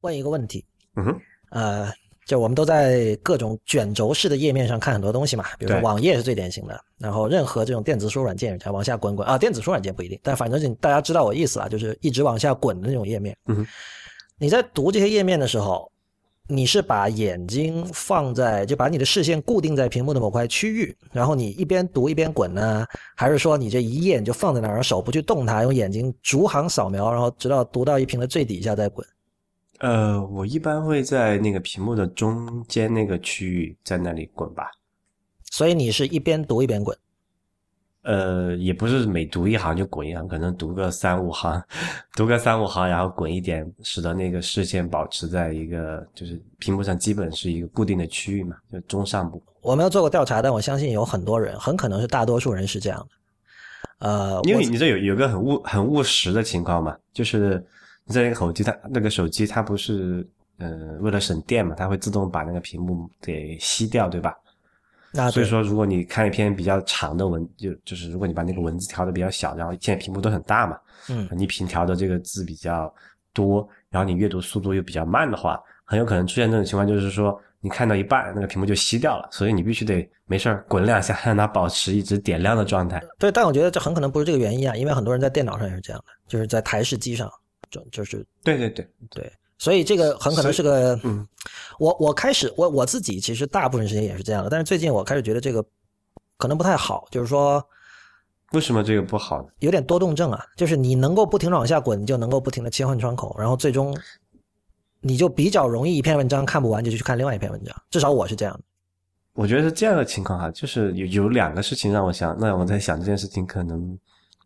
问一个问题，嗯哼，呃，就我们都在各种卷轴式的页面上看很多东西嘛，比如说网页是最典型的，然后任何这种电子书软件，往下滚滚啊，电子书软件不一定，但反正是大家知道我意思了，就是一直往下滚的那种页面。嗯哼，你在读这些页面的时候，你是把眼睛放在，就把你的视线固定在屏幕的某块区域，然后你一边读一边滚呢，还是说你这一页你就放在那儿，手不去动它，用眼睛逐行扫描，然后直到读到一屏的最底下再滚？呃，我一般会在那个屏幕的中间那个区域，在那里滚吧。所以你是一边读一边滚。呃，也不是每读一行就滚一行，可能读个三五行，读个三五行，然后滚一点，使得那个视线保持在一个就是屏幕上基本是一个固定的区域嘛，就中上部。我没有做过调查，但我相信有很多人，很可能是大多数人是这样的。呃，因为你这有有个很务很务实的情况嘛，就是你在那个手机它那个手机它不是呃为了省电嘛，它会自动把那个屏幕给吸掉，对吧？那所以说，如果你看一篇比较长的文，就就是如果你把那个文字调的比较小，然后现在屏幕都很大嘛，嗯你屏调的这个字比较多，然后你阅读速度又比较慢的话，很有可能出现这种情况，就是说你看到一半，那个屏幕就熄掉了，所以你必须得没事儿滚两下，让它保持一直点亮的状态。对，但我觉得这很可能不是这个原因啊，因为很多人在电脑上也是这样的，就是在台式机上，就就是对对对，对，所以这个很可能是个，嗯，我我开始我我自己其实大部分时间也是这样的，但是最近我开始觉得这个可能不太好，就是说为什么这个不好呢？有点多动症啊，就是你能够不停的往下滚，你就能够不停的切换窗口，然后最终你就比较容易一篇文章看不完就去看另外一篇文章，至少我是这样的。我觉得是这样的情况哈，就是有有两个事情让我想，那我在想这件事情可能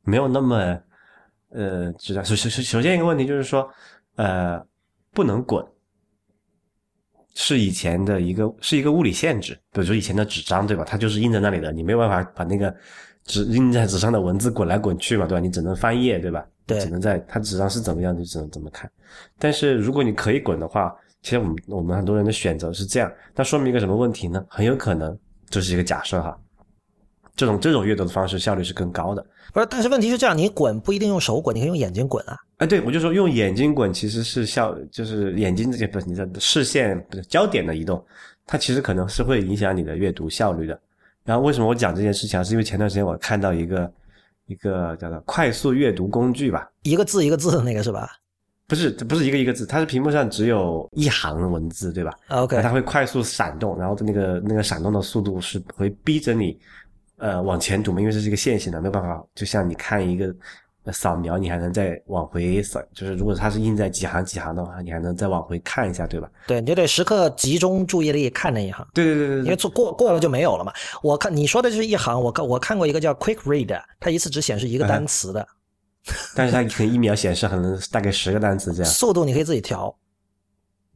没有那么呃，知道首首首首先一个问题就是说，呃，不能滚，是以前的一个是一个物理限制，比如说以前的纸张对吧？它就是印在那里的，你没有办法把那个纸印在纸上的文字滚来滚去嘛，对吧？你只能翻页对吧？对只能在它纸上是怎么样就只能怎么看。但是如果你可以滚的话，其实我们我们很多人的选择是这样，那说明一个什么问题呢？很有可能就是一个假设哈，这种这种阅读的方式效率是更高的。不是，但是问题是这样，你滚不一定用手滚，你可以用眼睛滚啊。哎，对，我就说用眼睛滚其实是效，就是眼睛这些不是你的视线不是焦点的移动，它其实可能是会影响你的阅读效率的。然后为什么我讲这件事情啊？是因为前段时间我看到一个一个叫做快速阅读工具吧，一个字一个字的那个是吧不是不是一个一个字，它是屏幕上只有一行文字，对吧？？OK，它会快速闪动，然后那个那个闪动的速度是会逼着你，呃，往前读嘛，因为这是一个线性的，没有办法，就像你看一个呃扫描，你还能再往回扫，就是如果它是印在几行几行的话，你还能再往回看一下，对吧？对，你就得时刻集中注意力看那一行。对对对对对，因为做过过了就没有了嘛。我看你说的就是一行，我看我看过一个叫 Quick Read，它一次只显示一个单词的，但是它可能一秒显示可能大概十个单词这样，速度你可以自己调。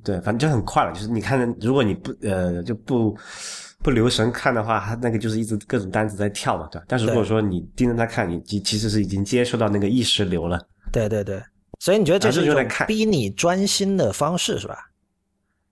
对，反正就很快了。就是你看，如果你不呃就不不留神看的话，它那个就是一直各种单子在跳嘛，对吧？但是如果说你盯着它看，你其其实是已经接受到那个意识流了。对对对，所以你觉得这啊是一种逼你专心的方式是吧？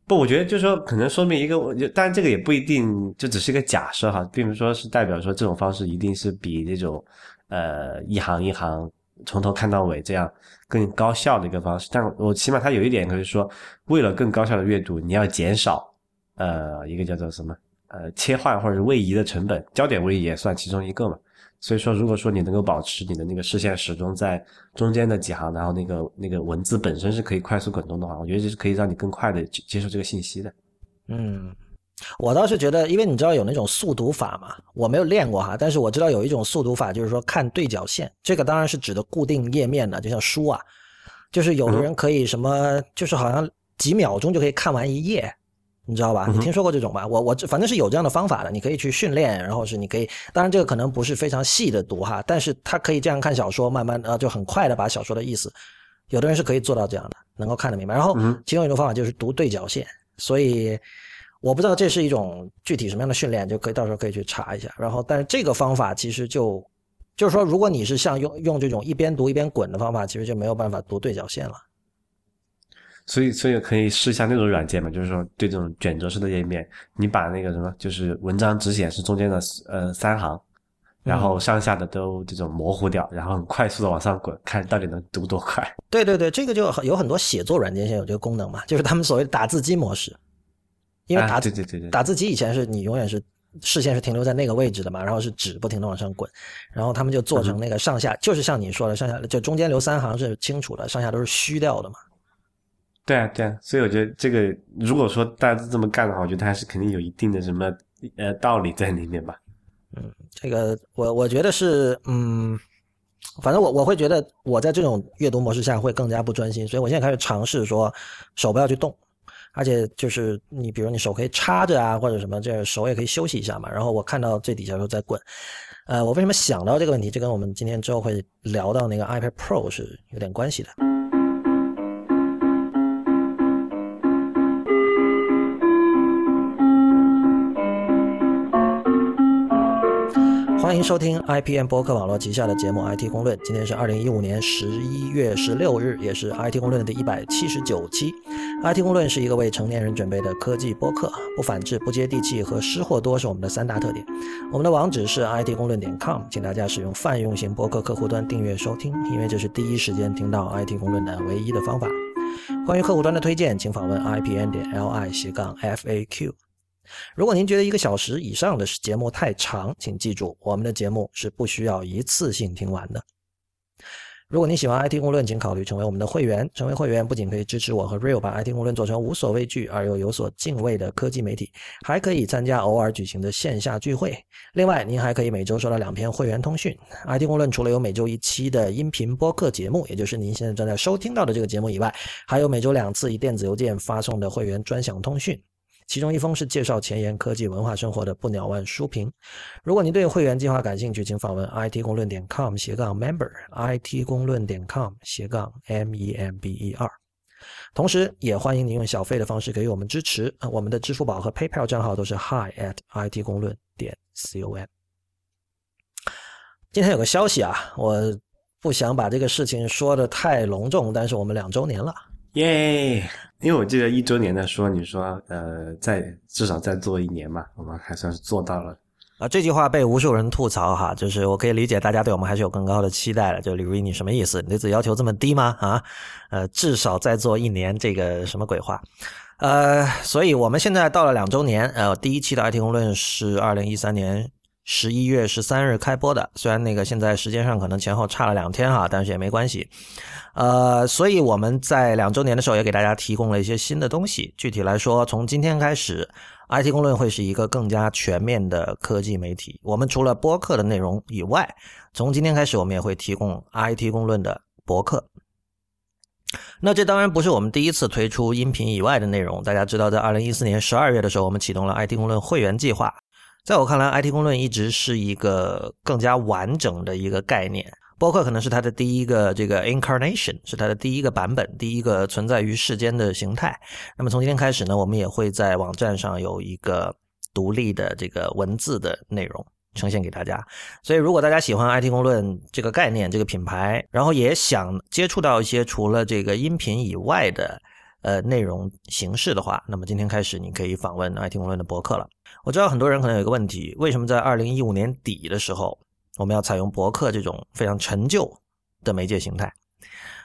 不，我觉得就是说，可能说明一个，我就当然这个也不一定，就只是一个假设哈，并不是说是代表说这种方式一定是比这种，呃，一行一行从头看到尾这样更高效的一个方式。但我起码它有一点就是说，为了更高效的阅读，你要减少，呃，一个叫做什么，呃，切换或者是位移的成本，焦点位移也算其中一个嘛。所以说，如果说你能够保持你的那个视线始终在中间的几行，然后那个那个文字本身是可以快速滚动的话，我觉得这是可以让你更快的接受这个信息的。嗯，我倒是觉得，因为你知道有那种速读法嘛，我没有练过哈，但是我知道有一种速读法，就是说看对角线，这个当然是指的固定页面的，就像书啊，就是有的人可以什么，就是好像几秒钟就可以看完一页。你知道吧？你听说过这种吧？我我这反正是有这样的方法的，你可以去训练，然后是你可以，当然这个可能不是非常细的读哈，但是他可以这样看小说，慢慢呃就很快的把小说的意思，有的人是可以做到这样的，能够看得明白。然后嗯其中一种方法就是读对角线，所以我不知道这是一种具体什么样的训练，就可以到时候可以去查一下。然后，但是这个方法其实就就是说，如果你是像用用这种一边读一边滚的方法，其实就没有办法读对角线了。所以，所以可以试一下那种软件嘛，就是说对这种卷轴式的页面，你把那个什么，就是文章只显示中间的呃三行，然后上下的都这种模糊掉，然后很快速的往上滚，看到底能读多快。对对对，这个就有很多写作软件现在有这个功能嘛，就是他们所谓的打字机模式。因为打对对对对打字机以前是你永远是视线是停留在那个位置的嘛，然后是纸不停的往上滚，然后他们就做成那个上下，就是像你说的上下，就中间留三行是清楚的，上下都是虚掉的嘛。对啊对啊，所以我觉得这个如果说大家都这么干的话，我觉得还是肯定有一定的什么呃道理在里面吧。嗯，这个我我觉得是嗯，反正我我会觉得我在这种阅读模式下会更加不专心，所以我现在开始尝试说手不要去动。而且就是你，比如你手可以插着啊，或者什么，这手也可以休息一下嘛。然后我看到最底下都在滚，呃，我为什么想到这个问题？这跟我们今天之后会聊到那个 iPad Pro 是有点关系的。欢迎收听 IPM 播客网络旗下的节目 IT 公论。今天是二零一五年十一月十六日，也是 IT 公论的第一百七十九期。IT 公论是一个为成年人准备的科技播客，不反制、不接地气和失货多是我们的三大特点。我们的网址是 IT 公论点 com，请大家使用泛用型播客客户端订阅收听，因为这是第一时间听到 IT 公论的唯一的方法。关于客户端的推荐，请访问 IPN 点 LI 斜杠 FAQ。如果您觉得一个小时以上的节目太长，请记住，我们的节目是不需要一次性听完的。如果您喜欢 IT 公论，请考虑成为我们的会员。成为会员不仅可以支持我和 Real 把 IT 公论做成无所畏惧而又有所敬畏的科技媒体，还可以参加偶尔举行的线下聚会。另外，您还可以每周收到两篇会员通讯。IT 公论除了有每周一期的音频播客节目，也就是您现在正在收听到的这个节目以外，还有每周两次以电子邮件发送的会员专享通讯。其中一封是介绍前沿科技文化生活的不鸟万书评。如果您对会员计划感兴趣，请访问 it 公论点 com 斜杠 member，it 公论点 com 斜杠 m e m b e r。同时，也欢迎您用小费的方式给予我们支持。我们的支付宝和 PayPal 账号都是 hi at it 公论点 com。今天有个消息啊，我不想把这个事情说的太隆重，但是我们两周年了。耶！因为我记得一周年的说，你说呃，再至少再做一年嘛，我们还算是做到了啊。这句话被无数人吐槽哈，就是我可以理解大家对我们还是有更高的期待的。就李如一，你什么意思？你对自己要求这么低吗？啊？呃，至少再做一年，这个什么鬼话？呃，所以我们现在到了两周年，呃，第一期的 IT 公论是二零一三年十一月十三日开播的，虽然那个现在时间上可能前后差了两天哈，但是也没关系。呃，所以我们在两周年的时候也给大家提供了一些新的东西。具体来说，从今天开始，IT 公论会是一个更加全面的科技媒体。我们除了播客的内容以外，从今天开始，我们也会提供 IT 公论的博客。那这当然不是我们第一次推出音频以外的内容。大家知道，在二零一四年十二月的时候，我们启动了 IT 公论会员计划。在我看来，IT 公论一直是一个更加完整的一个概念。播客可能是它的第一个这个 incarnation，是它的第一个版本，第一个存在于世间的形态。那么从今天开始呢，我们也会在网站上有一个独立的这个文字的内容呈现给大家。所以如果大家喜欢 IT 公论这个概念、这个品牌，然后也想接触到一些除了这个音频以外的呃内容形式的话，那么今天开始你可以访问 IT 公论的博客了。我知道很多人可能有一个问题：为什么在二零一五年底的时候？我们要采用博客这种非常陈旧的媒介形态，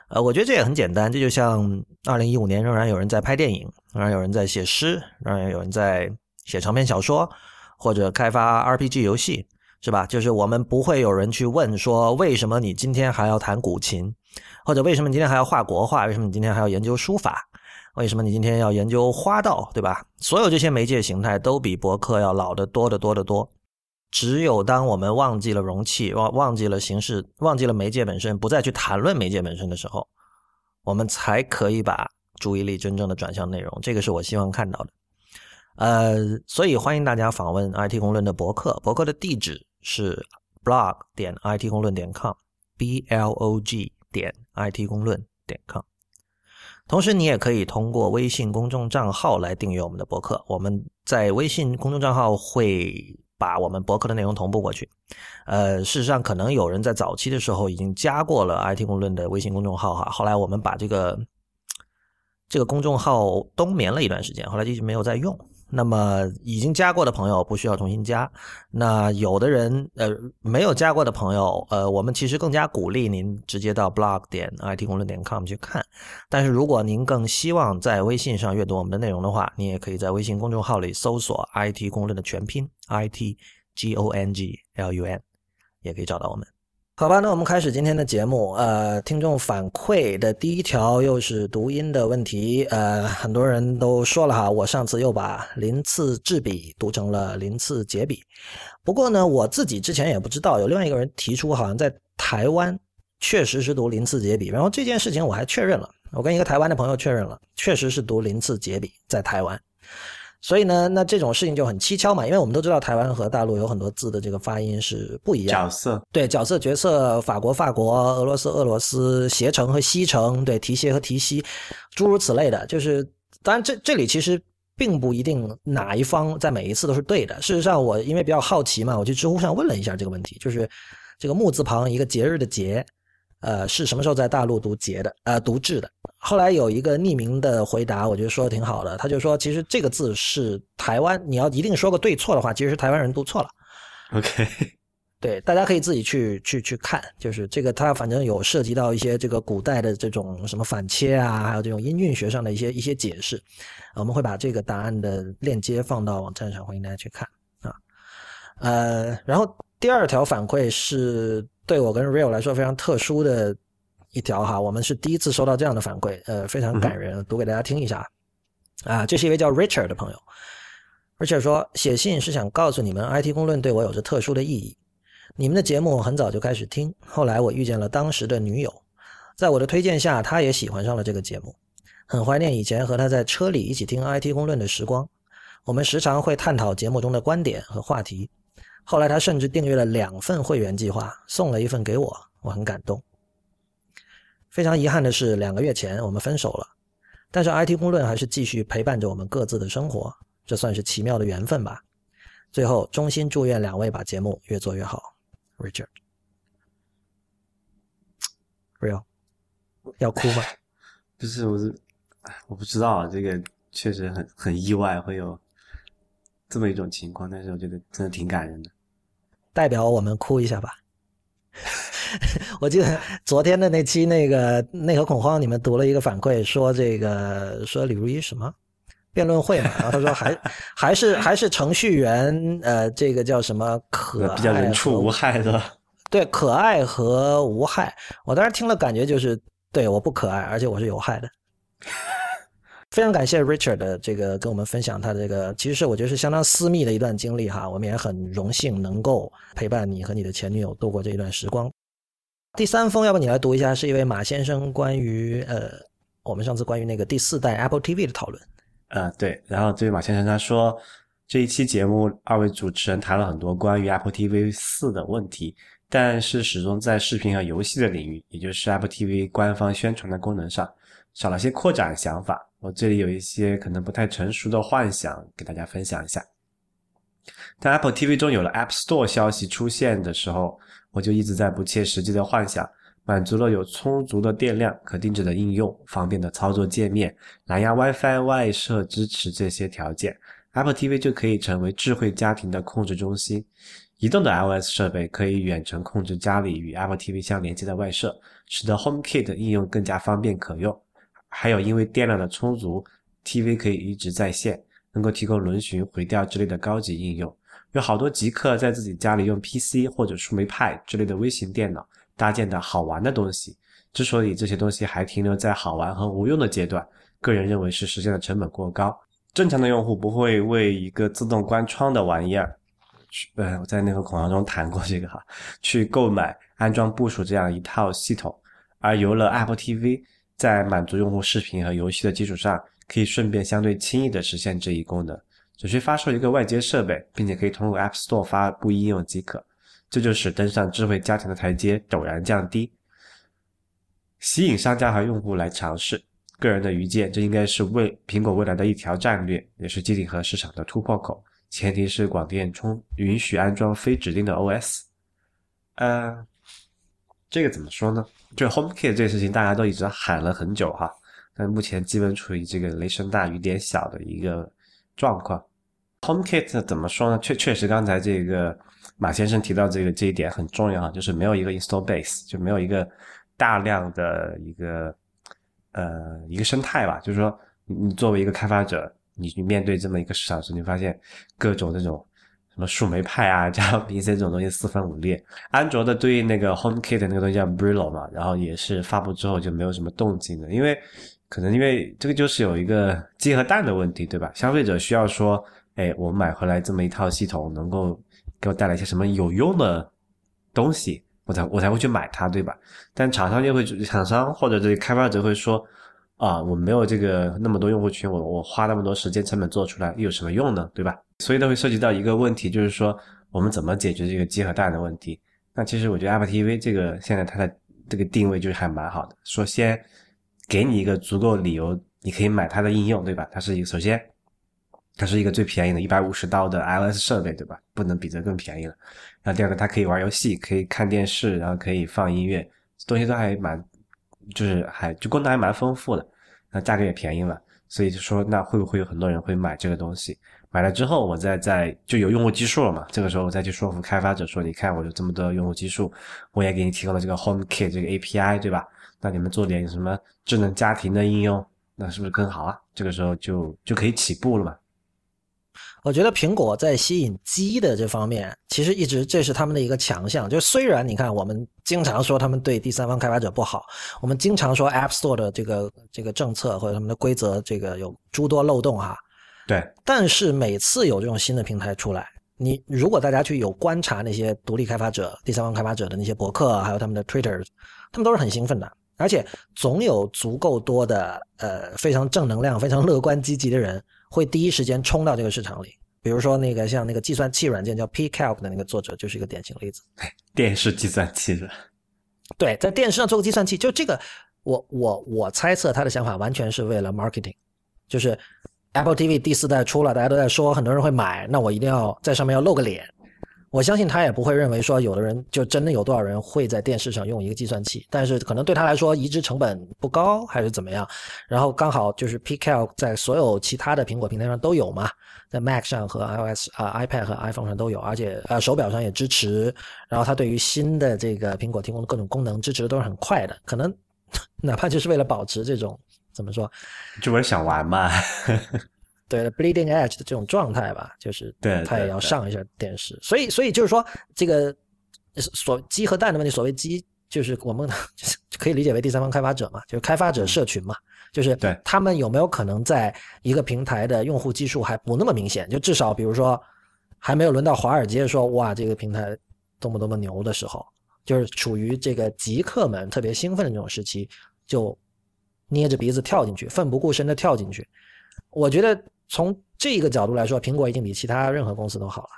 呃，我觉得这也很简单，这就像二零一五年仍然有人在拍电影，仍然有人在写诗，仍然有人在写长篇小说或者开发 RPG 游戏，是吧？就是我们不会有人去问说，为什么你今天还要弹古琴，或者为什么你今天还要画国画，为什么你今天还要研究书法，为什么你今天要研究花道，对吧？所有这些媒介形态都比博客要老得多得多得多。只有当我们忘记了容器，忘忘记了形式，忘记了媒介本身，不再去谈论媒介本身的时候，我们才可以把注意力真正的转向内容。这个是我希望看到的。呃，所以欢迎大家访问 IT 公论的博客，博客的地址是 blog 点 IT 公论点 com，b l o g 点 IT 公论点 com。同时，你也可以通过微信公众账号来订阅我们的博客。我们在微信公众账号会。把我们博客的内容同步过去。呃，事实上，可能有人在早期的时候已经加过了 IT 公论的微信公众号哈。后来我们把这个这个公众号冬眠了一段时间，后来一直没有再用。那么已经加过的朋友不需要重新加。那有的人呃没有加过的朋友，呃，我们其实更加鼓励您直接到 blog 点 it 公论点 com 去看。但是如果您更希望在微信上阅读我们的内容的话，你也可以在微信公众号里搜索 “it 公论”的全拼 “it g o n g l u n”，也可以找到我们。好吧，那我们开始今天的节目。呃，听众反馈的第一条又是读音的问题。呃，很多人都说了哈，我上次又把“鳞次栉比”读成了“鳞次栉比”。不过呢，我自己之前也不知道，有另外一个人提出，好像在台湾确实是读“鳞次栉比”。然后这件事情我还确认了，我跟一个台湾的朋友确认了，确实是读“鳞次栉比”在台湾。所以呢，那这种事情就很蹊跷嘛，因为我们都知道台湾和大陆有很多字的这个发音是不一样。角色对角色角色，法国法国，俄罗斯俄罗斯，携程和西城，对提携和提西，诸如此类的。就是当然这这里其实并不一定哪一方在每一次都是对的。事实上，我因为比较好奇嘛，我去知乎上问了一下这个问题，就是这个木字旁一个节日的节。呃，是什么时候在大陆读节的？呃，读制的。后来有一个匿名的回答，我觉得说的挺好的。他就说，其实这个字是台湾，你要一定说个对错的话，其实是台湾人读错了。OK，对，大家可以自己去去去看，就是这个，它反正有涉及到一些这个古代的这种什么反切啊，还有这种音韵学上的一些一些解释。我们会把这个答案的链接放到网站上，欢迎大家去看啊。呃，然后第二条反馈是。对我跟 Real 来说非常特殊的一条哈，我们是第一次收到这样的反馈，呃，非常感人，读给大家听一下。啊，这是一位叫 Richard 的朋友，Richard 说写信是想告诉你们，IT 公论对我有着特殊的意义。你们的节目很早就开始听，后来我遇见了当时的女友，在我的推荐下，她也喜欢上了这个节目，很怀念以前和她在车里一起听 IT 公论的时光。我们时常会探讨节目中的观点和话题。后来他甚至订阅了两份会员计划，送了一份给我，我很感动。非常遗憾的是，两个月前我们分手了，但是 IT 公论还是继续陪伴着我们各自的生活，这算是奇妙的缘分吧。最后，衷心祝愿两位把节目越做越好，Richard，Real，要哭吗？不是，我是，我不知道，这个确实很很意外，会有。这么一种情况，但是我觉得真的挺感人的。代表我们哭一下吧。我记得昨天的那期那个内核恐慌，你们读了一个反馈，说这个说李如一什么辩论会嘛，然 后他说还还是还是程序员，呃，这个叫什么可比较人畜无害的？对，可爱和无害。我当时听了感觉就是，对，我不可爱，而且我是有害的。非常感谢 Richard 的这个跟我们分享他的这个，其实是我觉得是相当私密的一段经历哈。我们也很荣幸能够陪伴你和你的前女友度过这一段时光。第三封，要不你来读一下，是一位马先生关于呃我们上次关于那个第四代 Apple TV 的讨论。呃，对。然后这位马先生他说，这一期节目二位主持人谈了很多关于 Apple TV 四的问题，但是始终在视频和游戏的领域，也就是 Apple TV 官方宣传的功能上少了些扩展想法。我这里有一些可能不太成熟的幻想，给大家分享一下。当 Apple TV 中有了 App Store 消息出现的时候，我就一直在不切实际的幻想，满足了有充足的电量、可定制的应用、方便的操作界面、蓝牙 WiFi 外设支持这些条件，Apple TV 就可以成为智慧家庭的控制中心。移动的 iOS 设备可以远程控制家里与 Apple TV 相连接的外设，使得 HomeKit 应用更加方便可用。还有，因为电量的充足，TV 可以一直在线，能够提供轮询、回调之类的高级应用。有好多极客在自己家里用 PC 或者树莓派之类的微型电脑搭建的好玩的东西。之所以这些东西还停留在好玩和无用的阶段，个人认为是实现的成本过高。正常的用户不会为一个自动关窗的玩意儿，呃，我在那个恐慌中谈过这个哈，去购买、安装、部署这样一套系统。而有了 Apple TV。在满足用户视频和游戏的基础上，可以顺便相对轻易地实现这一功能，只需发售一个外接设备，并且可以通过 App Store 发布应用即可。这就使登上智慧家庭的台阶陡然降低，吸引商家和用户来尝试。个人的愚见，这应该是为苹果未来的一条战略，也是机顶盒市场的突破口。前提是广电充允许安装非指定的 OS。呃。这个怎么说呢？就 HomeKit 这个事情，大家都一直喊了很久哈，但目前基本处于这个雷声大雨点小的一个状况。HomeKit 怎么说呢？确确实，刚才这个马先生提到这个这一点很重要啊，就是没有一个 install base，就没有一个大量的一个呃一个生态吧。就是说，你作为一个开发者，你你面对这么一个市场时，你发现各种这种么树莓派啊、加 PC 这种东西四分五裂。安卓的对应那个 HomeKit 那个东西叫 Brillo 嘛，然后也是发布之后就没有什么动静了，因为可能因为这个就是有一个鸡和蛋的问题，对吧？消费者需要说，哎，我买回来这么一套系统，能够给我带来一些什么有用的东西，我才我才会去买它，对吧？但厂商就会，厂商或者这个开发者会说，啊，我没有这个那么多用户群，我我花那么多时间成本做出来，又有什么用呢，对吧？所以都会涉及到一个问题，就是说我们怎么解决这个鸡和蛋的问题？那其实我觉得 Apple TV 这个现在它的这个定位就是还蛮好的，说先给你一个足够理由，你可以买它的应用，对吧？它是一个首先。它是一个最便宜的，一百五十刀的 iOS 设备，对吧？不能比这更便宜了。然后第二个，它可以玩游戏，可以看电视，然后可以放音乐，东西都还蛮，就是还就功能还蛮丰富的。那价格也便宜了，所以就说那会不会有很多人会买这个东西？买了之后，我再再就有用户基数了嘛？这个时候我再去说服开发者说，你看我有这么多用户基数，我也给你提供了这个 HomeKit 这个 API，对吧？那你们做点什么智能家庭的应用，那是不是更好啊？这个时候就就可以起步了嘛？我觉得苹果在吸引机的这方面，其实一直这是他们的一个强项。就虽然你看，我们经常说他们对第三方开发者不好，我们经常说 App Store 的这个这个政策或者他们的规则这个有诸多漏洞哈。对。但是每次有这种新的平台出来，你如果大家去有观察那些独立开发者、第三方开发者的那些博客，还有他们的 Twitter，他们都是很兴奋的，而且总有足够多的呃非常正能量、非常乐观积极的人。会第一时间冲到这个市场里，比如说那个像那个计算器软件叫 Pcalc 的那个作者就是一个典型例子。电视计算器的？对，在电视上做个计算器，就这个，我我我猜测他的想法完全是为了 marketing，就是 Apple TV 第四代出了，大家都在说很多人会买，那我一定要在上面要露个脸。我相信他也不会认为说有的人就真的有多少人会在电视上用一个计算器，但是可能对他来说移植成本不高还是怎么样。然后刚好就是 Pcal 在所有其他的苹果平台上都有嘛，在 Mac 上和 iOS 啊 iPad 和 iPhone 上都有，而且呃手表上也支持。然后它对于新的这个苹果提供的各种功能支持的都是很快的，可能 哪怕就是为了保持这种怎么说，这不是想玩嘛。对，bleeding edge 的这种状态吧，就是对，他也要上一下电视，所以，所以就是说，这个所鸡和蛋的问题，所谓鸡，就是我们 可以理解为第三方开发者嘛，就是开发者社群嘛，就是对。他们有没有可能在一个平台的用户基数还不那么明显，就至少比如说还没有轮到华尔街说哇这个平台多么多么牛的时候，就是处于这个极客们特别兴奋的那种时期，就捏着鼻子跳进去，奋不顾身的跳进去，我觉得。从这个角度来说，苹果已经比其他任何公司都好了。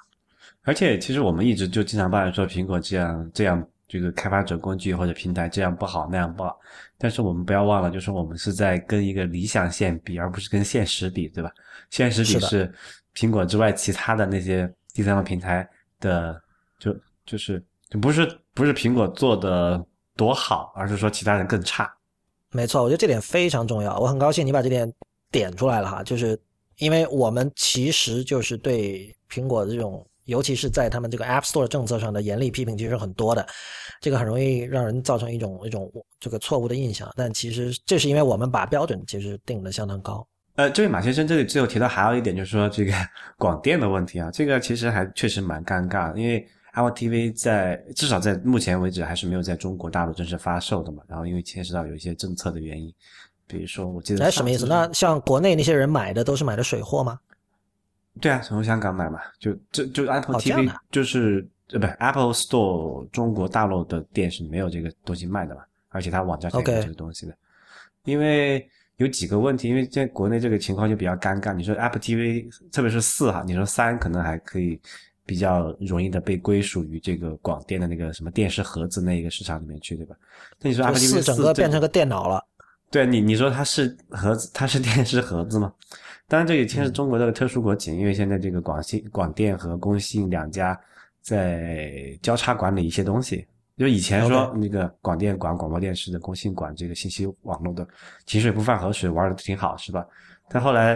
而且，其实我们一直就经常抱怨说，苹果这样这样这个开发者工具或者平台这样不好那样不好。但是我们不要忘了，就是我们是在跟一个理想线比，而不是跟现实比，对吧？现实比是苹果之外其他的那些第三方平台的，就就是就不是不是苹果做的多好，而是说其他人更差。没错，我觉得这点非常重要。我很高兴你把这点点出来了哈，就是。因为我们其实就是对苹果这种，尤其是在他们这个 App Store 政策上的严厉批评，其实很多的，这个很容易让人造成一种一种这个错误的印象。但其实这是因为我们把标准其实定的相当高。呃，这位马先生这里最后提到还有一点，就是说这个 广电的问题啊，这个其实还确实蛮尴尬，因为 Apple TV 在至少在目前为止还是没有在中国大陆正式发售的嘛。然后因为牵涉到有一些政策的原因。比如说，我记得哎，什么意思？那像国内那些人买的都是买的水货吗？对啊，从香港买嘛，就就就 Apple TV 就是呃不 Apple Store 中国大陆的店是没有这个东西卖的嘛，而且它网站上有这个东西的。因为有几个问题，因为在国内这个情况就比较尴尬。你说 Apple TV，特别是四哈，你说三可能还可以比较容易的被归属于这个广电的那个什么电视盒子那一个市场里面去，对吧？那你说 Apple TV 四整个变成个电脑了。对你，你说它是盒子，它是电视盒子吗？当然，这也牵涉中国这个特殊国情，因为现在这个广信、广电和工信两家在交叉管理一些东西。就以前说那个广电管广播电视的，工信管这个信息网络的，井水不犯河水，玩的挺好，是吧？但后来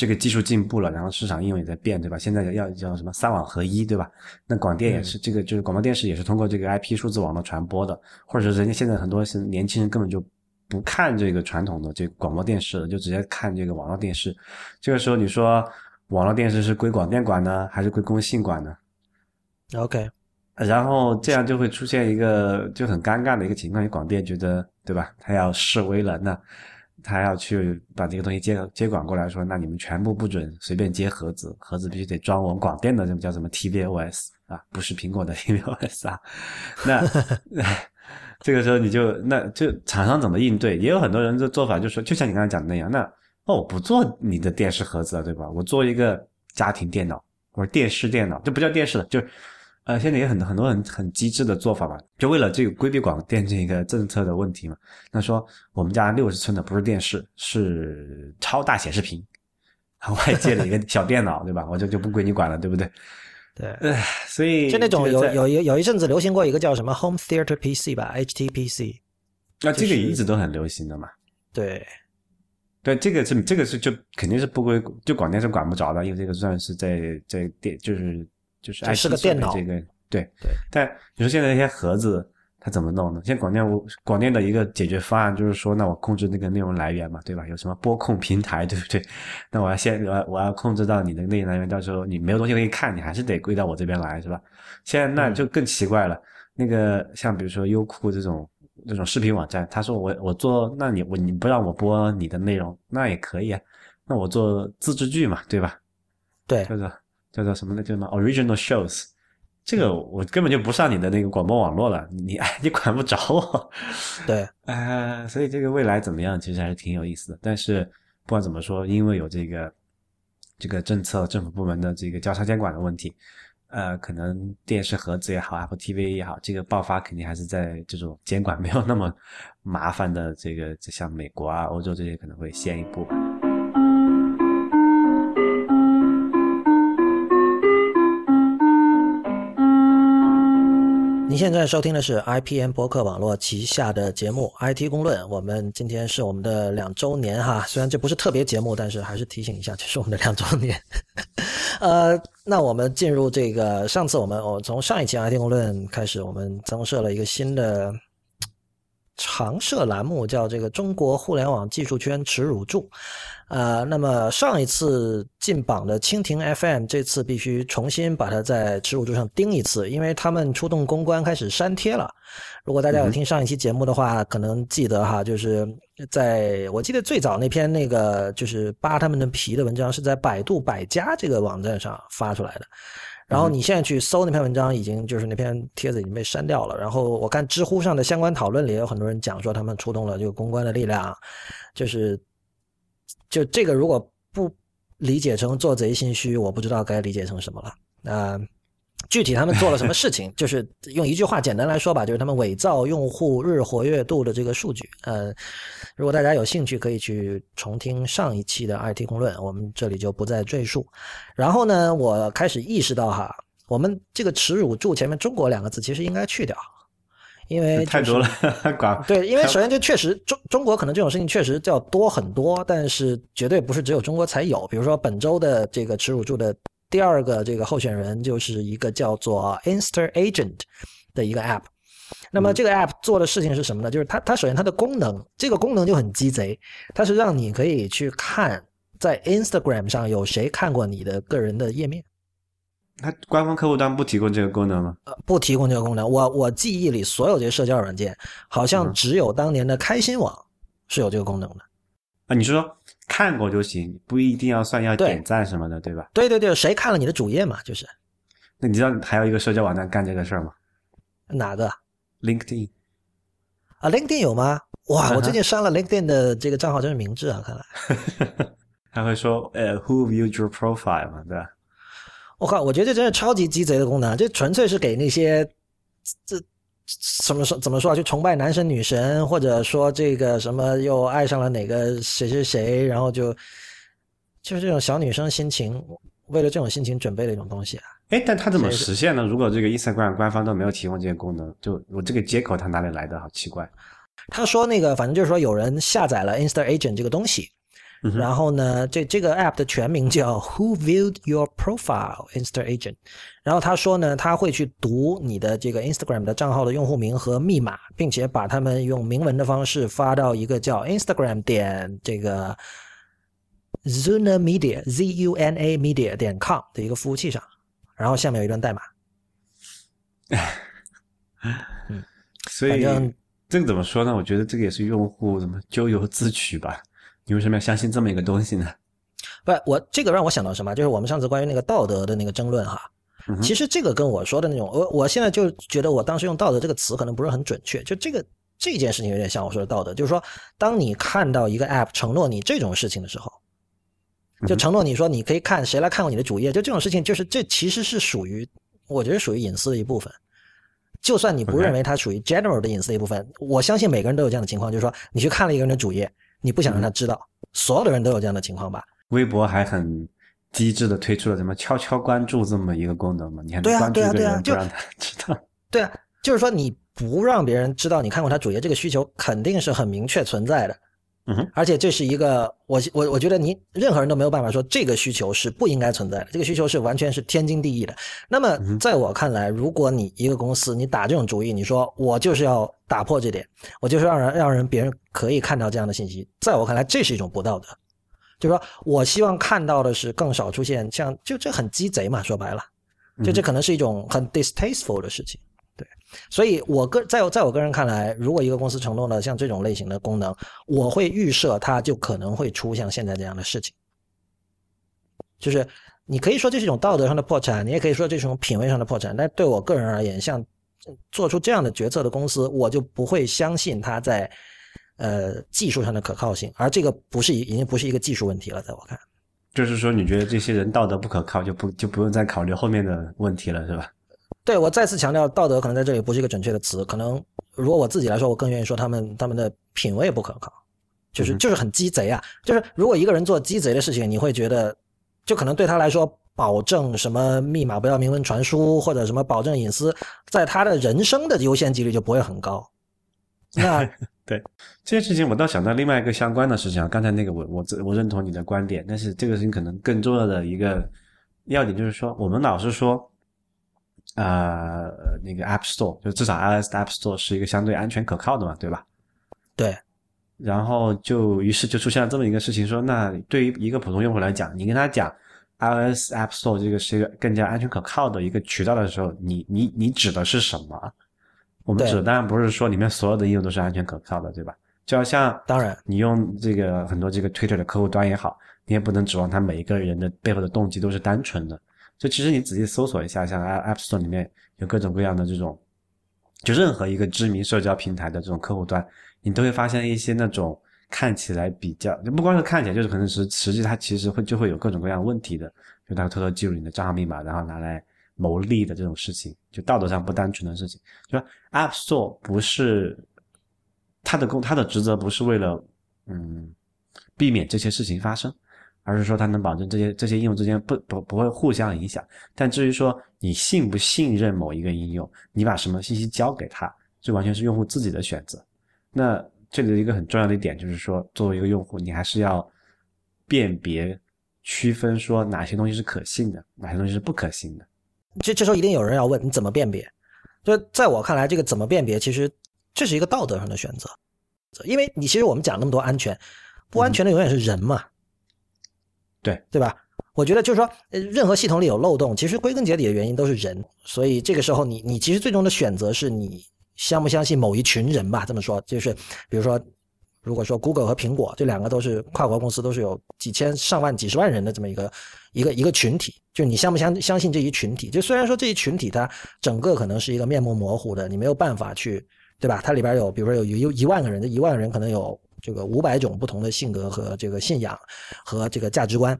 这个技术进步了，然后市场应用也在变，对吧？现在要叫什么三网合一，对吧？那广电也是这个，就是广播电视也是通过这个 IP 数字网络传播的，或者是人家现在很多是年轻人根本就不看这个传统的这个广播电视了，就直接看这个网络电视。这个时候你说网络电视是归广电管呢，还是归工信管呢？OK，然后这样就会出现一个就很尴尬的一个情况，广电觉得对吧？他要示威了，那他要去把这个东西接接管过来，说那你们全部不准随便接盒子，盒子必须得装我们广电的，这个叫什么 tvOS 啊，不是苹果的 tvOS 啊。那 这个时候你就那就厂商怎么应对？也有很多人的做法就说，就像你刚才讲的那样，那哦我不做你的电视盒子了，对吧？我做一个家庭电脑或者电视电脑，这不叫电视了，就。呃，现在也很多很多很很机智的做法吧，就为了这个规避广电这个政策的问题嘛。那说我们家六十寸的不是电视，是超大显示屏，我还借了一个小电脑，对吧？我就就不归你管了，对不对？对，唉，所以就那种有有有有一阵子流行过一个叫什么 Home Theater PC 吧，HTPC。那这个就是一直都很流行的嘛。对，对，这个是这个是就肯定是不归就广电是管不着的，因为这个算是在在电就是就是这 IT 是个电脑设备这个对对。但你说现在那些盒子它怎么弄呢？现在广电我广电的一个解决方案就是说，那我控制那个内容来源嘛，对吧？有什么播控平台，对不对？那我要先我要我要控制到你的内容来源，到时候你没有东西可以看，你还是得归到我这边来，是吧？现在那就更奇怪了。那个像比如说优酷这种这种视频网站，他说我我做，那你我你不让我播你的内容，那也可以啊。那我做自制剧嘛，对吧？对，叫做叫做什么呢？叫什么 original shows？这个我根本就不上你的那个广播网络了，你哎 你管不着我。对，呃，所以这个未来怎么样，其实还是挺有意思的。但是不管怎么说，因为有这个这个政策、政府部门的这个交叉监管的问题，呃，可能电视盒子也好，Apple TV 也好，这个爆发肯定还是在这种监管没有那么麻烦的这个，就像美国啊、欧洲这些可能会先一步吧。您现在收听的是 IPN 博客网络旗下的节目《IT 公论》。我们今天是我们的两周年哈，虽然这不是特别节目，但是还是提醒一下，这是我们的两周年。呃，那我们进入这个，上次我们我从上一期 IT 公论开始，我们增设了一个新的常设栏目，叫这个中国互联网技术圈耻辱柱。呃，那么上一次进榜的蜻蜓 FM，这次必须重新把它在耻辱柱上钉一次，因为他们出动公关开始删帖了。如果大家有听上一期节目的话，可能记得哈，就是在我记得最早那篇那个就是扒他们的皮的文章是在百度百家这个网站上发出来的。然后你现在去搜那篇文章，已经就是那篇帖子已经被删掉了。然后我看知乎上的相关讨论里也有很多人讲说，他们出动了这个公关的力量，就是就这个如果不理解成做贼心虚，我不知道该理解成什么了。那、具体他们做了什么事情，就是用一句话简单来说吧，就是他们伪造用户日活跃度的这个数据。呃，如果大家有兴趣，可以去重听上一期的 IT 公论，我们这里就不再赘述。然后呢，我开始意识到哈，我们这个耻辱柱前面“中国”两个字其实应该去掉，因为、就是、太多了，管对，因为首先这确实中中国可能这种事情确实叫多很多，但是绝对不是只有中国才有。比如说本周的这个耻辱柱的第二个这个候选人就是一个叫做 Insta Agent 的一个 app。那么这个 app 做的事情是什么呢？就是它它首先它的功能，这个功能就很鸡贼，它是让你可以去看在 Instagram 上有谁看过你的个人的页面。它官方客户端不提供这个功能吗？呃，不提供这个功能。我我记忆里所有这些社交软件，好像只有当年的开心网是有这个功能的。啊，你是说看过就行，不一定要算要点赞什么的，对吧？对对对，谁看了你的主页嘛？就是。那你知道还有一个社交网站干这个事儿吗？哪个？LinkedIn。啊，LinkedIn 有吗？哇，我最近删了 LinkedIn 的这个账号，真是明智啊！看来。他会说，呃，Who viewed your profile 嘛，对吧？我靠，我觉得这真是超级鸡贼的功能，这纯粹是给那些这什么说怎么说啊？就崇拜男神女神，或者说这个什么又爱上了哪个谁谁谁，然后就就是这种小女生心情，为了这种心情准备的一种东西啊。哎，但它怎么实现呢？如果这个 Instagram 官方都没有提供这些功能，就我这个接口它哪里来的？好奇怪。他说那个，反正就是说有人下载了 Insta Agent 这个东西。然后呢，这这个 app 的全名叫 Who Viewed Your Profile Insta Agent。然后他说呢，他会去读你的这个 Instagram 的账号的用户名和密码，并且把他们用明文的方式发到一个叫 Instagram 点这个 Zuna Media Z U N A Media 点 com 的一个服务器上。然后下面有一段代码。嗯，所以这个怎么说呢？我觉得这个也是用户怎么咎由自取吧。你为什么要相信这么一个东西呢？不，我这个让我想到什么？就是我们上次关于那个道德的那个争论哈。其实这个跟我说的那种，我我现在就觉得我当时用道德这个词可能不是很准确。就这个这件事情有点像我说的道德，就是说，当你看到一个 app 承诺你这种事情的时候，就承诺你说你可以看谁来看过你的主页，就这种事情，就是这其实是属于，我觉得属于隐私的一部分。就算你不认为它属于 general 的隐私的一部分，我相信每个人都有这样的情况，就是说你去看了一个人的主页。你不想让他知道，所有的人都有这样的情况吧？微博还很机智的推出了什么悄悄关注这么一个功能嘛？你看，对啊，对啊，对啊，就让他 知道。对啊，就是说你不让别人知道你看过他主页，这个需求肯定是很明确存在的。而且这是一个，我我我觉得你任何人都没有办法说这个需求是不应该存在的，这个需求是完全是天经地义的。那么在我看来，如果你一个公司你打这种主意，你说我就是要打破这点，我就是让人让人别人可以看到这样的信息，在我看来这是一种不道德。就是说我希望看到的是更少出现像就这很鸡贼嘛，说白了，就这可能是一种很 distasteful 的事情。对，所以我个在在我个人看来，如果一个公司承诺了像这种类型的功能，我会预设它就可能会出像现在这样的事情。就是你可以说这是一种道德上的破产，你也可以说这是一种品味上的破产。但对我个人而言，像做出这样的决策的公司，我就不会相信它在呃技术上的可靠性。而这个不是已经不是一个技术问题了，在我看，就是说你觉得这些人道德不可靠，就不就不用再考虑后面的问题了，是吧？对我再次强调，道德可能在这里不是一个准确的词。可能如果我自己来说，我更愿意说他们他们的品味不可靠，就是就是很鸡贼啊。就是如果一个人做鸡贼的事情，你会觉得，就可能对他来说，保证什么密码不要明文传输，或者什么保证隐私，在他的人生的优先级率就不会很高。那 对这件事情，我倒想到另外一个相关的事情啊。刚才那个我我我认同你的观点，但是这个事情可能更重要的一个要点就是说，我们老是说。呃，那个 App Store 就至少 iOS App Store 是一个相对安全可靠的嘛，对吧？对。然后就于是就出现了这么一个事情，说那对于一个普通用户来讲，你跟他讲 iOS App Store 这个是一个更加安全可靠的一个渠道的时候，你你你指的是什么？我们指的当然不是说里面所有的应用都是安全可靠的，对吧？就好像当然你用这个很多这个 Twitter 的客户端也好，你也不能指望他每一个人的背后的动机都是单纯的。就其实你仔细搜索一下，像 App Store 里面有各种各样的这种，就任何一个知名社交平台的这种客户端，你都会发现一些那种看起来比较，就不光是看起来，就是可能是实际它其实会就会有各种各样问题的，就它偷偷记录你的账号密码，然后拿来牟利的这种事情，就道德上不单纯的事情。就 App Store 不是它的工，它的职责不是为了嗯避免这些事情发生。而是说它能保证这些这些应用之间不不不会互相影响，但至于说你信不信任某一个应用，你把什么信息交给他，这完全是用户自己的选择。那这里的一个很重要的一点就是说，作为一个用户，你还是要辨别、区分说哪些东西是可信的，哪些东西是不可信的。这这时候一定有人要问，你怎么辨别？就在我看来，这个怎么辨别，其实这是一个道德上的选择，因为你其实我们讲那么多安全，不安全的永远是人嘛。对对吧？我觉得就是说，任何系统里有漏洞，其实归根结底的原因都是人。所以这个时候，你你其实最终的选择是你相不相信某一群人吧？这么说，就是比如说，如果说 Google 和苹果这两个都是跨国公司，都是有几千上万、几十万人的这么一个一个一个群体，就你相不相相信这一群体？就虽然说这一群体它整个可能是一个面目模糊的，你没有办法去，对吧？它里边有，比如说有有一万个人，这一万个人可能有。这个五百种不同的性格和这个信仰和这个价值观，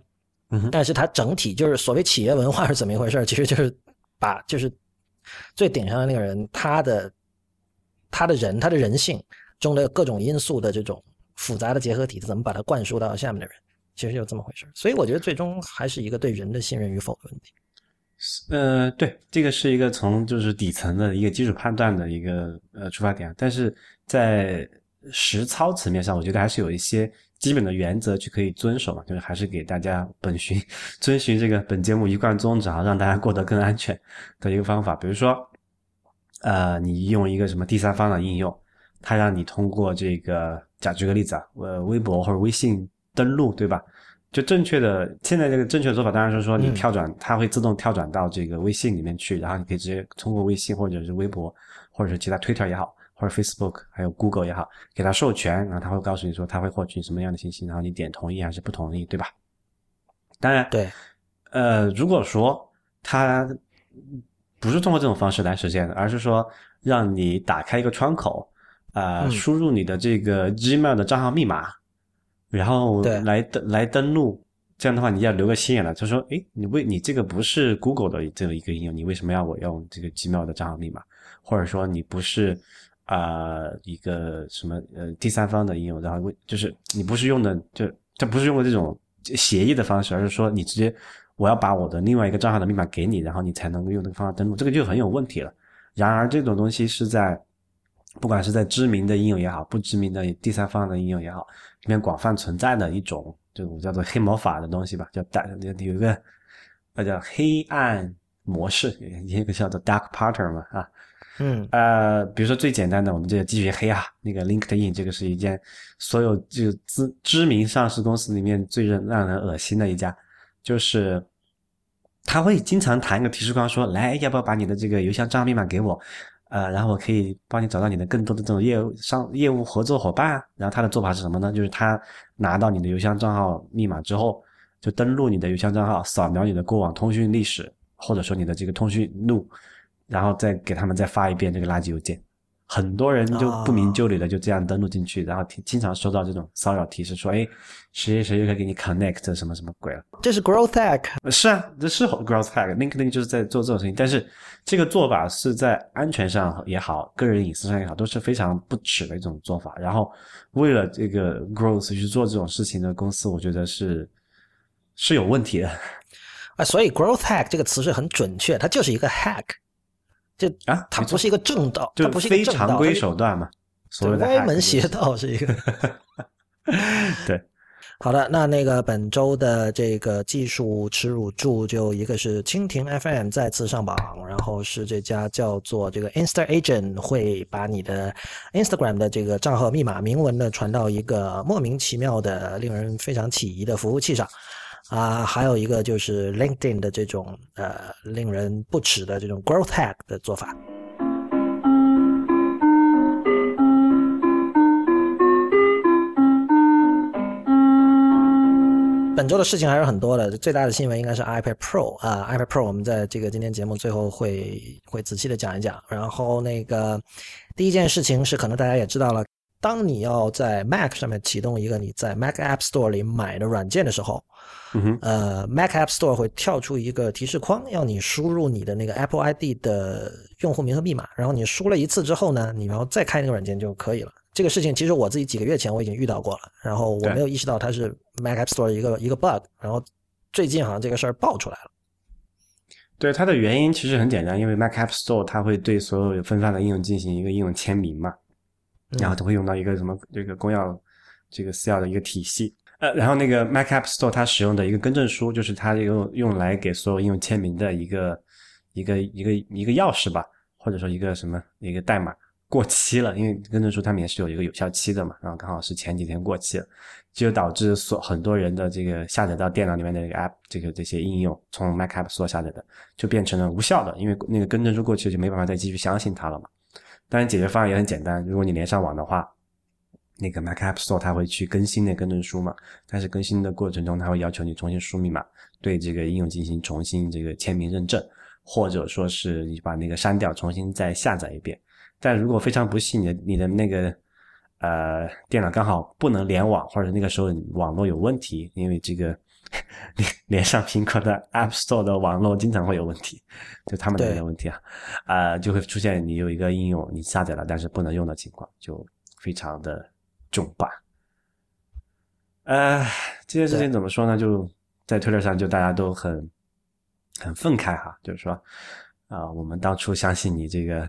嗯，但是它整体就是所谓企业文化是怎么一回事？其实就是把就是最顶上的那个人他的他的人他的人性中的各种因素的这种复杂的结合体，怎么把它灌输到下面的人？其实就这么回事。所以我觉得最终还是一个对人的信任与否的问题。呃，对，这个是一个从就是底层的一个基础判断的一个呃出发点，但是在实操层面上，我觉得还是有一些基本的原则去可以遵守嘛，就是还是给大家本循 遵循这个本节目一贯宗旨啊，让大家过得更安全的一个方法。比如说，呃，你用一个什么第三方的应用，它让你通过这个，假举个例子啊，呃，微博或者微信登录，对吧？就正确的，现在这个正确的做法当然是说你跳转，它会自动跳转到这个微信里面去，然后你可以直接通过微信或者是微博，或者是其他 Twitter 也好，或者 Facebook 还有 Google 也好，给它授权，然后他会告诉你说它会获取什么样的信息，然后你点同意还是不同意，对吧？当然，对，呃，如果说他不是通过这种方式来实现的，而是说让你打开一个窗口，啊，输入你的这个 Gmail 的账号密码。然后来登来登录，这样的话你要留个心眼了。他说：“哎，你为你这个不是 Google 的这个一个应用，你为什么要我用这个 Gmail 的账号密码？或者说你不是啊一个什么呃第三方的应用？然后为就是你不是用的，就它不是用的这种协议的方式，而是说你直接我要把我的另外一个账号的密码给你，然后你才能够用这个方法登录，这个就很有问题了。然而这种东西是在。”不管是在知名的应用也好，不知名的第三方的应用也好，里面广泛存在的一种这种叫做黑魔法的东西吧，叫大有一个那叫黑暗模式，一个叫做 dark pattern 嘛啊，嗯呃，比如说最简单的，我们这个继续黑啊，那个 LinkedIn 这个是一件所有就知知名上市公司里面最让让人恶心的一家，就是他会经常弹一个提示框说，来要不要把你的这个邮箱账号密码给我。呃，然后我可以帮你找到你的更多的这种业务商业务合作伙伴。然后他的做法是什么呢？就是他拿到你的邮箱账号密码之后，就登录你的邮箱账号，扫描你的过往通讯历史，或者说你的这个通讯录，然后再给他们再发一遍这个垃圾邮件。很多人就不明就里的就这样登录进去，然后经常收到这种骚扰提示，说哎，谁谁谁又可以给你 connect 什么什么鬼了？这是 growth hack。是啊，这是 growth hack。LinkedIn 就是在做这种事情，但是这个做法是在安全上也好，个人隐私上也好，都是非常不耻的一种做法。然后为了这个 growth 去做这种事情的公司，我觉得是是有问题的。啊，所以 growth hack 这个词是很准确，它就是一个 hack。这啊，它不是一个正道，它不是非常规手段嘛？所谓的歪门邪道是一个。对，好的，那那个本周的这个技术耻辱柱，就一个是蜻蜓 FM 再次上榜，然后是这家叫做这个 Insta Agent 会把你的 Instagram 的这个账号密码明文的传到一个莫名其妙的、令人非常起疑的服务器上。啊，还有一个就是 LinkedIn 的这种呃令人不齿的这种 growth hack 的做法。本周的事情还是很多的，最大的新闻应该是 iPad Pro 啊，iPad Pro 我们在这个今天节目最后会会仔细的讲一讲。然后那个第一件事情是，可能大家也知道了。当你要在 Mac 上面启动一个你在 Mac App Store 里买的软件的时候，呃，Mac App Store 会跳出一个提示框，要你输入你的那个 Apple ID 的用户名和密码。然后你输了一次之后呢，你然后再开那个软件就可以了。这个事情其实我自己几个月前我已经遇到过了，然后我没有意识到它是 Mac App Store 一个一个 bug。然后最近好像这个事儿爆出来了。对它的原因其实很简单，因为 Mac App Store 它会对所有分发的应用进行一个应用签名嘛。然后都会用到一个什么这个公钥这个私钥的一个体系，呃，然后那个 Mac App Store 它使用的一个更正书，就是它用用来给所有应用签名的一个一个一个一个钥匙吧，或者说一个什么一个代码过期了，因为更正书它们也是有一个有效期的嘛，然后刚好是前几天过期了，就导致所很多人的这个下载到电脑里面的这个 App 这个这些应用从 Mac App Store 下载的就变成了无效的，因为那个更正书过期了，就没办法再继续相信它了嘛。当然，解决方案也很简单。如果你连上网的话，那个 Mac App Store 它会去更新那更证书嘛？但是更新的过程中，它会要求你重新输密码，对这个应用进行重新这个签名认证，或者说是你把那个删掉，重新再下载一遍。但如果非常不幸，你的你的那个呃电脑刚好不能联网，或者那个时候网络有问题，因为这个。连连上苹果的 App Store 的网络经常会有问题，就他们的有问题啊，啊，就会出现你有一个应用你下载了但是不能用的情况，就非常的重磅。呃，这件事情怎么说呢？就在 Twitter 上就大家都很很愤慨哈，就是说啊，我们当初相信你这个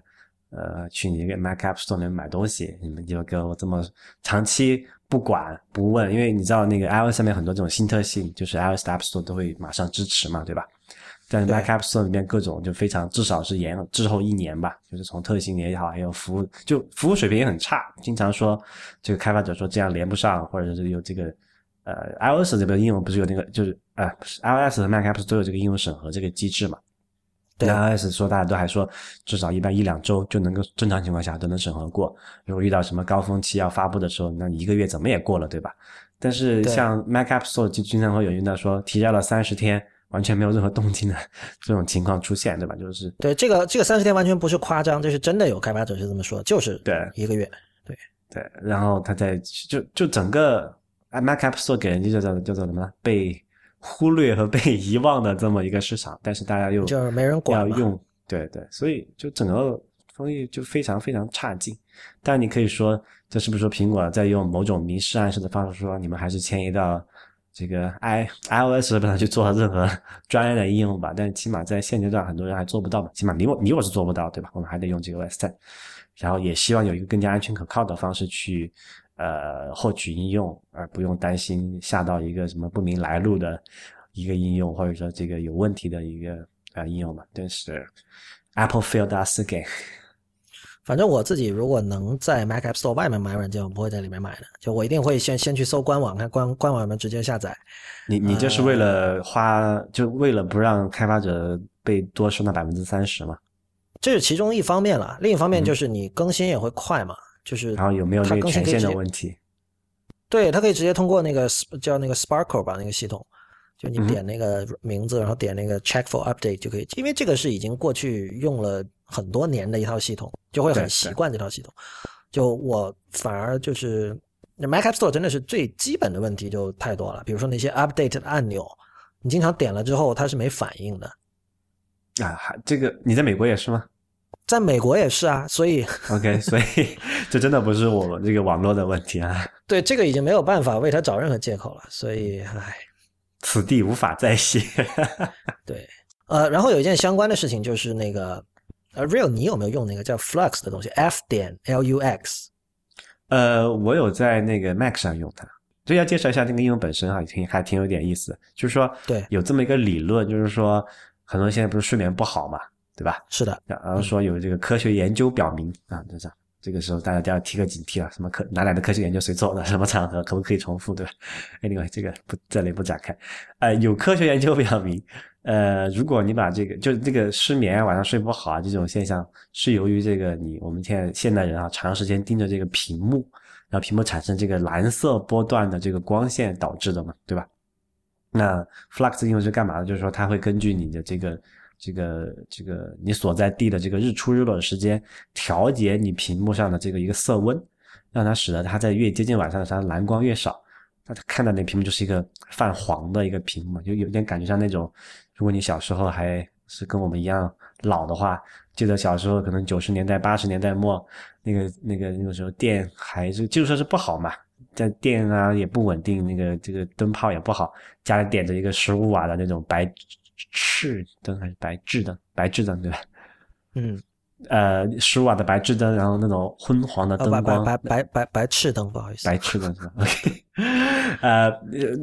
呃去你这个 Mac App Store 里面买东西，你们就给我这么长期。不管不问，因为你知道那个 iOS 上面很多这种新特性，就是 iOS App Store 都会马上支持嘛，对吧？在 Mac App Store 里面各种就非常，至少是延滞后一年吧，就是从特性也好，还有服务，就服务水平也很差，经常说这个开发者说这样连不上，或者是有这个呃 iOS 这边应用不是有那个就是呃 iOS 和 Mac App Store 都有这个应用审核这个机制嘛？对 iOS 说大家都还说至少一般一两周就能够正常情况下都能审核过，如果遇到什么高峰期要发布的时候，那一个月怎么也过了，对吧？但是像 Mac App Store 就经常会有遇到说提交了三十天。完全没有任何动静的 这种情况出现，对吧？就是对这个这个三十天完全不是夸张，这是真的有开发者是这么说，就是对一个月。对对，然后他在就就整个 Mac App Store 给人就叫做叫做什么呢？被忽略和被 遗忘的这么一个市场，但是大家又就是没人管要用，对对，所以就整个风力就非常非常差劲。但你可以说，这是不是说苹果在用某种明示暗示的方式说，你们还是迁移到这个 i iOS 上去做任何 专业的应用吧？但是起码在现阶段，很多人还做不到嘛。起码你我你我是做不到，对吧？我们还得用这个 OS 10，然后也希望有一个更加安全可靠的方式去呃获取应用，而不用担心下到一个什么不明来路的一个应用，或者说这个有问题的一个呃应用嘛。但是 Apple failed us again。反正我自己如果能在 Mac App Store 外面买软件，我不会在里面买的。就我一定会先先去搜官网，看官官网有没有直接下载。你你就是为了花，就为了不让开发者被多收那百分之三十嘛？这是其中一方面了，另一方面就是你更新也会快嘛，就是然后有没有它那个权限的问题？对，它可以直接通过那个叫那个 Sparkle 吧，那个系统，就你点那个名字，然后点那个 Check for Update 就可以。因为这个是已经过去用了很多年的一套系统，就会很习惯这套系统。就我反而就是那 Mac App Store 真的是最基本的问题就太多了，比如说那些 Update 的按钮，你经常点了之后它是没反应的。啊，还这个你在美国也是吗在美国也是啊，所以？OK，所以 这真的不是我们这个网络的问题啊，对这个已经没有办法为他找任何借口了。所以，唉。此地无法再写。对，呃，然后有一件相关的事情就是那个，呃，Real，你有没有用那个叫 Flux 的东西？F 点 L U X。呃，我有在那个 Mac 上用它。就要介绍一下那个应用本身啊，挺还挺有点意思。就是说，对有这么一个理论，就是说，很多人现在不是睡眠不好嘛，对吧？是的，然后说有这个科学研究表明啊，就这样这个时候大家就要提个警惕了，什么科哪来的科学研究谁做的，什么场合可不可以重复，对吧？Anyway，这个不这里不展开。呃，有科学研究表明，呃，如果你把这个就这个失眠啊、晚上睡不好啊这种现象，是由于这个你我们现在现代人啊长时间盯着这个屏幕，然后屏幕产生这个蓝色波段的这个光线导致的嘛，对吧？那 Flux 应用是干嘛的？就是说它会根据你的这个这个这个你所在地的这个日出日落的时间，调节你屏幕上的这个一个色温，让它使得它在越接近晚上的时候，蓝光越少。那它看到那屏幕就是一个泛黄的一个屏幕，就有点感觉像那种，如果你小时候还是跟我们一样老的话，记得小时候可能九十年代、八十年代末，那个那个那个时候电还是基础设施不好嘛，在电啊也不稳定，那个这个灯泡也不好，家里点着一个十五瓦的那种白炽灯还是白炽灯，白炽灯对吧？嗯，呃，十五瓦的白炽灯，然后那种昏黄的灯光，白白白白白炽灯，不好意思，白炽灯是吧？OK，呃，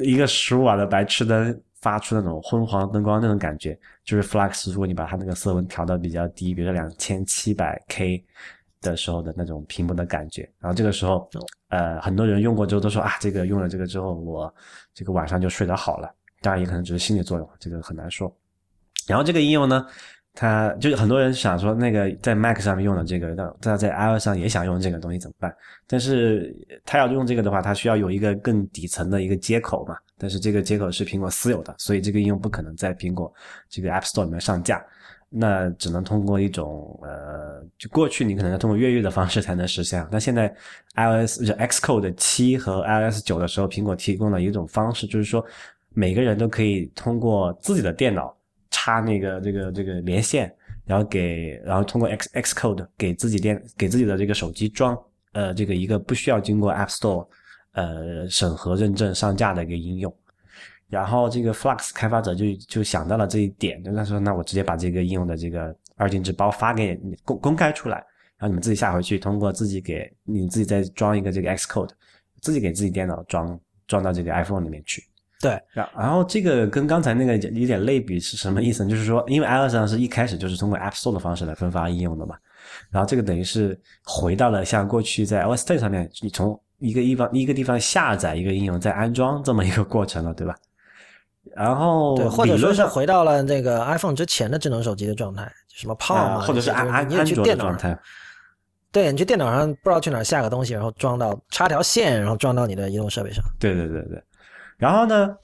一个十五瓦的白炽灯发出那种昏黄灯光那种感觉，就是 Flux。如果你把它那个色温调到比较低，比如说两千七百 K 的时候的那种屏幕的感觉，然后这个时候，呃，很多人用过之后都说啊，这个用了这个之后，我这个晚上就睡得好了。当然也可能只是心理作用，这个很难说。然后这个应用呢，它就是很多人想说，那个在 Mac 上面用的这个，那在 iOS 上也想用这个东西怎么办？但是它要用这个的话，它需要有一个更底层的一个接口嘛。但是这个接口是苹果私有的，所以这个应用不可能在苹果这个 App Store 里面上架。那只能通过一种呃，就过去你可能要通过越狱的方式才能实现。那现在 iOS 就 Xcode 七和 iOS 九的时候，苹果提供了一种方式，就是说每个人都可以通过自己的电脑插那个这个这个连线，然后给然后通过 X Xcode 给自己电给自己的这个手机装呃这个一个不需要经过 App Store 呃审核认证上架的一个应用。然后这个 Flux 开发者就就想到了这一点，就他说：“那我直接把这个应用的这个二进制包发给你公公开出来，然后你们自己下回去，通过自己给你自己再装一个这个 Xcode，自己给自己电脑装装到这个 iPhone 里面去。对，然然后这个跟刚才那个有点类比是什么意思呢？就是说，因为 iOS 上是一开始就是通过 App Store 的方式来分发应用的嘛，然后这个等于是回到了像过去在 iOS 10上面，你从一个地方一个地方下载一个应用再安装这么一个过程了，对吧？然后对，或者说是回到了那个 iPhone 之前的智能手机的状态，什么 Palm 或者是安安安卓的状态，对你去电脑上不知道去哪儿下个东西，然后装到插条线，然后装到你的移动设备上。对对对对。然后呢，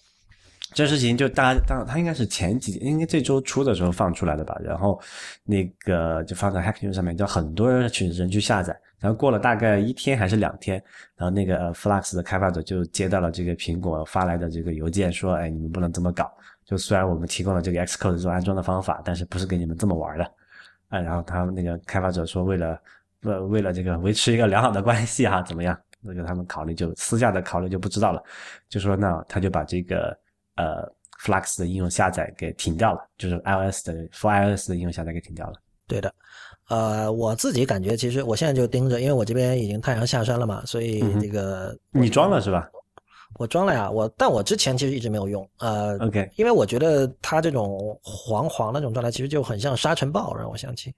这事情就大家当他应该是前几应该这周初的时候放出来的吧，然后那个就放在 Hack News 上面，就很多人去人去下载。然后过了大概一天还是两天，然后那个 Flux 的开发者就接到了这个苹果发来的这个邮件，说：“哎，你们不能这么搞。就虽然我们提供了这个 Xcode 这种安装的方法，但是不是给你们这么玩的。”啊，然后他那个开发者说，为了为为了这个维持一个良好的关系哈，怎么样？那个他们考虑就私下的考虑就不知道了，就说那他就把这个呃 Flux 的应用下载给停掉了，就是 iOS 的 For iOS 的应用下载给停掉了。对的，呃，我自己感觉其实我现在就盯着，因为我这边已经太阳下山了嘛，所以这个、你装了是吧我装了呀，我但我之前其实一直没有用，呃，？OK，因为我觉得它这种黄黄那种状态，其实就很像沙尘暴，让我想起，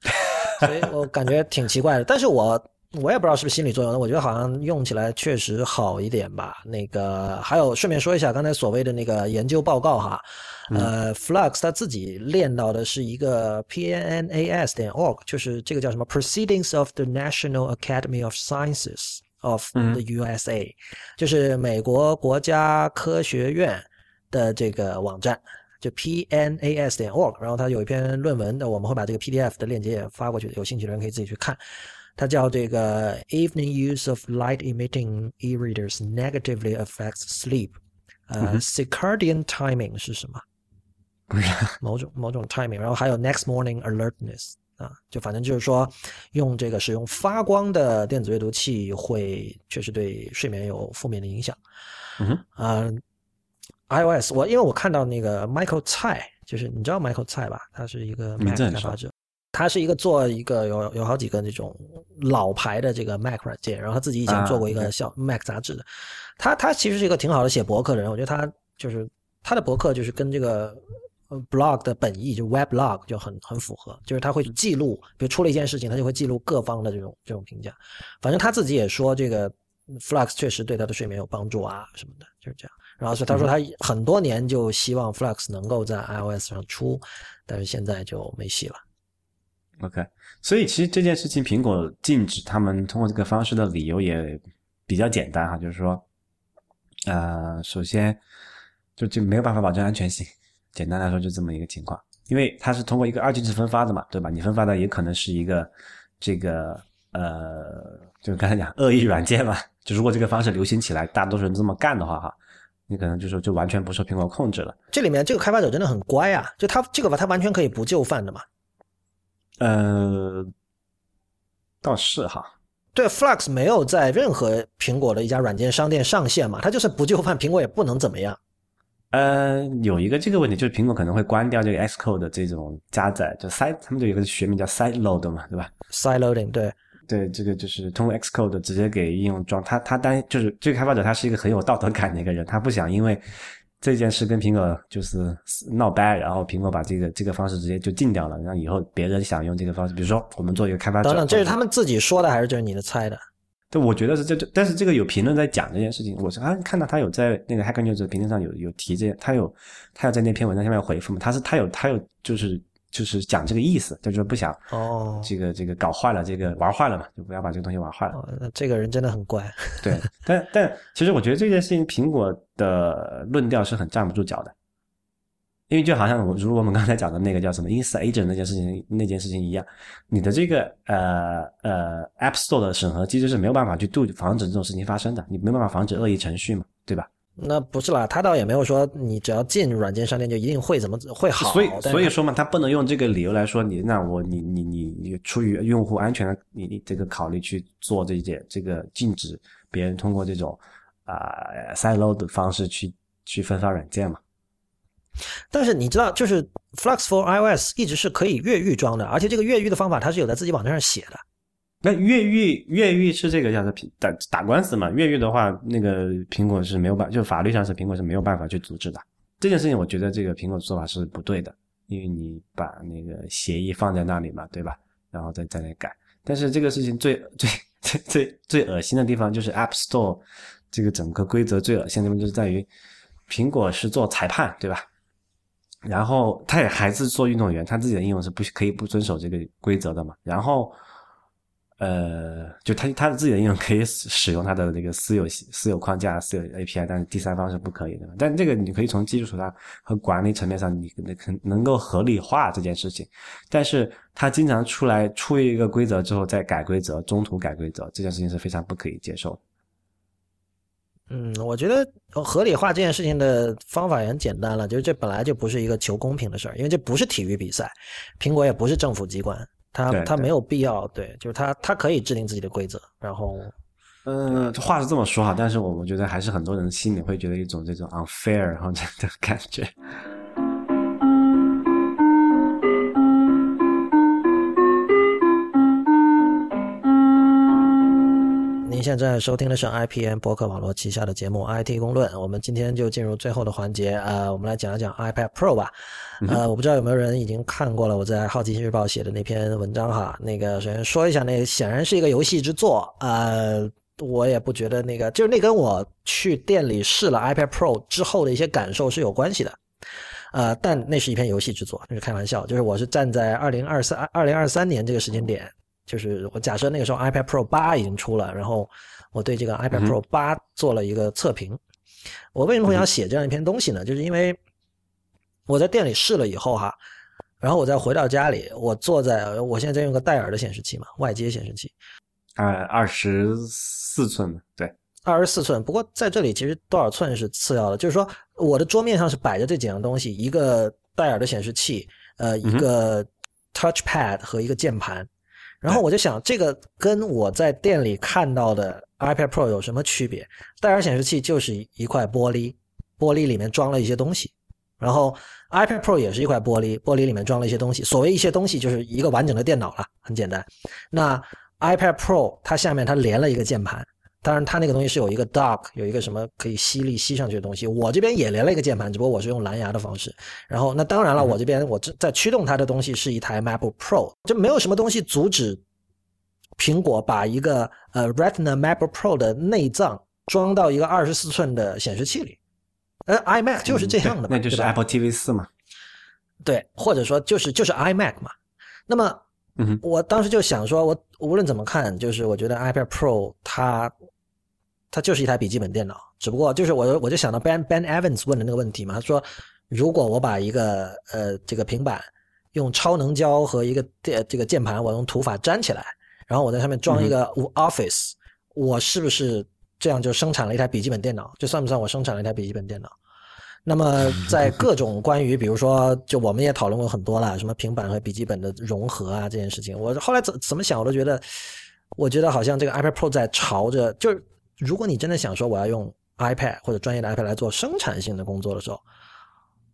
所以我感觉挺奇怪的。但是我我也不知道是不是心理作用，我觉得好像用起来确实好一点吧。那个还有顺便说一下，刚才所谓的那个研究报告哈，呃，Flux 他自己练到的是一个 PNAS 点 org，就是这个叫什么 Proceedings of the National Academy of Sciences of the USA，、就是美国国家科学院的这个网站。就 pnas 点 org，然后它有一篇论文的，我们会把这个 PDF 的链接也发过去，有兴趣的人可以自己去看。它叫这个 Evening use of light emitting e-readers negatively affects sleep。呃、c i r c a d i a n timing 是什么？某种某种 timing，然后还有 next morning alertness 啊，就反正就是说，用这个使用发光的电子阅读器会确实对睡眠有负面的影响。嗯哼，啊、iOS 我因为我看到那个 Michael 蔡，就是你知道 Michael 蔡吧？他是一个 Mac 开发者，他是一个做一个有有好几个那种老牌的这个 Mac 软件，然后他自己以前啊做过一个小 Mac 杂志的。他他其实是一个挺好的写博客的人，我觉得他就是他的博客就是跟这个呃 blog 的本意就 weblog 就很很符合，就是他会记录，比如出了一件事情，他就会记录各方的这种这种评价。反正他自己也说这个 Flux 确实对他的睡眠有帮助啊什么的，就是这样。然后是他说他很多年就希望 Flux 能够在 iOS 上出，但是现在就没戏了。OK，所以其实这件事情，苹果禁止他们通过这个方式的理由也比较简单哈，就是说，呃，首先就就没有办法保证安全性，简单来说就这么一个情况，因为它是通过一个二进制分发的嘛，对吧？你分发的也可能是一个这个呃，就刚才讲恶意软件嘛，就如果这个方式流行起来，大多数人这么干的话哈，你可能就说就完全不受苹果控制了。这里面这个开发者真的很乖啊，就他这个吧，他完全可以不就范的嘛。呃，倒是哈，对，Flux 没有在任何苹果的一家软件商店上线嘛，它就是不就范，苹果也不能怎么样。呃，有一个这个问题，就是苹果可能会关掉这个 Xcode 的这种加载，就 side，他们就有一个学名叫 side load 嘛，对吧？Side loading，对，对，这个就是通过 Xcode 直接给应用装，他他担就是这个开发者他是一个很有道德感的一个人，他不想因为这件事跟苹果就是闹掰，然后苹果把这个这个方式直接就禁掉了，然后以后别人想用这个方式，比如说我们做一个开发者，等等，这是他们自己说的还是就是你的猜的？对，我觉得是这这，但是这个有评论在讲这件事情，我是啊看到他有在那个 Hacker News 的评论上有有提这，他有他有在那篇文章下面回复嘛，他是他有他有就是就是讲这个意思，就是说不想哦，这个这个搞坏了，这个玩坏了嘛，就不要把这个东西玩坏了。这个人真的很乖。对，但但其实我觉得这件事情，苹果的论调是很站不住脚的，因为就好像我如果我们刚才讲的那个叫什么 Ins Agent 那件事情那件事情一样，你的这个呃呃 App Store 的审核机制是没有办法去杜防止这种事情发生的，你没办法防止恶意程序嘛，对吧？那不是啦，他倒也没有说你只要进软件商店就一定会怎么会好。所以所以说嘛，他不能用这个理由来说你，那我你你你你出于用户安全的你你这个考虑去做这件这个禁止别人通过这种啊、side load 的方式去去分发软件嘛。但是你知道，就是 Flux for iOS 一直是可以越狱装的，而且这个越狱的方法它是有在自己网站上写的。那越狱越狱是这个叫做打打官司嘛？越狱的话，那个苹果是没有办，就法律上是苹果是没有办法去阻止的。这件事情，我觉得这个苹果的做法是不对的，因为你把那个协议放在那里嘛，对吧？然后再再来改。但是这个事情最最最最最恶心的地方就是 App Store 这个整个规则最恶心的地方就是在于，苹果是做裁判，对吧？然后他也还是做运动员，他自己的应用是不可以不遵守这个规则的嘛？然后。呃，就他他的自己的应用可以使用他的那个私有私有框架、私有 API，但是第三方是不可以的。但这个你可以从技术上和管理层面上，你能能够合理化这件事情。但是他经常出来出一个规则之后再改规则，中途改规则，这件事情是非常不可以接受。嗯，我觉得合理化这件事情的方法也很简单了，就是这本来就不是一个求公平的事儿，因为这不是体育比赛，苹果也不是政府机关。他他没有必要，对，就是他他可以制定自己的规则，然后，嗯，话是这么说哈，但是我我觉得还是很多人心里会觉得一种这种 unfair 然后这样的感觉。您现在收听的是 IPN 博客网络旗下的节目 IT 公论，我们今天就进入最后的环节啊，我们来讲一讲 iPad Pro 吧。呃，我不知道有没有人已经看过了我在好奇心日报写的那篇文章哈。那个首先说一下，那显然是一个游戏之作呃，我也不觉得那个，就是那跟我去店里试了 iPad Pro 之后的一些感受是有关系的。呃，但那是一篇游戏之作，那是开玩笑，就是我是站在二零二三二零二三年这个时间点。就是我假设那个时候 iPad Pro 八已经出了，然后我对这个 iPad Pro 八做了一个测评。我为什么会想写这样一篇东西呢？就是因为我在店里试了以后哈，然后我再回到家里，我坐在我现在在用个戴尔的显示器嘛，外接显示器，呃，二十四寸对，二十四寸。不过在这里其实多少寸是次要的，就是说我的桌面上是摆着这几样东西：一个戴尔的显示器，呃，一个 Touchpad 和一个键盘。然后我就想，这个跟我在店里看到的 iPad Pro 有什么区别？戴尔显示器就是一块玻璃，玻璃里面装了一些东西。然后 iPad Pro 也是一块玻璃，玻璃里面装了一些东西。所谓一些东西，就是一个完整的电脑了，很简单。那 iPad Pro 它下面它连了一个键盘，当然它那个东西是有一个 dock，有一个什么可以吸力吸上去的东西。我这边也连了一个键盘，只不过我是用蓝牙的方式。然后那当然了，我这边我在驱动它的东西是一台 MacBook Pro，就没有什么东西阻止苹果把一个呃 Retina MacBook Pro 的内脏装到一个二十四寸的显示器里。呃，iMac 就是这样的，那就是 Apple TV 四嘛。对，或者说就是就是 iMac 嘛。那么，嗯，我当时就想说，我无论怎么看，就是我觉得 iPad Pro 它它就是一台笔记本电脑，只不过就是我我就想到 Ben Ben Evans 问的那个问题嘛，他说如果我把一个呃这个平板用超能胶和一个电这个键盘，我用土法粘起来，然后我在上面装一个 Office，我是不是？这样就生产了一台笔记本电脑，这算不算我生产了一台笔记本电脑？那么在各种关于，比如说，就我们也讨论过很多了，什么平板和笔记本的融合啊这件事情，我后来怎怎么想，我都觉得，我觉得好像这个 iPad Pro 在朝着，就是如果你真的想说我要用 iPad 或者专业的 iPad 来做生产性的工作的时候，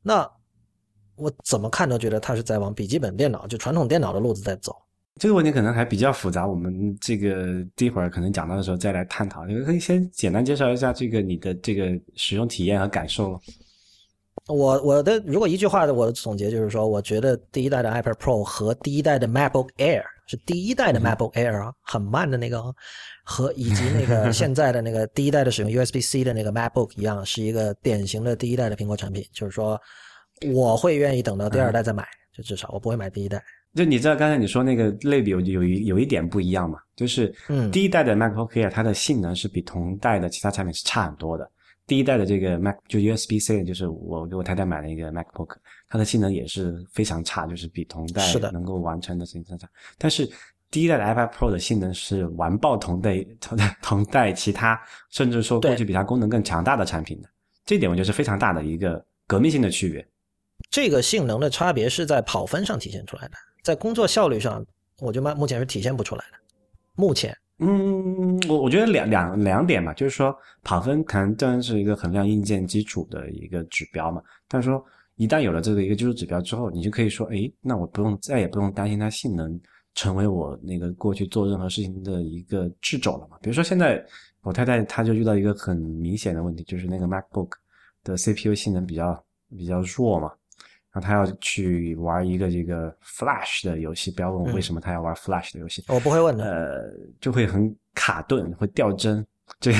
那我怎么看都觉得它是在往笔记本电脑，就传统电脑的路子在走。这个问题可能还比较复杂，我们这个一会儿可能讲到的时候再来探讨。你可以先简单介绍一下这个你的这个使用体验和感受。我我的如果一句话的我的总结就是说，我觉得第一代的 iPad Pro 和第一代的 MacBook Air 是第一代的 MacBook Air 啊，很慢的那个，和以及那个 现在的那个第一代的使用 USB-C 的那个 MacBook 一样，是一个典型的第一代的苹果产品。就是说，我会愿意等到第二代再买，就至少我不会买第一代。就你知道刚才你说那个类比有有一有一点不一样嘛？就是第一代的 MacBook Air 它的性能是比同代的其他产品是差很多的。第一代的这个 Mac 就 USB C 就是我给我太太买了一个 MacBook，它的性能也是非常差，就是比同代能够完成的事情差。但是第一代的 iPad Pro 的性能是完爆同代同同代其他，甚至说过去比它功能更强大的产品的。这点我觉得是非常大的一个革命性的区别。这个性能的差别是在跑分上体现出来的。在工作效率上，我觉得目前是体现不出来的。目前，嗯，我我觉得两两两点嘛，就是说跑分可能当然是一个衡量硬件基础的一个指标嘛。但是说一旦有了这个一个基础指标之后，你就可以说，哎，那我不用再也不用担心它性能成为我那个过去做任何事情的一个掣肘了嘛。比如说现在我太太她就遇到一个很明显的问题，就是那个 MacBook 的 CPU 性能比较比较弱嘛，然后她要去玩一个这个 Flash 的游戏，不要问我为什么他要玩 Flash 的游戏，我不会问的。呃，就会很卡顿，会掉帧，这个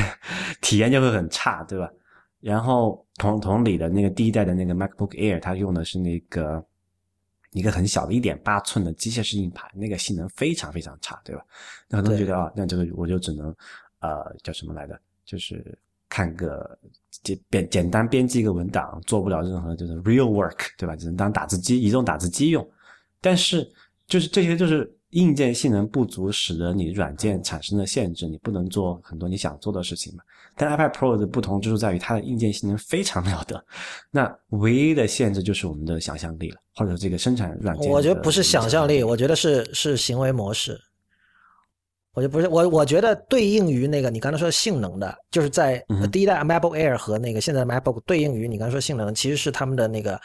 体验就会很差，对吧？然后同同理的那个第一代的那个 MacBook Air，它用的是那个一个很小的一点八寸的机械式硬盘，那个性能非常非常差，对吧？那很多人觉得啊，那这个我就只能呃叫什么来着，就是看个简简简单编辑一个文档，做不了任何就是 real work，对吧？只能当打字机、移动打字机用。但是就是这些就是硬件性能不足，使得你软件产生了限制，你不能做很多你想做的事情嘛。但 iPad Pro 的不同之处在于它的硬件性能非常了得，那唯一的限制就是我们的想象力了，或者这个生产软件。我觉得不是想象力，我觉得是是行为模式。我就不是我，我觉得对应于那个你刚才说性能的，就是在第一代 MacBook Air 和那个现在的 MacBook 对应于你刚才说性能，其实是他们的那个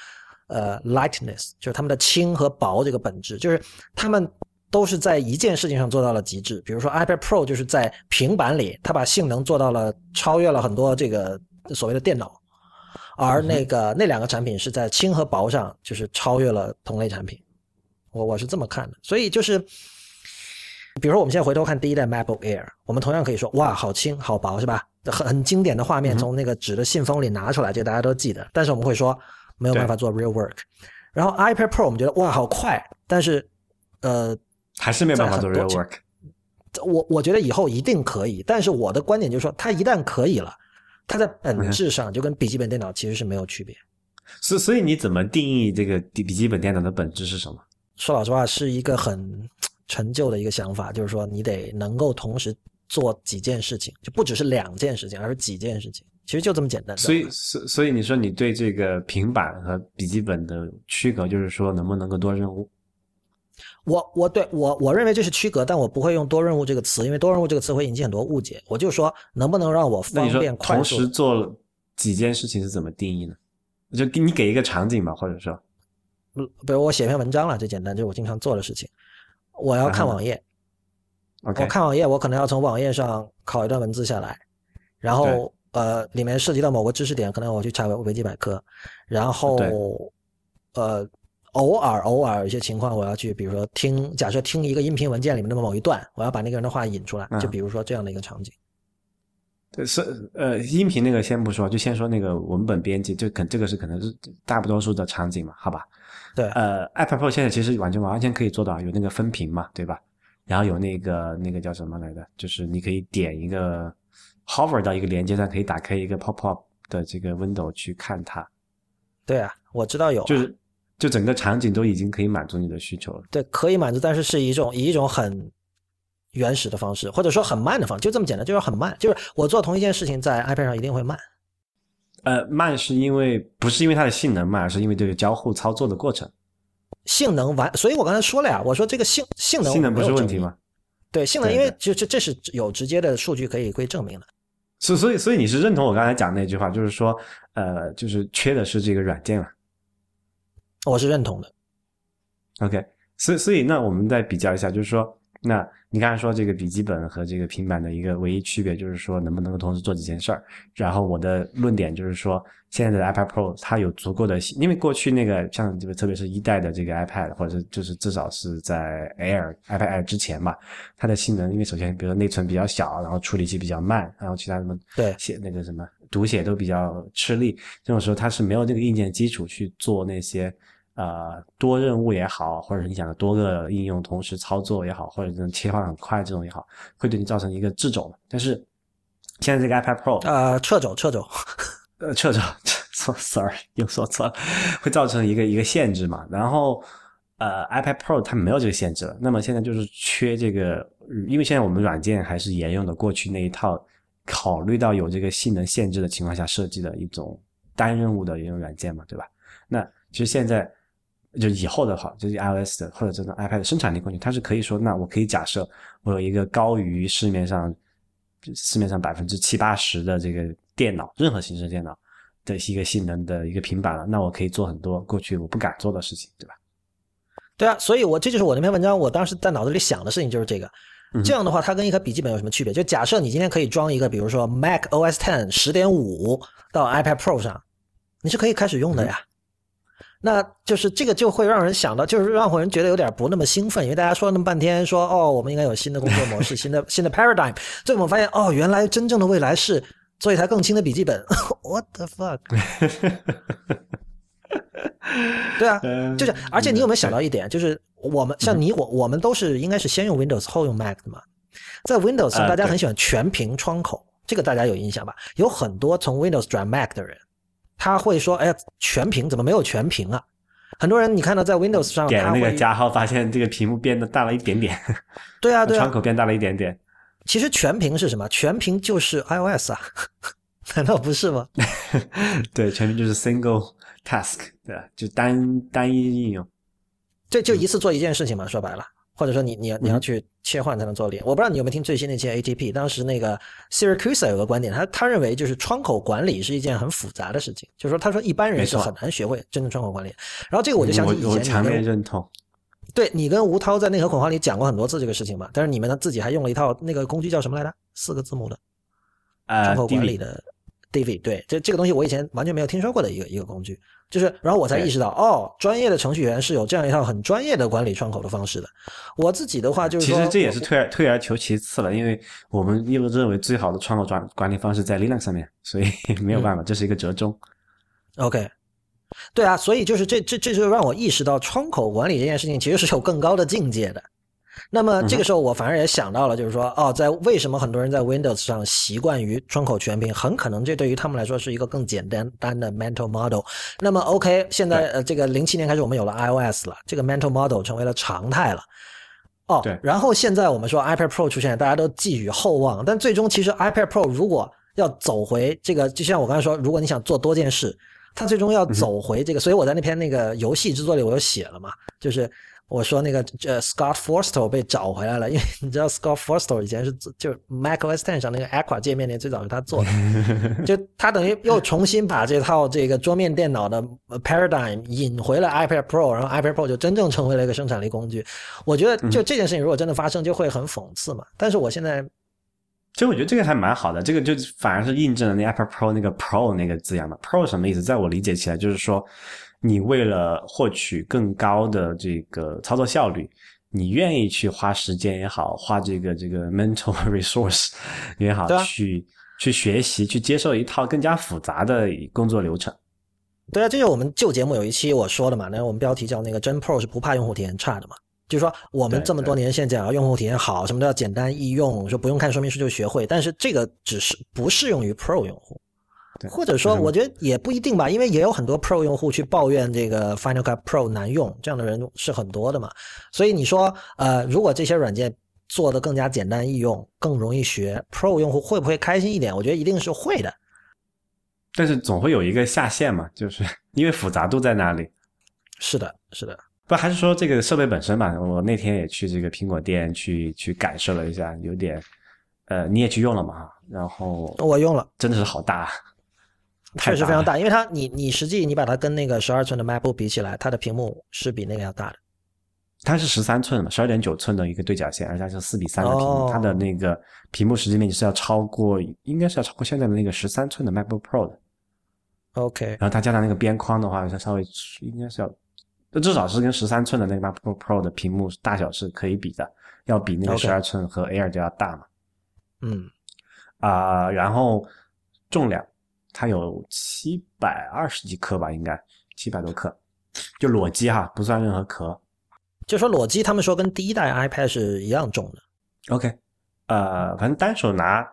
呃 lightness，就是他们的轻和薄这个本质，就是他们。都是在一件事情上做到了极致，比如说 iPad Pro 就是在平板里，它把性能做到了超越了很多这个所谓的电脑，而那个那两个产品是在轻和薄上就是超越了同类产品，我我是这么看的。所以就是，比如说我们现在回头看第一代 MacBook Air，我们同样可以说哇，好轻好薄是吧？很很经典的画面从那个纸的信封里拿出来，这个大家都记得。但是我们会说没有办法做 real work。然后 iPad Pro 我们觉得哇好快，但是呃。还是没办法做 real work。我我觉得以后一定可以，但是我的观点就是说，它一旦可以了，它在本质上就跟笔记本电脑其实是没有区别。所所以你怎么定义这个笔笔记本电脑的本质是什么？说老实话，是一个很陈旧的一个想法，就是说你得能够同时做几件事情，就不只是两件事情，而是几件事情。其实就这么简单。所以，所所以你说你对这个平板和笔记本的区隔，就是说能不能够多任务？我我对我我认为这是区隔，但我不会用多任务这个词，因为多任务这个词会引起很多误解。我就说能不能让我方便快速？同时做几件事情是怎么定义呢？就给你给一个场景吧，或者说，比如我写篇文章了，最简单就是我经常做的事情。我要看网页，我看网页，我可能要从网页上拷一段文字下来，然后呃里面涉及到某个知识点，可能我去查维基百科，然后呃。偶尔偶尔有些情况，我要去，比如说听，假设听一个音频文件里面的某一段，我要把那个人的话引出来，就比如说这样的一个场景。对，是呃，音频那个先不说，就先说那个文本编辑，就可这个是可能是大多数的场景嘛，好吧？对，呃，iPad Pro 现在其实完全完全可以做到有那个分屏嘛，对吧？然后有那个那个叫什么来着？就是你可以点一个 hover 到一个连接上，可以打开一个 pop up 的这个 window 去看它。对啊，我知道有，就是。就整个场景都已经可以满足你的需求了。对，可以满足，但是是一种以一种很原始的方式，或者说很慢的方式，就这么简单，就是很慢。就是我做同一件事情，在 iPad 上一定会慢。呃，慢是因为不是因为它的性能慢，而是因为这个交互操作的过程。性能完，所以我刚才说了呀，我说这个性性能性能不是问题吗？对，性能因为就这这是有直接的数据可以可以证明的。所所以所以你是认同我刚才讲那句话，就是说呃，就是缺的是这个软件嘛。我是认同的，OK，所以所以那我们再比较一下，就是说，那你刚才说这个笔记本和这个平板的一个唯一区别，就是说能不能够同时做几件事儿。然后我的论点就是说，现在的 iPad Pro 它有足够的，因为过去那个像这个特别是一代的这个 iPad，或者是就是至少是在 Air iPad Air 之前吧，它的性能，因为首先比如说内存比较小，然后处理器比较慢，然后其他什么对写那个什么读写都比较吃力，这种时候它是没有这个硬件基础去做那些。呃，多任务也好，或者你想的多个应用同时操作也好，或者这种切换很快这种也好，会对你造成一个掣肘。但是现在这个 iPad Pro，呃，掣肘，掣肘，呃，掣肘，错，sorry，又说错了，会造成一个一个限制嘛。然后呃，iPad Pro 它没有这个限制了。那么现在就是缺这个，因为现在我们软件还是沿用的过去那一套，考虑到有这个性能限制的情况下设计的一种单任务的应用软件嘛，对吧？那其实现在。就以后的话，就是 iOS 的或者这种 iPad 的生产力工具，它是可以说，那我可以假设我有一个高于市面上市面上百分之七八十的这个电脑，任何形式电脑的一个性能的一个平板了，那我可以做很多过去我不敢做的事情，对吧？对啊，所以我这就是我那篇文章，我当时在脑子里想的事情就是这个。这样的话，它跟一个笔记本有什么区别？就假设你今天可以装一个，比如说 Mac OS Ten 十点五到 iPad Pro 上，你是可以开始用的呀。那就是这个就会让人想到，就是让人觉得有点不那么兴奋，因为大家说了那么半天，说哦，我们应该有新的工作模式，新的新的 paradigm，最后我们发现哦，原来真正的未来是做一台更轻的笔记本。What the fuck？对 啊，就是，而且你有没有想到一点，就是我们像你我我们都是应该是先用 Windows 后用 Mac 的嘛，在 Windows 上大家很喜欢全屏窗口，这个大家有印象吧？有很多从 Windows 转 Mac 的人，他会说：“哎呀，全屏怎么没有全屏啊？”很多人你看到在 Windows 上点了那个加号，发现这个屏幕变得大了一点点。对啊，对啊，窗口变大了一点点。其实全屏是什么？全屏就是 iOS 啊，难道不是吗？对，全屏就是 Single。Task 对吧？就单单一应用，这就一次做一件事情嘛。说白了，或者说你你你要去切换才能做脸。我不知道你有没有听最新那期 ATP，当时那个 Siracusa 有个观点，他他认为就是窗口管理是一件很复杂的事情，就是说他说一般人是很难学会真正窗口管理。然后这个我就想起以前我强烈认同。对你跟吴涛在内核恐慌里讲过很多次这个事情嘛，但是你们呢自己还用了一套那个工具叫什么来着？四个字母的窗口管理的。David，对，这这个东西我以前完全没有听说过的一个一个工具，就是，然后我才意识到，哦，专业的程序员是有这样一套很专业的管理窗口的方式的。我自己的话就是，其实这也是退而退而求其次了，因为我们又认为最好的窗口管管理方式在 Linux 上面，所以没有办法，这是一个折中。OK，对啊，所以就是这这这就让我意识到，窗口管理这件事情其实是有更高的境界的。那么这个时候，我反而也想到了，就是说，哦，在为什么很多人在 Windows 上习惯于窗口全屏？很可能这对于他们来说是一个更简单单的 mental model。那么 OK，现在呃，这个零七年开始我们有了 iOS 了，这个 mental model 成为了常态了。哦，对。然后现在我们说 iPad Pro 出现，大家都寄予厚望，但最终其实 iPad Pro 如果要走回这个，就像我刚才说，如果你想做多件事，它最终要走回这个。所以我在那篇那个游戏制作里，我又写了嘛，就是。我说那个呃，Scott Forstall 被找回来了，因为你知道 Scott Forstall 以前是就 macOS Ten 上那个 Aqua 界面那最早是他做的，就他等于又重新把这套这个桌面电脑的 paradigm 引回了 iPad Pro，然后 iPad Pro 就真正成为了一个生产力工具。我觉得就这件事情如果真的发生，就会很讽刺嘛。但是我现在，其实我觉得这个还蛮好的，这个就反而是印证了那 Apple Pro 那个 Pro 那个字样嘛。Pro 什么意思？在我理解起来就是说。你为了获取更高的这个操作效率，你愿意去花时间也好，花这个这个 mental resource 也好，去去学习，去接受一套更加复杂的工作流程。对啊，这是我们旧节目有一期我说的嘛，那我们标题叫那个真 Pro 是不怕用户体验差的嘛，就是说我们这么多年现在啊用户体验好，什么都要简单易用，说不用看说明书就学会，但是这个只是不适用于 Pro 用户。或者说，我觉得也不一定吧，因为也有很多 Pro 用户去抱怨这个 Final Cut Pro 难用，这样的人是很多的嘛。所以你说，呃，如果这些软件做的更加简单易用，更容易学，Pro 用户会不会开心一点？我觉得一定是会的。但是总会有一个下限嘛，就是 因为复杂度在哪里？是的，是的。不还是说这个设备本身嘛？我那天也去这个苹果店去去感受了一下，有点，呃，你也去用了嘛？然后我用了，真的是好大。确实非常大，因为它你你实际你把它跟那个十二寸的 MacBook 比起来，它的屏幕是比那个要大的。它是十三寸嘛，十二点九寸的一个对角线，而且是四比三的屏幕，它的那个屏幕实际面积是要超过，应该是要超过现在的那个十三寸的 MacBook Pro 的。OK，然后它加上那个边框的话，它稍微应该是要，至少是跟十三寸的那个 MacBook Pro 的屏幕大小是可以比的，要比那个十二寸和 Air 就要大嘛。嗯，啊，然后重量。它有七百二十几克吧，应该七百多克，就裸机哈，不算任何壳。就说裸机，他们说跟第一代 iPad 是一样重的。OK，呃，反正单手拿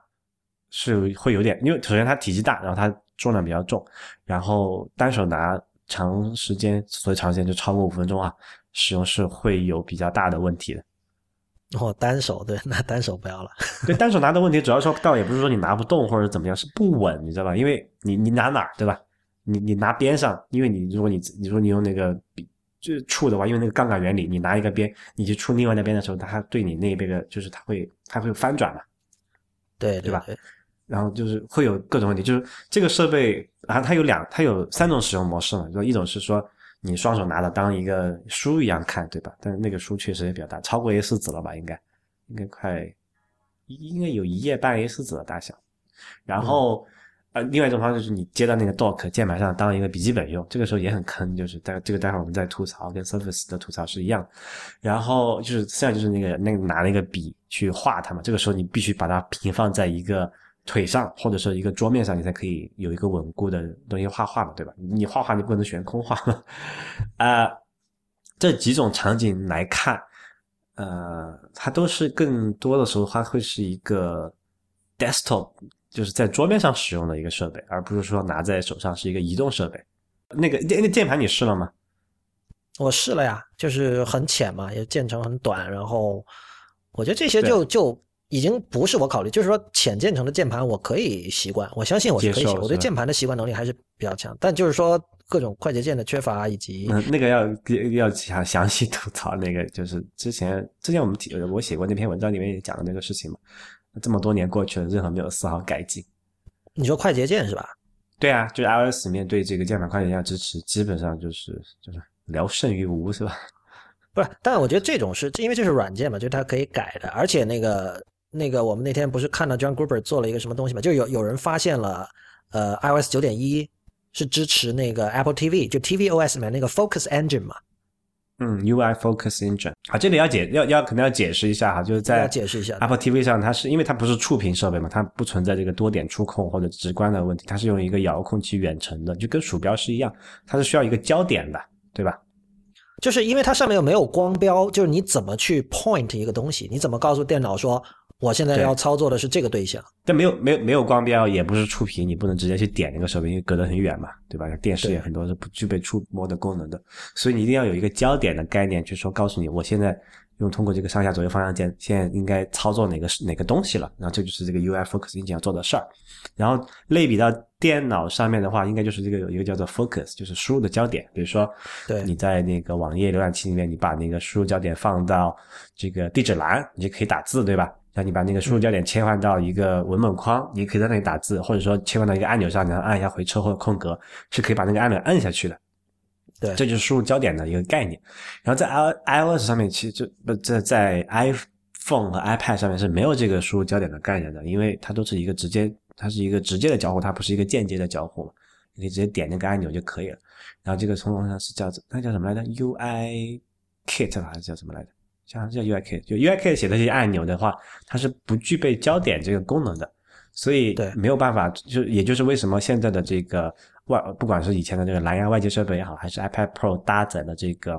是会有点，因为首先它体积大，然后它重量比较重，然后单手拿长时间，所以长时间就超过五分钟啊，使用是会有比较大的问题的。哦，单手对，那单手不要了。对，单手拿的问题，主要说倒也不是说你拿不动或者怎么样，是不稳，你知道吧？因为你你拿哪儿，对吧？你你拿边上，因为你如果你你说你用那个就是触的话，因为那个杠杆原理，你拿一个边，你去触另外那边的时候，它对你那边的，就是它会它会翻转嘛？对对吧？然后就是会有各种问题，就是这个设备啊，它有两，它有三种使用模式嘛，就一种是说你双手拿着当一个书一样看，对吧？但是那个书确实也比较大，超过 A 四纸了吧？应该应该快应该有一页半 A 四纸的大小。然后呃，另外一种方式就是你接到那个 dock 键盘上当一个笔记本用，这个时候也很坑，就是待这个待会儿我们再吐槽，跟 Surface 的吐槽是一样。然后就是现在就是那个那个拿那个笔去画它嘛，这个时候你必须把它平放在一个。腿上或者说一个桌面上，你才可以有一个稳固的东西画画嘛，对吧？你画画你不能悬空画啊。这几种场景来看，呃，它都是更多的时候它会是一个 desktop，就是在桌面上使用的一个设备，而不是说拿在手上是一个移动设备。那个那个键盘你试了吗？我试了呀，就是很浅嘛，也键程很短，然后我觉得这些就就。已经不是我考虑，就是说浅键程的键盘我可以习惯，我相信我是可以习惯，我对键盘的习惯能力还是比较强。但就是说各种快捷键的缺乏以及那个要要详详细吐槽那个，就是之前之前我们提我写过那篇文章里面也讲的那个事情嘛。这么多年过去了，任何没有丝毫改进。你说快捷键是吧？对啊，就是 iOS 里面对这个键盘快捷键支持，基本上就是就是聊胜于无，是吧？不是，但我觉得这种是因为这是软件嘛，就是它可以改的，而且那个。那个，我们那天不是看到 John Gruber 做了一个什么东西嘛？就有有人发现了，呃，iOS 九点一是支持那个 Apple TV，就 tvOS 里面那个 Focus Engine 嘛。嗯，UI Focus Engine 啊，这里要解要要可能要解释一下哈，就是在解释一下 Apple TV 上，它是因为它不是触屏设备嘛，它不存在这个多点触控或者直观的问题，它是用一个遥控器远程的，就跟鼠标是一样，它是需要一个焦点的，对吧？就是因为它上面又没有光标，就是你怎么去 point 一个东西，你怎么告诉电脑说？我现在要操作的是这个对象，但没有没有没有光标，也不是触屏，你不能直接去点那个手柄，因为隔得很远嘛，对吧？电视也很多是不具备触摸的功能的，所以你一定要有一个焦点的概念，就是说告诉你，我现在用通过这个上下左右方向键，现在应该操作哪个哪个东西了。然后这就是这个 UI Focus 硬件要做的事儿。然后类比到电脑上面的话，应该就是这个有一个叫做 Focus，就是输入的焦点。比如说，对你在那个网页浏览器里面，你把那个输入焦点放到这个地址栏，你就可以打字，对吧？那你把那个输入焦点切换到一个文本框，你可以在那里打字，或者说切换到一个按钮上，然后按一下回车或者空格，是可以把那个按钮按下去的。对，这就是输入焦点的一个概念。然后在 i iOS 上面，其实就不在在 iPhone 和 iPad 上面是没有这个输入焦点的概念的，因为它都是一个直接，它是一个直接的交互，它不是一个间接的交互嘛。你可以直接点那个按钮就可以了。然后这个从上是叫那叫什么来着？UI Kit 还是叫什么来着？像叫 UIK，就 UIK 写的这些按钮的话，它是不具备焦点这个功能的，所以没有办法。就也就是为什么现在的这个外，不管是以前的这个蓝牙外接设备也好，还是 iPad Pro 搭载的这个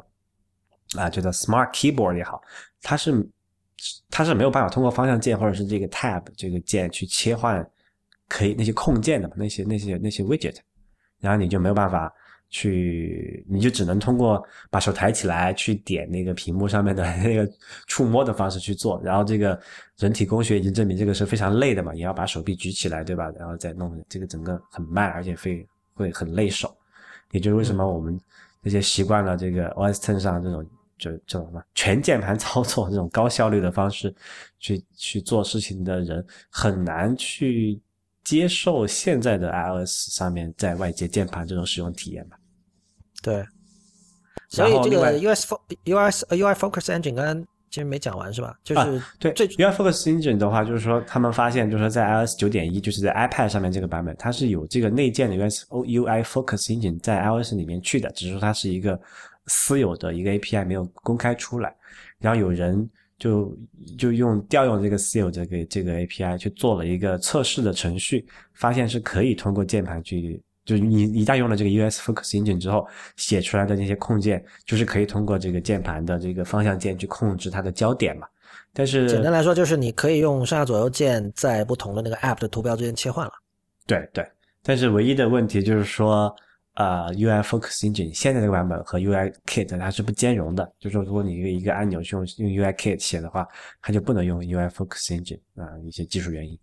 啊，叫做 Smart Keyboard 也好，它是它是没有办法通过方向键或者是这个 Tab 这个键去切换可以那些控件的那些那些那些 widget，然后你就没有办法。去，你就只能通过把手抬起来去点那个屏幕上面的 那个触摸的方式去做，然后这个人体工学已经证明这个是非常累的嘛，也要把手臂举起来，对吧？然后再弄这个整个很慢，而且会会很累手。也就是为什么我们那些习惯了这个 OS Ten 上这种就这种什么全键盘操作这种高效率的方式去去做事情的人，很难去接受现在的 iOS 上面在外接键盘这种使用体验吧。对，所以这个 US US UI Focus Engine 刚刚其实没讲完是吧？就是对最 UI Focus Engine 的话，就是说他们发现，就是说在 iOS 九点一，就是在 iPad 上面这个版本，它是有这个内建的 US UI Focus Engine 在 iOS 里面去的，只是说它是一个私有的一个 API 没有公开出来，然后有人就就用调用这个私有这个这个 API 去做了一个测试的程序，发现是可以通过键盘去。就是你一旦用了这个 US Focus Engine 之后，写出来的那些控件，就是可以通过这个键盘的这个方向键去控制它的焦点嘛。但是简单来说，就是你可以用上下左右键在不同的那个 App 的图标之间切换了。对对，但是唯一的问题就是说，呃，UI Focus Engine 现在这个版本和 UI Kit 它是不兼容的。就是说，如果你一个一个按钮用用 UI Kit 写的话，它就不能用 UI Focus Engine 啊，一些技术原因。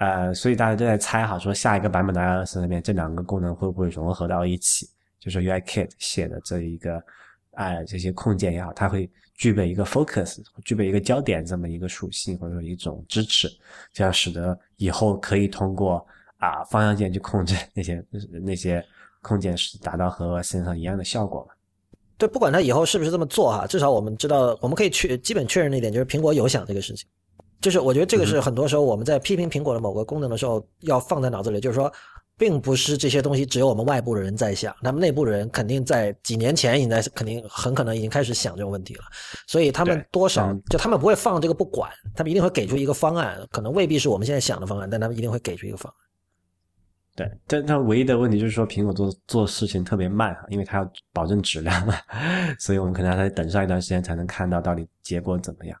呃，所以大家都在猜哈，说下一个版本的 iOS 里面这两个功能会不会融合到一起？就是 UIKit 写的这一个，哎，这些控件也好，它会具备一个 focus，具备一个焦点这么一个属性或者说一种支持，这样使得以后可以通过啊方向键去控制那些那些控件，是达到和身上一样的效果嘛？对，不管它以后是不是这么做哈，至少我们知道，我们可以确基本确认的一点就是苹果有想这个事情。就是我觉得这个是很多时候我们在批评苹果的某个功能的时候要放在脑子里，就是说，并不是这些东西只有我们外部的人在想，他们内部的人肯定在几年前已经在肯定很可能已经开始想这个问题了，所以他们多少就他们不会放这个不管，他们一定会给出一个方案，可能未必是我们现在想的方案，但他们一定会给出一个方案。对，但它唯一的问题就是说苹果做做事情特别慢因为它要保证质量嘛，所以我们可能要再等上一段时间才能看到到底结果怎么样。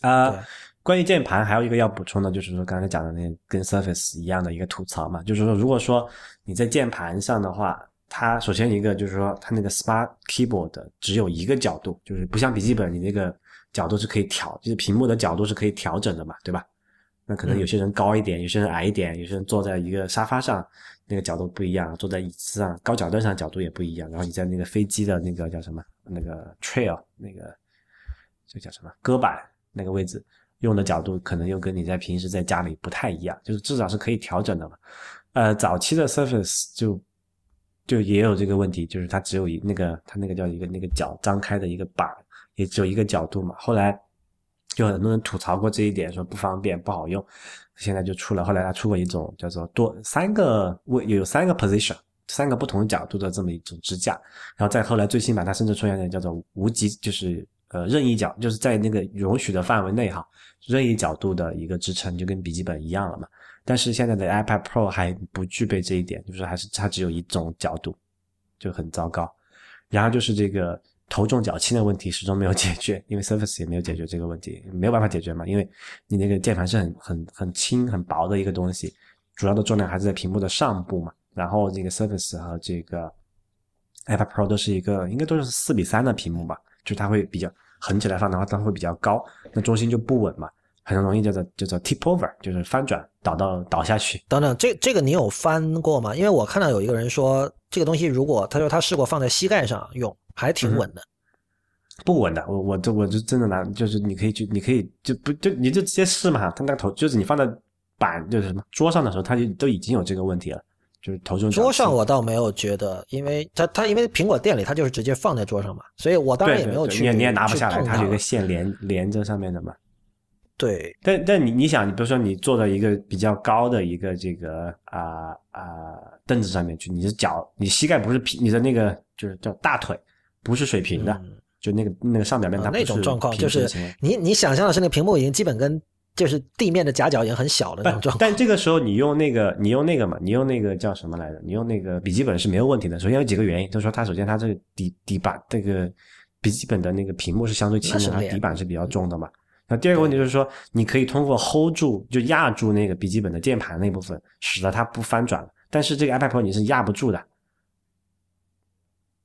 啊。关于键盘，还有一个要补充的，就是说刚才讲的那跟 Surface 一样的一个吐槽嘛，就是说如果说你在键盘上的话，它首先一个就是说它那个 Smart Keyboard 只有一个角度，就是不像笔记本，你那个角度是可以调，就是屏幕的角度是可以调整的嘛，对吧？那可能有些人高一点，有些人矮一点，有些人坐在一个沙发上，那个角度不一样；坐在椅子上、高脚凳上角度也不一样。然后你在那个飞机的那个叫什么那个 Trail 那个这叫什么搁板那个位置。用的角度可能又跟你在平时在家里不太一样，就是至少是可以调整的嘛。呃，早期的 Surface 就就也有这个问题，就是它只有一那个它那个叫一个那个角张开的一个板，也只有一个角度嘛。后来就很多人吐槽过这一点，说不方便不好用。现在就出了，后来它出过一种叫做多三个位有三个 position，三个不同角度的这么一种支架。然后再后来最新版它甚至出现了叫做无极，就是呃任意角，就是在那个容许的范围内哈。任意角度的一个支撑就跟笔记本一样了嘛，但是现在的 iPad Pro 还不具备这一点，就是还是它只有一种角度，就很糟糕。然后就是这个头重脚轻的问题始终没有解决，因为 Surface 也没有解决这个问题，没有办法解决嘛，因为你那个键盘是很很很轻很薄的一个东西，主要的重量还是在屏幕的上部嘛。然后这个 Surface 和这个 iPad Pro 都是一个应该都是四比三的屏幕吧，就它会比较。横起来放的话，它会比较高，那中心就不稳嘛，很容易叫做叫做 tip over，就是翻转倒到倒下去。等等，这这个你有翻过吗？因为我看到有一个人说，这个东西如果他说他试过放在膝盖上用，还挺稳的。不稳的，我我这我就真的拿，就是你可以去，你可以就不就你就直接试嘛，它那个头就是你放在板就是什么桌上的时候，它就都已经有这个问题了。就是头重桌上我倒没有觉得，因为它它因为苹果店里它就是直接放在桌上嘛，所以我当然也没有去。你也你也拿不下来，它有一个线连连着上面的嘛。对，但但你你想，你比如说你坐在一个比较高的一个这个啊啊凳子上面去，你的脚你膝盖不是平，你的那个就是叫大腿不是水平的，就那个那个上表面它那种状况，就是你你想象的是那个屏幕已经基本跟。就是地面的夹角也很小的那种状况，但这个时候你用那个，你用那个嘛，你用那个叫什么来着？你用那个笔记本是没有问题的。首先有几个原因，就是说它首先它这个底底板这个笔记本的那个屏幕是相对轻的，它底板是比较重的嘛。那第二个问题就是说，你可以通过 hold 住就压住那个笔记本的键盘那部分，使得它不翻转。但是这个 iPad Pro 你是压不住的，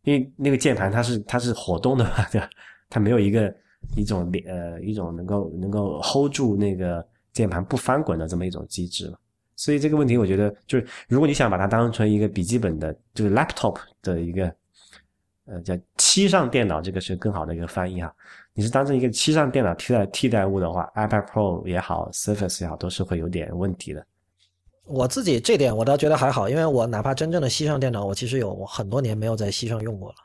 因为那个键盘它是它是活动的嘛，对吧？它没有一个。一种呃一种能够能够 hold 住那个键盘不翻滚的这么一种机制了，所以这个问题我觉得就是如果你想把它当成一个笔记本的，就是 laptop 的一个呃叫七上电脑，这个是更好的一个翻译哈。你是当成一个七上电脑替代替代物的话，iPad Pro 也好，Surface 也好，都是会有点问题的。我自己这点我倒觉得还好，因为我哪怕真正的吸上电脑，我其实有很多年没有在吸上用过了。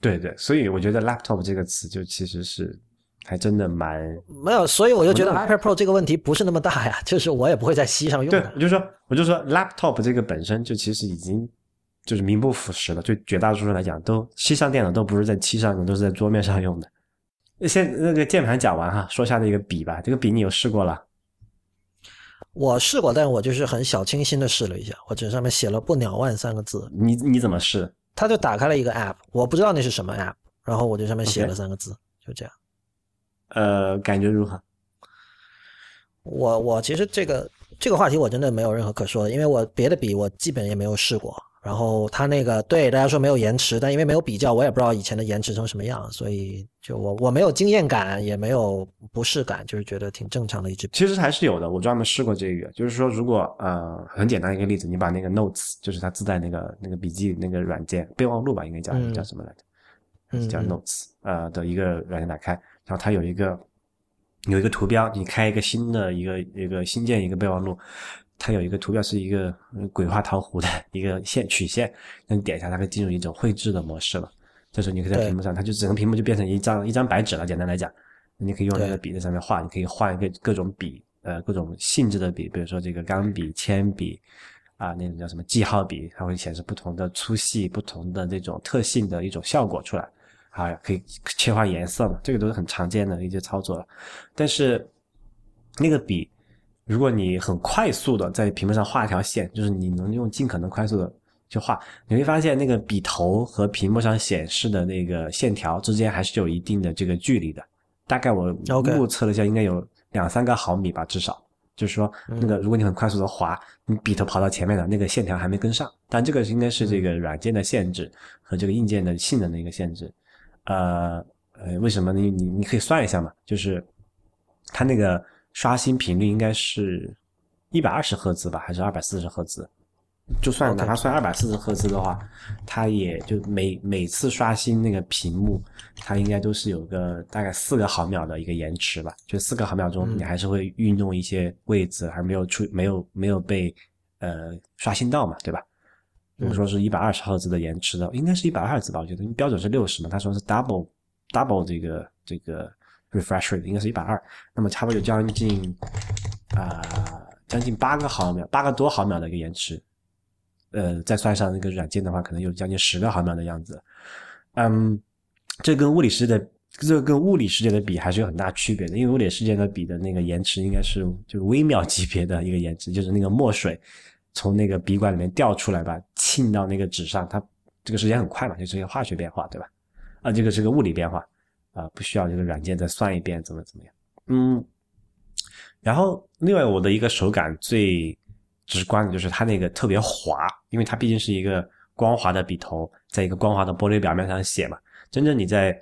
对对，所以我觉得 laptop 这个词就其实是还真的蛮没有，所以我就觉得 iPad Pro 这个问题不是那么大呀，就是我也不会在吸上用。对，我就说，我就说 laptop 这个本身就其实已经就是名不副实了，对绝大多数来讲，都吸上电脑都不是在漆上用，都是在桌面上用的。先那个键盘讲完哈，说下那个笔吧，这个笔你有试过了？我试过，但我就是很小清新的试了一下，我只上面写了“不鸟万”三个字。你你怎么试？他就打开了一个 app，我不知道那是什么 app，然后我就上面写了三个字，就这样。呃，感觉如何？我我其实这个这个话题我真的没有任何可说的，因为我别的笔我基本也没有试过。然后它那个对大家说没有延迟，但因为没有比较，我也不知道以前的延迟成什么样，所以就我我没有经验感，也没有不适感，就是觉得挺正常的一支。其实还是有的，我专门试过这个，就是说如果呃很简单一个例子，你把那个 Notes，就是它自带那个那个笔记那个软件备忘录吧，应该叫叫什么来着？叫 Notes 呃的一个软件打开，然后它有一个有一个图标，你开一个新的一个一个新建一个备忘录。它有一个图标是一个鬼画桃弧的 一个线曲线，那你点一下，它会进入一种绘制的模式了。这时候你可以在屏幕上，它就整个屏幕就变成一张一张白纸了。简单来讲，你可以用那个笔在上面画，你可以换一个各种笔，呃，各种性质的笔，比如说这个钢笔、铅笔啊，那种叫什么记号笔，它会显示不同的粗细、不同的这种特性的一种效果出来。啊，可以切换颜色嘛，这个都是很常见的一些操作了。但是那个笔，如果你很快速的在屏幕上画一条线，就是你能用尽可能快速的去画，你会发现那个笔头和屏幕上显示的那个线条之间还是有一定的这个距离的。大概我目测了一下，应该有两三个毫米吧，至少。就是说，那个如果你很快速的滑，你笔头跑到前面了，那个线条还没跟上。但这个应该是这个软件的限制和这个硬件的性能的一个限制。呃呃，为什么呢？你你你可以算一下嘛，就是它那个刷新频率应该是一百二十赫兹吧，还是二百四十赫兹？就算哪怕算二百四十赫兹的话，它也就每每次刷新那个屏幕，它应该都是有个大概四个毫秒的一个延迟吧。就四个毫秒钟，嗯你还是会运动一些位置，还没有出没有没有被呃刷新到嘛，对吧？如果说是一百二十赫兹的延迟的，应该是一百二十吧，我觉得标准是六十嘛，他说是 double double 这个这个 refresh rate 应该是一百二，那么差不多有将近啊、将近八个毫秒，八个多毫秒的一个延迟，呃，再算上那个软件的话，可能有将近十个毫秒的样子。嗯，这跟物理世界的这跟物理世界的比还是有很大区别的，因为物理世界的比的那个延迟应该是就是微秒级别的一个延迟，就是那个墨水从那个笔管里面掉出来吧，沁到那个纸上，它这个时间很快嘛，就是一个化学变化，对吧？啊，这个是个物理变化啊，不需要这个软件再算一遍怎么怎么样。嗯，然后另外我的一个手感最直观的就是它那个特别滑，因为它毕竟是一个光滑的笔头，在一个光滑的玻璃表面上写嘛。真正你在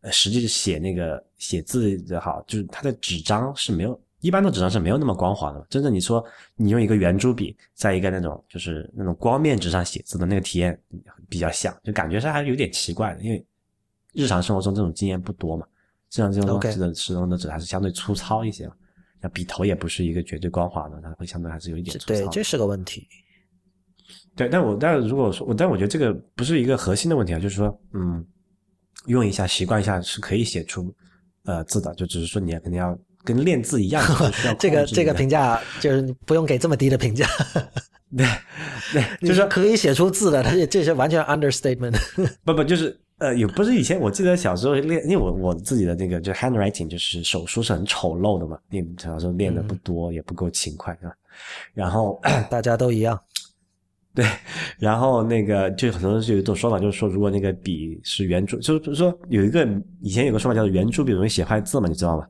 呃实际写那个写字也好，就是它的纸张是没有一般的纸张是没有那么光滑的。真正你说你用一个圆珠笔在一个那种就是那种光面纸上写字的那个体验比较像，就感觉上还是有点奇怪的，因为日常生活中这种经验不多嘛。这样这种东西的使用的纸还是相对粗糙一些嘛。那笔头也不是一个绝对光滑的，它会相对还是有一点粗糙。，这对这是个问题。对，但我但如果说我，但我觉得这个不是一个核心的问题啊，就是说，嗯，用一下习惯一下是可以写出呃字的，就只是说你肯定要跟练字一样，这个这个评价就是你不用给这么低的评价，对对，就是说可以写出字的，这这是完全 understatement。不不就是呃，也不是以前我记得小时候练，因为我我自己的那个就 handwriting 就是手书是很丑陋的嘛，因为小时候练的不多，也不够勤快啊。然后大家都一样。对，然后那个就很多人就有一种说法，就是说如果那个笔是圆珠，就是说有一个以前有个说法叫做圆珠笔容易写坏字嘛，你知道吗？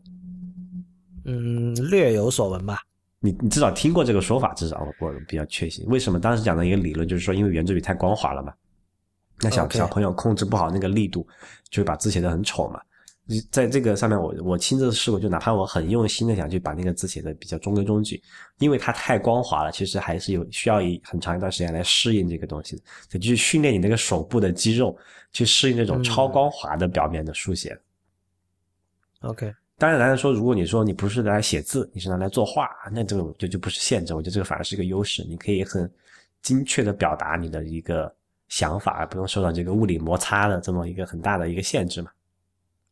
嗯，略有所闻吧。你你至少听过这个说法，至少我我比较确信。为什么当时讲的一个理论就是说，因为圆珠笔太光滑了嘛，那小小朋友控制不好那个力度，就会把字写的很丑嘛。在这个上面我，我亲自试过，就哪怕我很用心的想去把那个字写的比较中规中矩，因为它太光滑了，其实还是有需要一很长一段时间来适应这个东西的，就去训练你那个手部的肌肉，去适应那种嗯超光滑的表面的书写。OK，当然来说，如果你说你不是拿来写字，你是拿来作画，那这个就就不是限制，我觉得这个反而是一个优势，你可以很精确的表达你的一个想法，而不用受到这个物理摩擦的这么一个很大的一个限制嘛。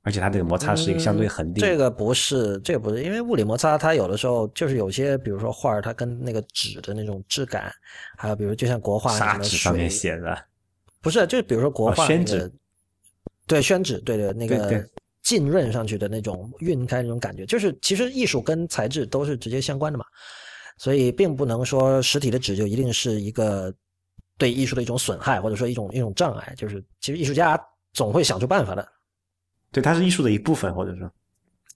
而且它这个摩擦是一个相对恒定这个不是，这个不是，因为物理摩擦它有的时候就是有些，比如说画儿，它跟那个纸的那种质感，还有比如就像国画砂纸上面写的，不是，就是比如说国哦画、那个宣纸。对宣纸，对对，那个浸润上去的那种晕开那种感觉，就是其实艺术跟材质都是直接相关的嘛，所以并不能说实体的纸就一定是一个对艺术的一种损害，或者说一种一种障碍，就是其实艺术家总会想出办法的，对，它是艺术的一部分，或者说，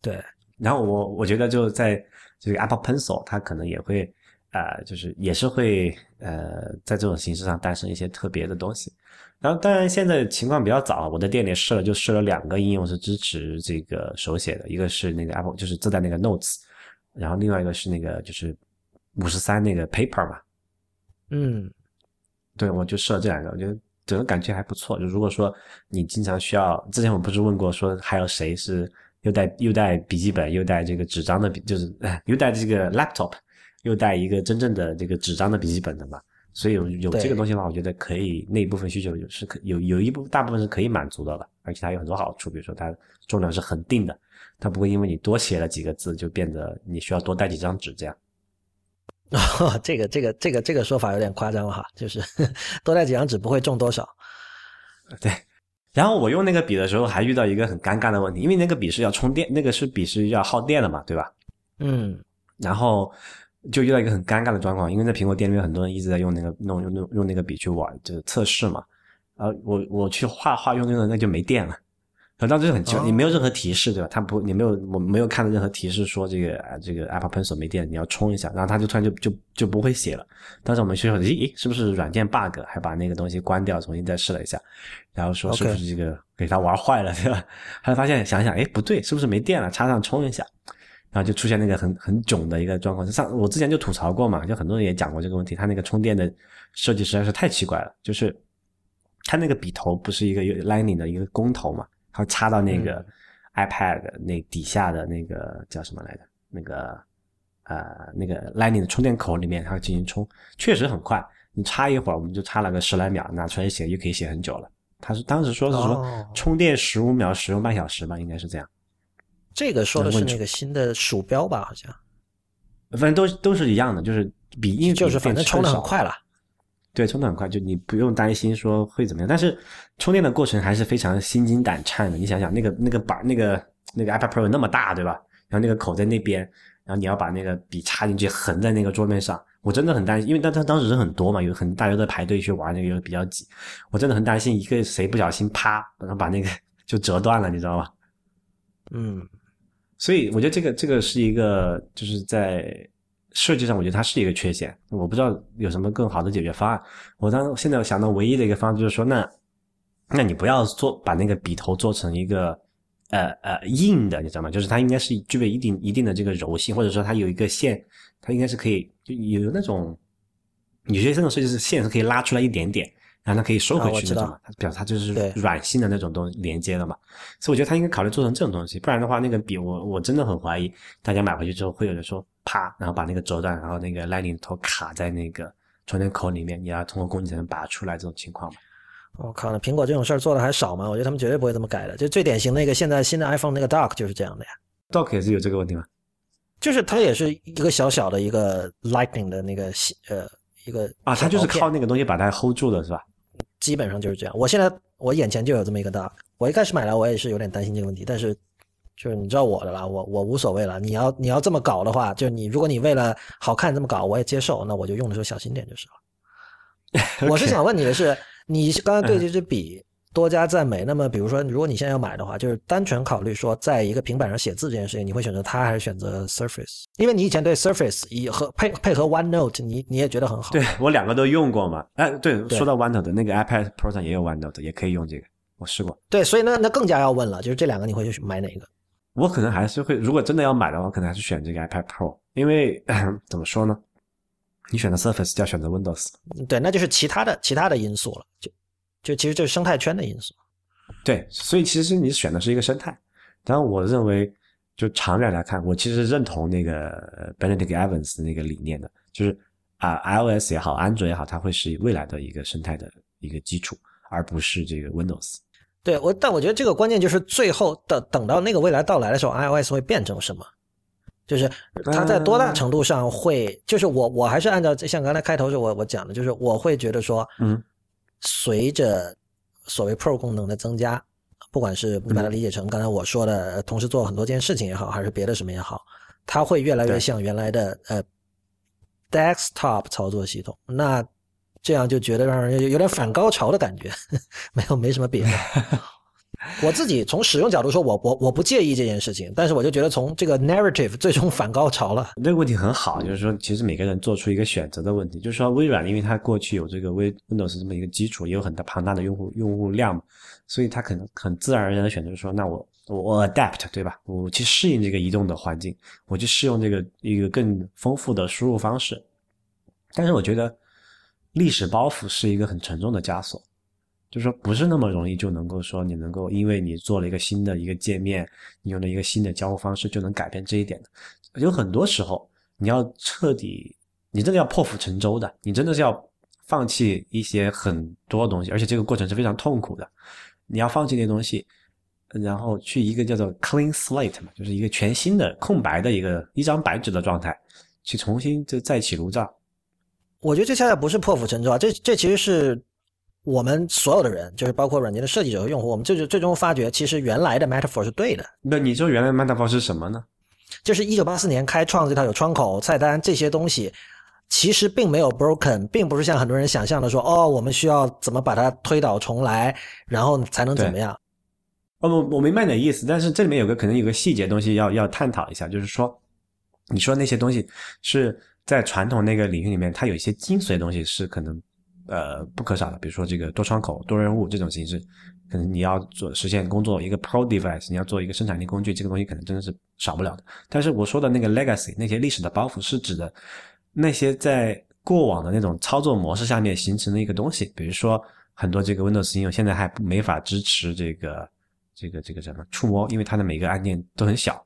对，然后我我觉得就在这个 Apple Pencil，它可能也会呃，就是也是会呃，在这种形式上诞生一些特别的东西。然后当然现在情况比较早，我在店里试了，就试了两个应用是支持这个手写的，一个是那个 Apple 就是自带那个 Notes，然后另外一个是那个就是五十三那个 Paper 嘛，嗯。对，我就试了这两个，我觉得整个感觉还不错。就如果说你经常需要，之前我不是问过说还有谁是又带又带笔记本又带这个纸张的笔，就是哎 又带这个 laptop，又带一个真正的这个纸张的笔记本的嘛？所以有有这个东西的话，我觉得可以那一部分需求是可有有一部大部分是可以满足的了，而且它有很多好处，比如说它重量是恒定的，它不会因为你多写了几个字就变得你需要多带几张纸这样。哦，这个这个这个这个说法有点夸张了哈，就是 多带几张纸不会中多少。对，然后我用那个笔的时候还遇到一个很尴尬的问题，因为那个笔是要充电，那个是笔是要耗电的嘛，对吧？嗯，然后就遇到一个很尴尬的状况，因为在苹果店里面很多人一直在用那个弄用用用那个笔去玩，就是测试嘛。然后我我去画画用那个那就没电了，然后当时就很奇怪，哦你没有任何提示对吧？他不你没有我没有看到任何提示说这个啊这个 Apple Pencil 没电，你要充一下，然后他就突然就就就不会写了。当时我们学校咦咦是不是软件 bug，还把那个东西关掉，重新再试了一下，然后说是不是这个给他玩坏了 对吧？后来发现想想哎不对，是不是没电了？插上充一下。然后就出现那个很很囧的一个状况。上我之前就吐槽过嘛，就很多人也讲过这个问题。他那个充电的设计实在是太奇怪了，就是它那个笔头不是一个有 Lightning 的一个公头嘛，它插到那个 iPad 那底下的那个叫什么来着？那个呃那个 Lightning 的充电口里面，它进行充，确实很快。你插一会儿，我们就插了个十来秒，拿出来写就可以写很久了。他是当时说是说哦充电十五秒，使用半小时吧，应该是这样。这个说的是那个新的鼠标吧？好像反正都都是一样的，就是比硬就是反正充的很快了。对，充的很快，就你不用担心说会怎么样。但是充电的过程还是非常心惊胆颤的。你想想，那个那个板，那个那个 iPad Pro 那么大，对吧？然后那个口在那边，然后你要把那个笔插进去，横在那个桌面上，我真的很担心，因为当当当时人很多嘛，有很大家都在排队去玩那个，又比较挤，我真的很担心一个谁不小心啪，然后把那个 就折断了，你知道吗？嗯，所以我觉得这个这个是一个就是在设计上，我觉得它是一个缺陷。我不知道有什么更好的解决方案。我当现在想到唯一的一个方案就是说，那那你不要做把那个笔头做成一个呃呃硬的，你知道吗？就是它应该是具备一定一定的这个柔性，或者说它有一个线，它应该是可以就有那种有些这种设计是线是可以拉出来一点点。然后它可以收回去那种嘛，它表示它就是软性的那种东连接的嘛，所以我觉得它应该考虑做成这种东西，不然的话，那个笔我我真的很怀疑，大家买回去之后会有人说啪，然后把那个轴段，然后那个 Lightning 头卡在那个充电口里面，你要通过工具才能拔出来这种情况嘛。我靠，那苹果这种事儿做的还少吗？我觉得他们绝对不会这么改的。就最典型的一个，现在新的 iPhone 那个 Dock 就是这样的呀，Dock 也是有这个问题吗？就是它也是一个小小的一个 Lightning 的那个细呃一个啊，它就是靠那个东西把它 hold 住了是吧？基本上就是这样。我现在我眼前就有这么一个 Dock，我一开始买来我也是有点担心这个问题，但是就是你知道我的啦，我我无所谓了。你要你要这么搞的话，就你如果你为了好看这么搞，我也接受，那我就用的时候小心点就是了。我是想问你的是，你刚刚对这支笔多加赞美，那么比如说如果你现在要买的话，就是单纯考虑说在一个平板上写字这件事情，你会选择它还是选择 Surface？因为你以前对 Surface 以和配配合 OneNote，你你也觉得很好。对我两个都用过嘛。哎，对，对说到 OneNote 那个 iPad Pro 上也有 OneNote，也可以用这个，我试过。对，所以那那更加要问了，就是这两个你会去买哪个？我可能还是会，如果真的要买的话，可能还是选这个 iPad Pro，因为 怎么说呢？你选择 Surface 就要选择 Windows。对，那就是其他的其他的因素了，就就其实就是生态圈的因素。对，所以其实你选的是一个生态。当然，我认为就长远来看，我其实认同那个呃 Benedict Evans 的那个理念的，就是啊、iOS 也好，安卓也好，它会是未来的一个生态的一个基础，而不是这个 Windows。对我，但我觉得这个关键就是最后等等到那个未来到来的时候，iOS 会变成什么？就是它在多大程度上会，就是我我还是按照像刚才开头时我我讲的，就是我会觉得说，嗯，随着所谓 Pro 功能的增加，不管是你把它理解成刚才我说的，呃同时做很多件事情也好，还是别的什么也好，它会越来越像原来的呃 desktop 操作系统。那这样就觉得让人有有点反高潮的感觉，没有没什么别的。我自己从使用角度说，我我我不介意这件事情，但是我就觉得从这个 narrative 最终反高潮了。这个问题很好，就是说，其实每个人做出一个选择的问题，就是说，微软因为它过去有这个 Win Windows 这么一个基础，也有很大庞大的用户用户量，所以它可能很自然而然的选择说，那我我我 adapt 对吧？我去适应这个移动的环境，我去适用这个一个更丰富的输入方式。但是我觉得历史包袱是一个很沉重的枷锁。就是说不是那么容易就能够说你能够因为你做了一个新的一个界面，你用了一个新的交互方式就能改变这一点的。有很多时候你要彻底，你真的要破釜沉舟的，你真的是要放弃一些很多东西，而且这个过程是非常痛苦的。你要放弃那些东西，然后去一个叫做 clean slate 嘛，就是一个全新的空白的一个一张白纸的状态，去重新就再起炉灶。我觉得这恰恰不是破釜沉舟啊，这这其实是我们所有的人，就是包括软件的设计者和用户，我们最最终发觉，其实原来的 metaphor 是对的。那你说原来 metaphor 是什么呢？就是一九八四年开创这套有窗口、菜单这些东西。其实并没有 broken，并不是像很多人想象的说，哦，我们需要怎么把它推倒重来，然后才能怎么样？哦，我我明白你的意思，但是这里面有个可能有个细节东西要要探讨一下，就是说，你说那些东西是在传统那个领域里面，它有一些精髓的东西是可能呃不可少的，比如说这个多窗口、多任务这种形式，可能你要做实现工作一个 pro device，你要做一个生产力工具，这个东西可能真的是少不了的。但是我说的那个 legacy，那些历史的包袱是指的。那些在过往的那种操作模式下面形成的一个东西，比如说很多这个 Windows 应用现在还没法支持这个这个这个什么触摸，因为它的每个按键都很小，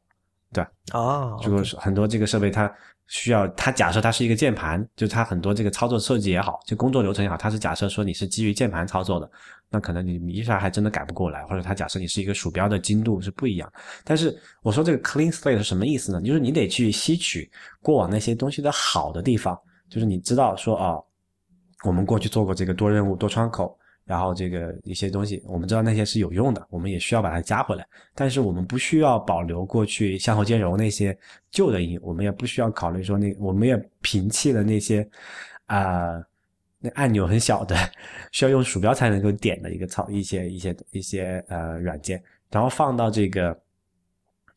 对吧？哦，如果是很多这个设备它需要，它假设它是一个键盘，就它很多这个操作设计也好，就工作流程也好，它是假设说你是基于键盘操作的，那可能你一下还真的改不过来，或者它假设你是一个鼠标的精度是不一样。但是我说这个 clean slate 是什么意思呢？就是你得去吸取过往那些东西的好的地方，就是你知道说啊，我们过去做过这个多任务多窗口，然后这个一些东西，我们知道那些是有用的，我们也需要把它加回来。但是我们不需要保留过去向后兼容那些旧的应用，我们也不需要考虑说那我们也摒弃了那些啊。那按钮很小的，需要用鼠标才能够点的一个操一些一些一些呃软件，然后放到这个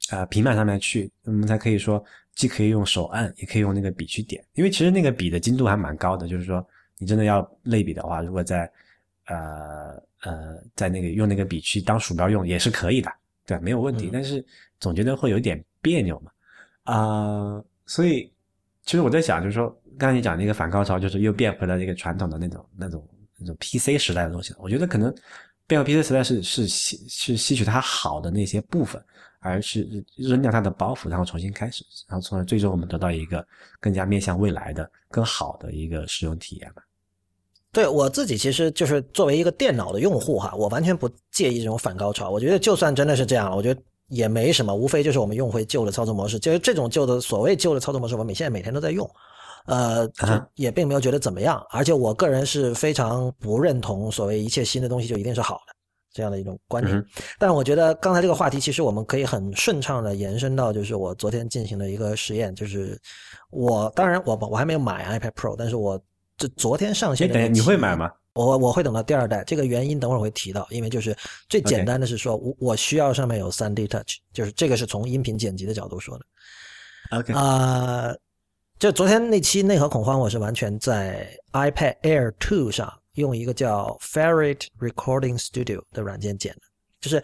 呃平板上面去，我们才可以说既可以用手按，也可以用那个笔去点。因为其实那个笔的精度还蛮高的，就是说你真的要类比的话，如果在呃呃在那个用那个笔去当鼠标用也是可以的，对，没有问题。但是总觉得会有点别扭嘛，啊，所以其实我在想，就是说。刚才你讲那个反高潮，就是又变回了那个传统的那种、那种、那种 PC 时代的东西。我觉得可能变回 PC 时代是是吸是吸取它好的那些部分，而是扔掉它的包袱，然后重新开始，然后从而最终我们得到一个更加面向未来的、更好的一个使用体验吧。对我自己，其实就是作为一个电脑的用户哈，我完全不介意这种反高潮。我觉得就算真的是这样了，我觉得也没什么，无非就是我们用回旧的操作模式，就是这种旧的所谓旧的操作模式，我们现在每天都在用。呃，也并没有觉得怎么样，而且我个人是非常不认同所谓一切新的东西就一定是好的这样的一种观点。但我觉得刚才这个话题，其实我们可以很顺畅的延伸到，就是我昨天进行的一个实验，就是我当然我我还没有买 iPad Pro，但是我这昨天上线。等你会买吗？我我会等到第二代，这个原因等会儿会提到，因为就是最简单的是说我我需要上面有三 D Touch，就是这个是从音频剪辑的角度说的。OK 啊。就昨天那期内核恐慌，我是完全在 iPad Air 2上用一个叫 Ferret Recording Studio 的软件剪的。就是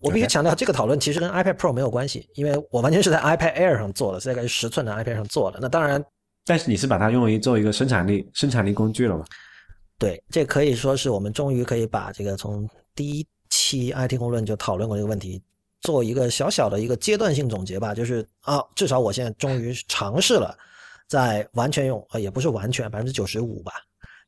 我必须强调，这个讨论其实跟 iPad Pro 没有关系，因为我完全是在 iPad Air 上做的，是在十寸的 iPad 上做的。那当然，但是你是把它用于做一个生产力生产力工具了吗？对，这可以说是我们终于可以把这个从第一期 IT 公论就讨论过这个问题，做一个小小的一个阶段性总结吧。就是啊，至少我现在终于尝试了。在完全用呃也不是完全百分之九十五吧，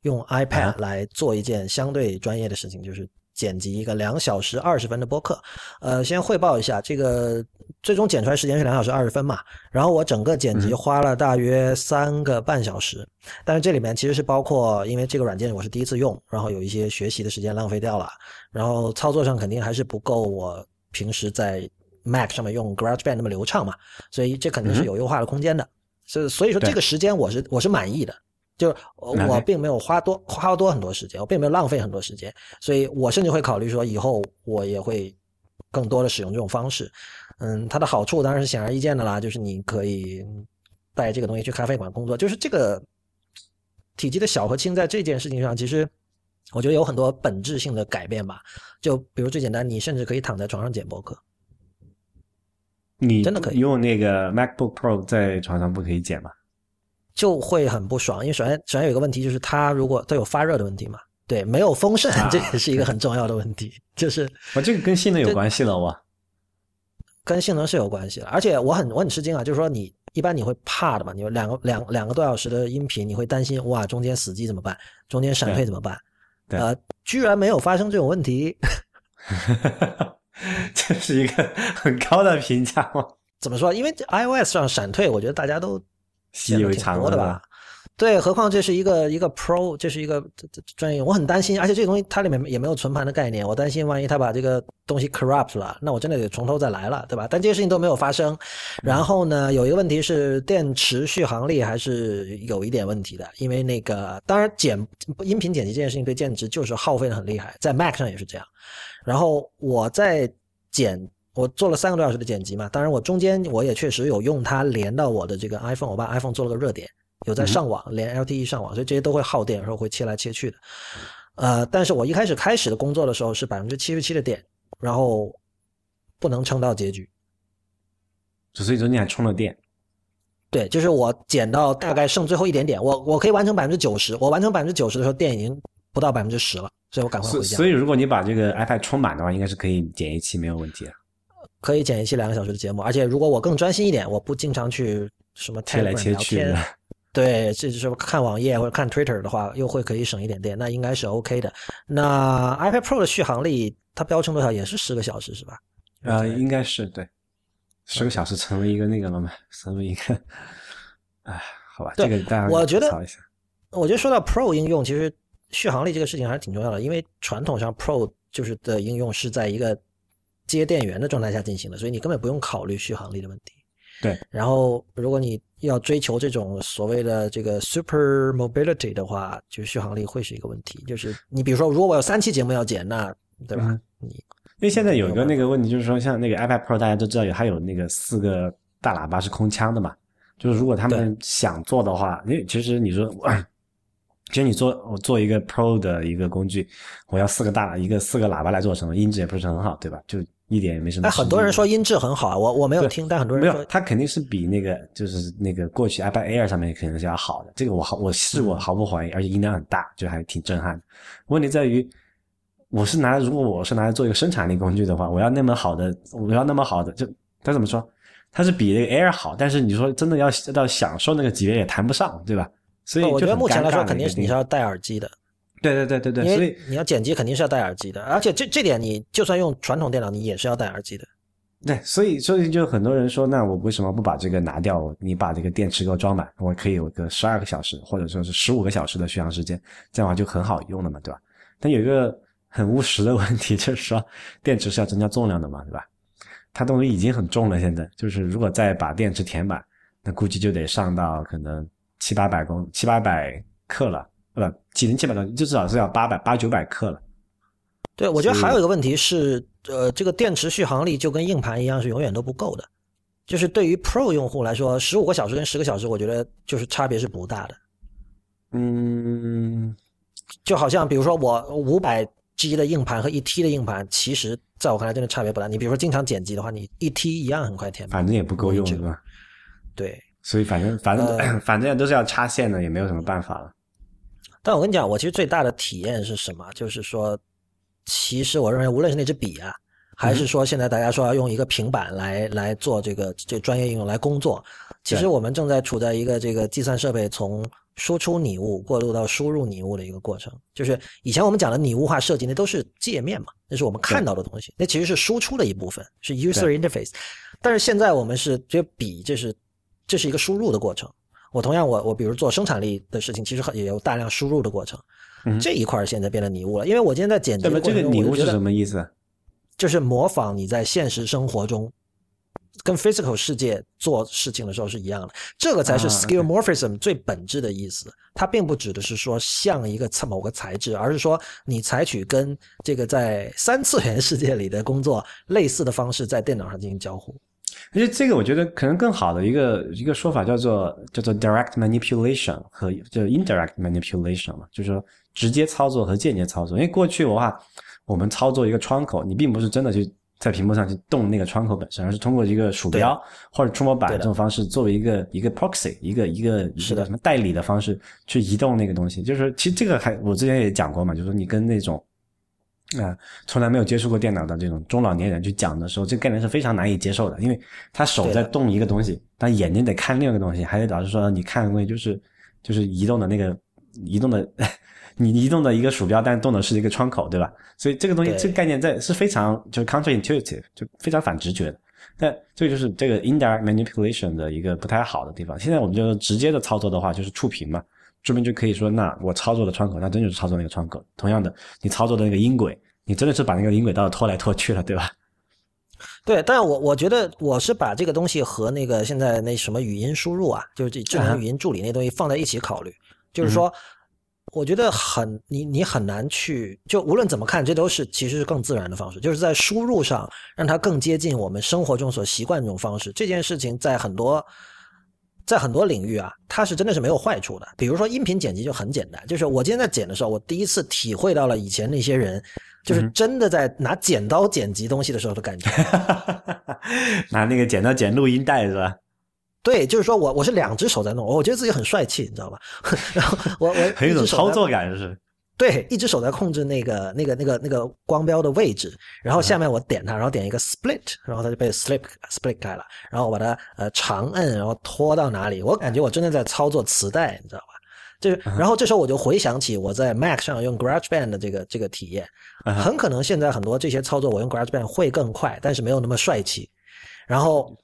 用 iPad 来做一件相对专业的事情，就是剪辑一个两小时二十分的播客。呃，先汇报一下，这个最终剪出来时间是两小时二十分嘛，然后我整个剪辑花了大约三个半小时，但是这里面其实是包括，因为这个软件我是第一次用，然后有一些学习的时间浪费掉了，然后操作上肯定还是不够我平时在 Mac 上面用 GarageBand 那么流畅嘛，所以这肯定是有优化的空间的。所所以说这个时间我是我是满意的，就我并没有花多花多很多时间，我并没有浪费很多时间，所以我甚至会考虑说以后我也会更多的使用这种方式。嗯，它的好处当然是显而易见的啦，就是你可以带这个东西去咖啡馆工作，就是这个体积的小和轻在这件事情上，其实我觉得有很多本质性的改变吧。就比如最简单，你甚至可以躺在床上剪播客。你真的可以用那个 MacBook Pro 在床上不可以剪吗？就会很不爽，因为首先首先有一个问题就是它如果它有发热的问题嘛，对，没有风扇，这也是一个很重要的问题。就是我这个跟性能有关系了哇？跟性能是有关系的，而且我很我很吃惊啊，就是说你一般你会怕的嘛？你有两个两两个多小时的音频，你会担心哇，中间死机怎么办？中间闪退怎么办？对呃，居然没有发生这种问题。这是一个很高的评价吗？怎么说？因为 iOS 上闪退，我觉得大家都习以为常了的吧？对，何况这是一个一个 Pro，这是一个专业，我很担心，而且这个东西它里面也没有存盘的概念，我担心万一它把这个东西 corrupt 了，那我真的得从头再来了，对吧？但这些事情都没有发生。然后呢，有一个问题是电池续航力还是有一点问题的，因为那个当然剪音频剪辑这件事情对电池就是耗费的很厉害，在 Mac 上也是这样。然后我在剪，我做了三个多小时的剪辑嘛，当然我中间我也确实有用它连到我的这个 iPhone，我把 iPhone 做了个热点。有在上网，连 LTE 上网，所以这些都会耗电，有时候会切来切去的。呃，但是我一开始开始的工作的时候是百分之七十七的电，然后不能撑到结局。所以中间还充了电？对，就是我减到大概剩最后一点点，我我可以完成百分之九十，我完成百分之九十的时候电已经不到百分之十了，所以我赶快回家。所以如果你把这个 iPad 充满的话，应该是可以剪一期没有问题的。可以剪一期两个小时的节目，而且如果我更专心一点，我不经常去什么切来切去。对，这就是看网页或者看 Twitter 的话，又会可以省一点电，那应该是 OK 的。那 iPad Pro 的续航力它标称多少？也是十个小时是吧？呃，应该是对，十个小时成为一个那个了嘛，成为一个，哎，好吧，这个大家我觉得，我觉得说到 Pro 应用，其实续航力这个事情还是挺重要的，因为传统上 Pro 就是的应用是在一个接电源的状态下进行的，所以你根本不用考虑续航力的问题。对，然后如果你要追求这种所谓的这个 super mobility 的话，就续航力会是一个问题。就是你比如说，如果我有三期节目要剪，那对吧？你因为现在有一个那个问题，就是说像那个 iPad Pro，大家都知道有它有那个四个大喇叭是空腔的嘛。就是如果他们想做的话，因为其实你说，其实你做我做一个 Pro 的一个工具，我要四个大一个四个喇叭来做什么？音质也不是很好，对吧？就。一点也没什么。哎，很多人说音质很好啊，我我没有听，但很多人没有，它肯定是比那个就是那个过去 iPad Air 上面肯定是要好的。这个我毫我是我，毫不怀疑，而且音量很大，就还挺震撼的。问题在于，我是拿如果我是拿来做一个生产力工具的话，我要那么好的，我要那么好的，就它怎么说？它是比那个 Air 好，但是你说真的要到享受那个级别也谈不上，对吧？所以我觉得目前来说，肯定是你是要戴耳机的。对对对对对，所以你要剪辑肯定是要戴耳机的，而且这这点你就算用传统电脑，你也是要戴耳机的。对，所以所以就很多人说，那我为什么不把这个拿掉？你把这个电池给我装满，我可以有个十二个小时，或者说是十五个小时的续航时间，这样的话就很好用了嘛，对吧？但有一个很务实的问题，就是说电池是要增加重量的嘛，对吧？它东西已经很重了，现在就是如果再把电池填满，那估计就得上到可能七八百公七八百克了。不，几零几百多，就至少是要八百八九百克了。对，我觉得还有一个问题是，呃，这个电池续航力就跟硬盘一样，是永远都不够的。就是对于 Pro 用户来说，十五个小时跟十个小时，我觉得就是差别是不大的。嗯，就好像比如说我五百 G 的硬盘和一 T 的硬盘，其实在我看来真的差别不大。你比如说经常剪辑的话，你一 T 一样很快填满，反正也不够用，是吧？对，所以反正反正反正都是要插线的，也没有什么办法了。但我跟你讲，我其实最大的体验是什么？就是说，其实我认为，无论是那支笔啊，还是说现在大家说要用一个平板来来做这个这专业应用来工作，其实我们正在处在一个这个计算设备从输出拟物过渡到输入拟物的一个过程。就是以前我们讲的拟物化设计，那都是界面嘛，那是我们看到的东西，那其实是输出的一部分，是 user interface。但是现在我们是这笔，这是这是一个输入的过程。我同样，我我比如做生产力的事情，其实也有大量输入的过程，这一块现在变得拟物了。因为我今天在剪辑过程中，这个拟物是什么意思？就是模仿你在现实生活中跟 physical 世界做事情的时候是一样的，这个才是 skeuomorphism 最本质的意思。它并不指的是说像一个某个材质，而是说你采取跟这个在三次元世界里的工作类似的方式，在电脑上进行交互。而且这个我觉得可能更好的一个一个说法叫做叫做 direct manipulation 和就 indirect manipulation 嘛，就是说直接操作和间接操作。因为过去的话，我们操作一个窗口，你并不是真的去在屏幕上去动那个窗口本身，而是通过一个鼠标或者触摸板这种方式，作为一个一个 proxy，一个一个什么代理的方式去移动那个东西。就是其实这个还我之前也讲过嘛，就是说你跟那种啊、从来没有接触过电脑的这种中老年人去讲的时候，这个概念是非常难以接受的，因为他手在动一个东西，但眼睛得看另外一个东西，还得导致说你看的东西就是就是移动的那个移动的，你移动的一个鼠标，但动的是一个窗口，对吧？所以这个东西这个概念在是非常就是 counterintuitive，就非常反直觉的。但这个就是这个 indirect manipulation 的一个不太好的地方。现在我们就直接的操作的话，就是触屏嘛，触屏就可以说，那我操作的窗口，那真就是操作那个窗口。同样的，你操作的那个音轨，你真的是把那个音轨道拖来拖去了，对吧？对，但我我觉得我是把这个东西和那个现在那什么语音输入啊，就是这智能语音助理那东西放在一起考虑，就是说，我觉得很你你很难去，就无论怎么看，这都是其实是更自然的方式，就是在输入上让它更接近我们生活中所习惯这种方式。这件事情在很多在很多领域啊，它是真的是没有坏处的。比如说音频剪辑就很简单，就是我今天在剪的时候，我第一次体会到了以前那些人就是真的在拿剪刀剪辑东西的时候的感觉。拿那个剪刀剪录音带是吧？对，就是说我我是两只手在弄，我觉得自己很帅气，你知道吧？然后我我 很有种操作感，就是。对，一只手在控制那个那个那个那个光标的位置，然后下面我点它，然后点一个 split，然后它就被 split split 开了，然后我把它呃长摁，然后拖到哪里，我感觉我真的在操作磁带，你知道吧？就是，然后这时候我就回想起我在 Mac 上用 GarageBand 的这个这个体验，很可能现在很多这些操作我用 GarageBand 会更快，但是没有那么帅气。然后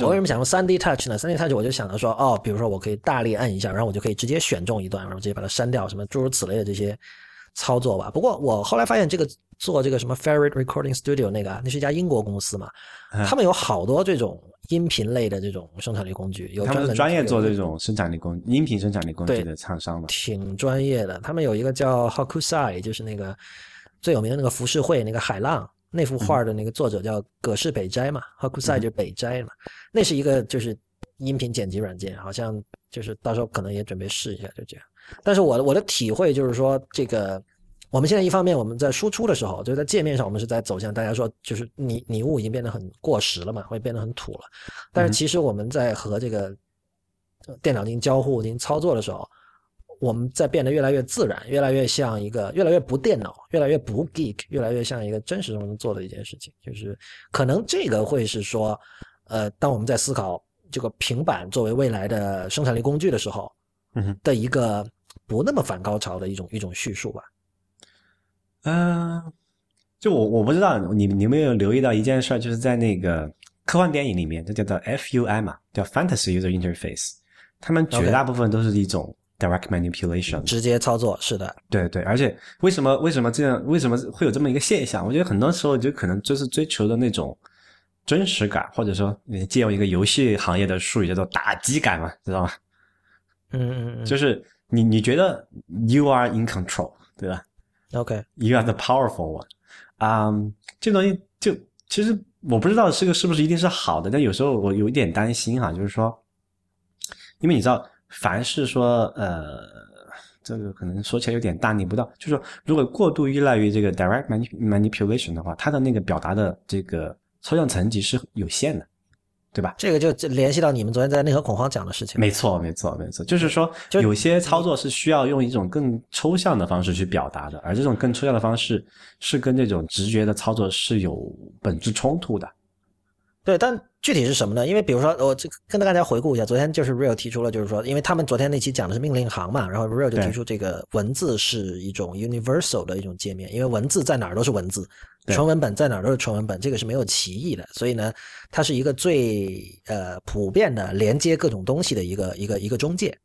我为什么想用 3D Touch 呢？3D Touch 我就想着说，哦，比如说我可以大力按一下，然后我就可以直接选中一段，然后直接把它删掉，什么诸如此类的这些操作吧。不过我后来发现，这个做这个什么 Ferret Recording Studio 那个啊，那是一家英国公司嘛，嗯他们有好多这种音频类的这种生产力工具，有他们是专业做这种生产力工音频生产力工具的厂商嘛？挺专业的。他们有一个叫 Hokusai，就是那个最有名的那个浮世绘那个海浪那幅画的那个作者叫葛饰北斋嘛、h o k u s a i 就是北斋嘛，那是一个就是音频剪辑软件，好像就是到时候可能也准备试一下，就这样。但是我的我的体会就是说，这个我们现在一方面我们在输出的时候，就在界面上我们是在走向大家说就是拟拟物已经变得很过时了嘛，会变得很土了。但是其实我们在和这个呃电脑进行交互、进行操作的时候，我们在变得越来越自然，越来越像一个越来越不电脑，越来越不 geek，越来越像一个真实中能做的一件事情。就是可能这个会是说，呃，当我们在思考这个平板作为未来的生产力工具的时候，的一个不那么反高潮的一种一种叙述吧。嗯、就我我不知道你你有没有留意到一件事儿，就是在那个科幻电影里面，这叫做 FUI 嘛，叫 Fantasy User Interface，他们绝大部分都是一种 direct manipulation，直接操作是的，对对，而且为什么为什么这样？为什么会有这么一个现象？我觉得很多时候就可能就是追求的那种真实感，或者说你借用一个游戏行业的术语叫做打击感嘛，知道吗？嗯嗯嗯，就是你你觉得 you are in control，对吧？OK，You are the powerful one。嗯、这东西就其实我不知道这个是不是一定是好的，但有时候我有一点担心哈，就是说，因为你知道，凡是说呃，这个可能说起来有点大逆不道，就是说，如果过度依赖于这个 direct manip manipulation 的话，它的那个表达的这个抽象层级是有限的，对吧？这个就就联系到你们昨天在内核恐慌讲的事情。没错，没错，没错，就是说，就有些操作是需要用一种更抽象的方式去表达的，而这种更抽象的方式是跟这种直觉的操作是有本质冲突的。对，但具体是什么呢？因为比如说，我这个跟大家回顾一下，昨天就是 Real 提出了，就是说，因为他们昨天那期讲的是命令行嘛，然后 Real 就提出这个文字是一种 universal 的一种界面，因为文字在哪儿都是文字，纯文本在哪儿都是纯文本，这个是没有歧义的，所以呢，它是一个最呃普遍的连接各种东西的一个一个一个中介。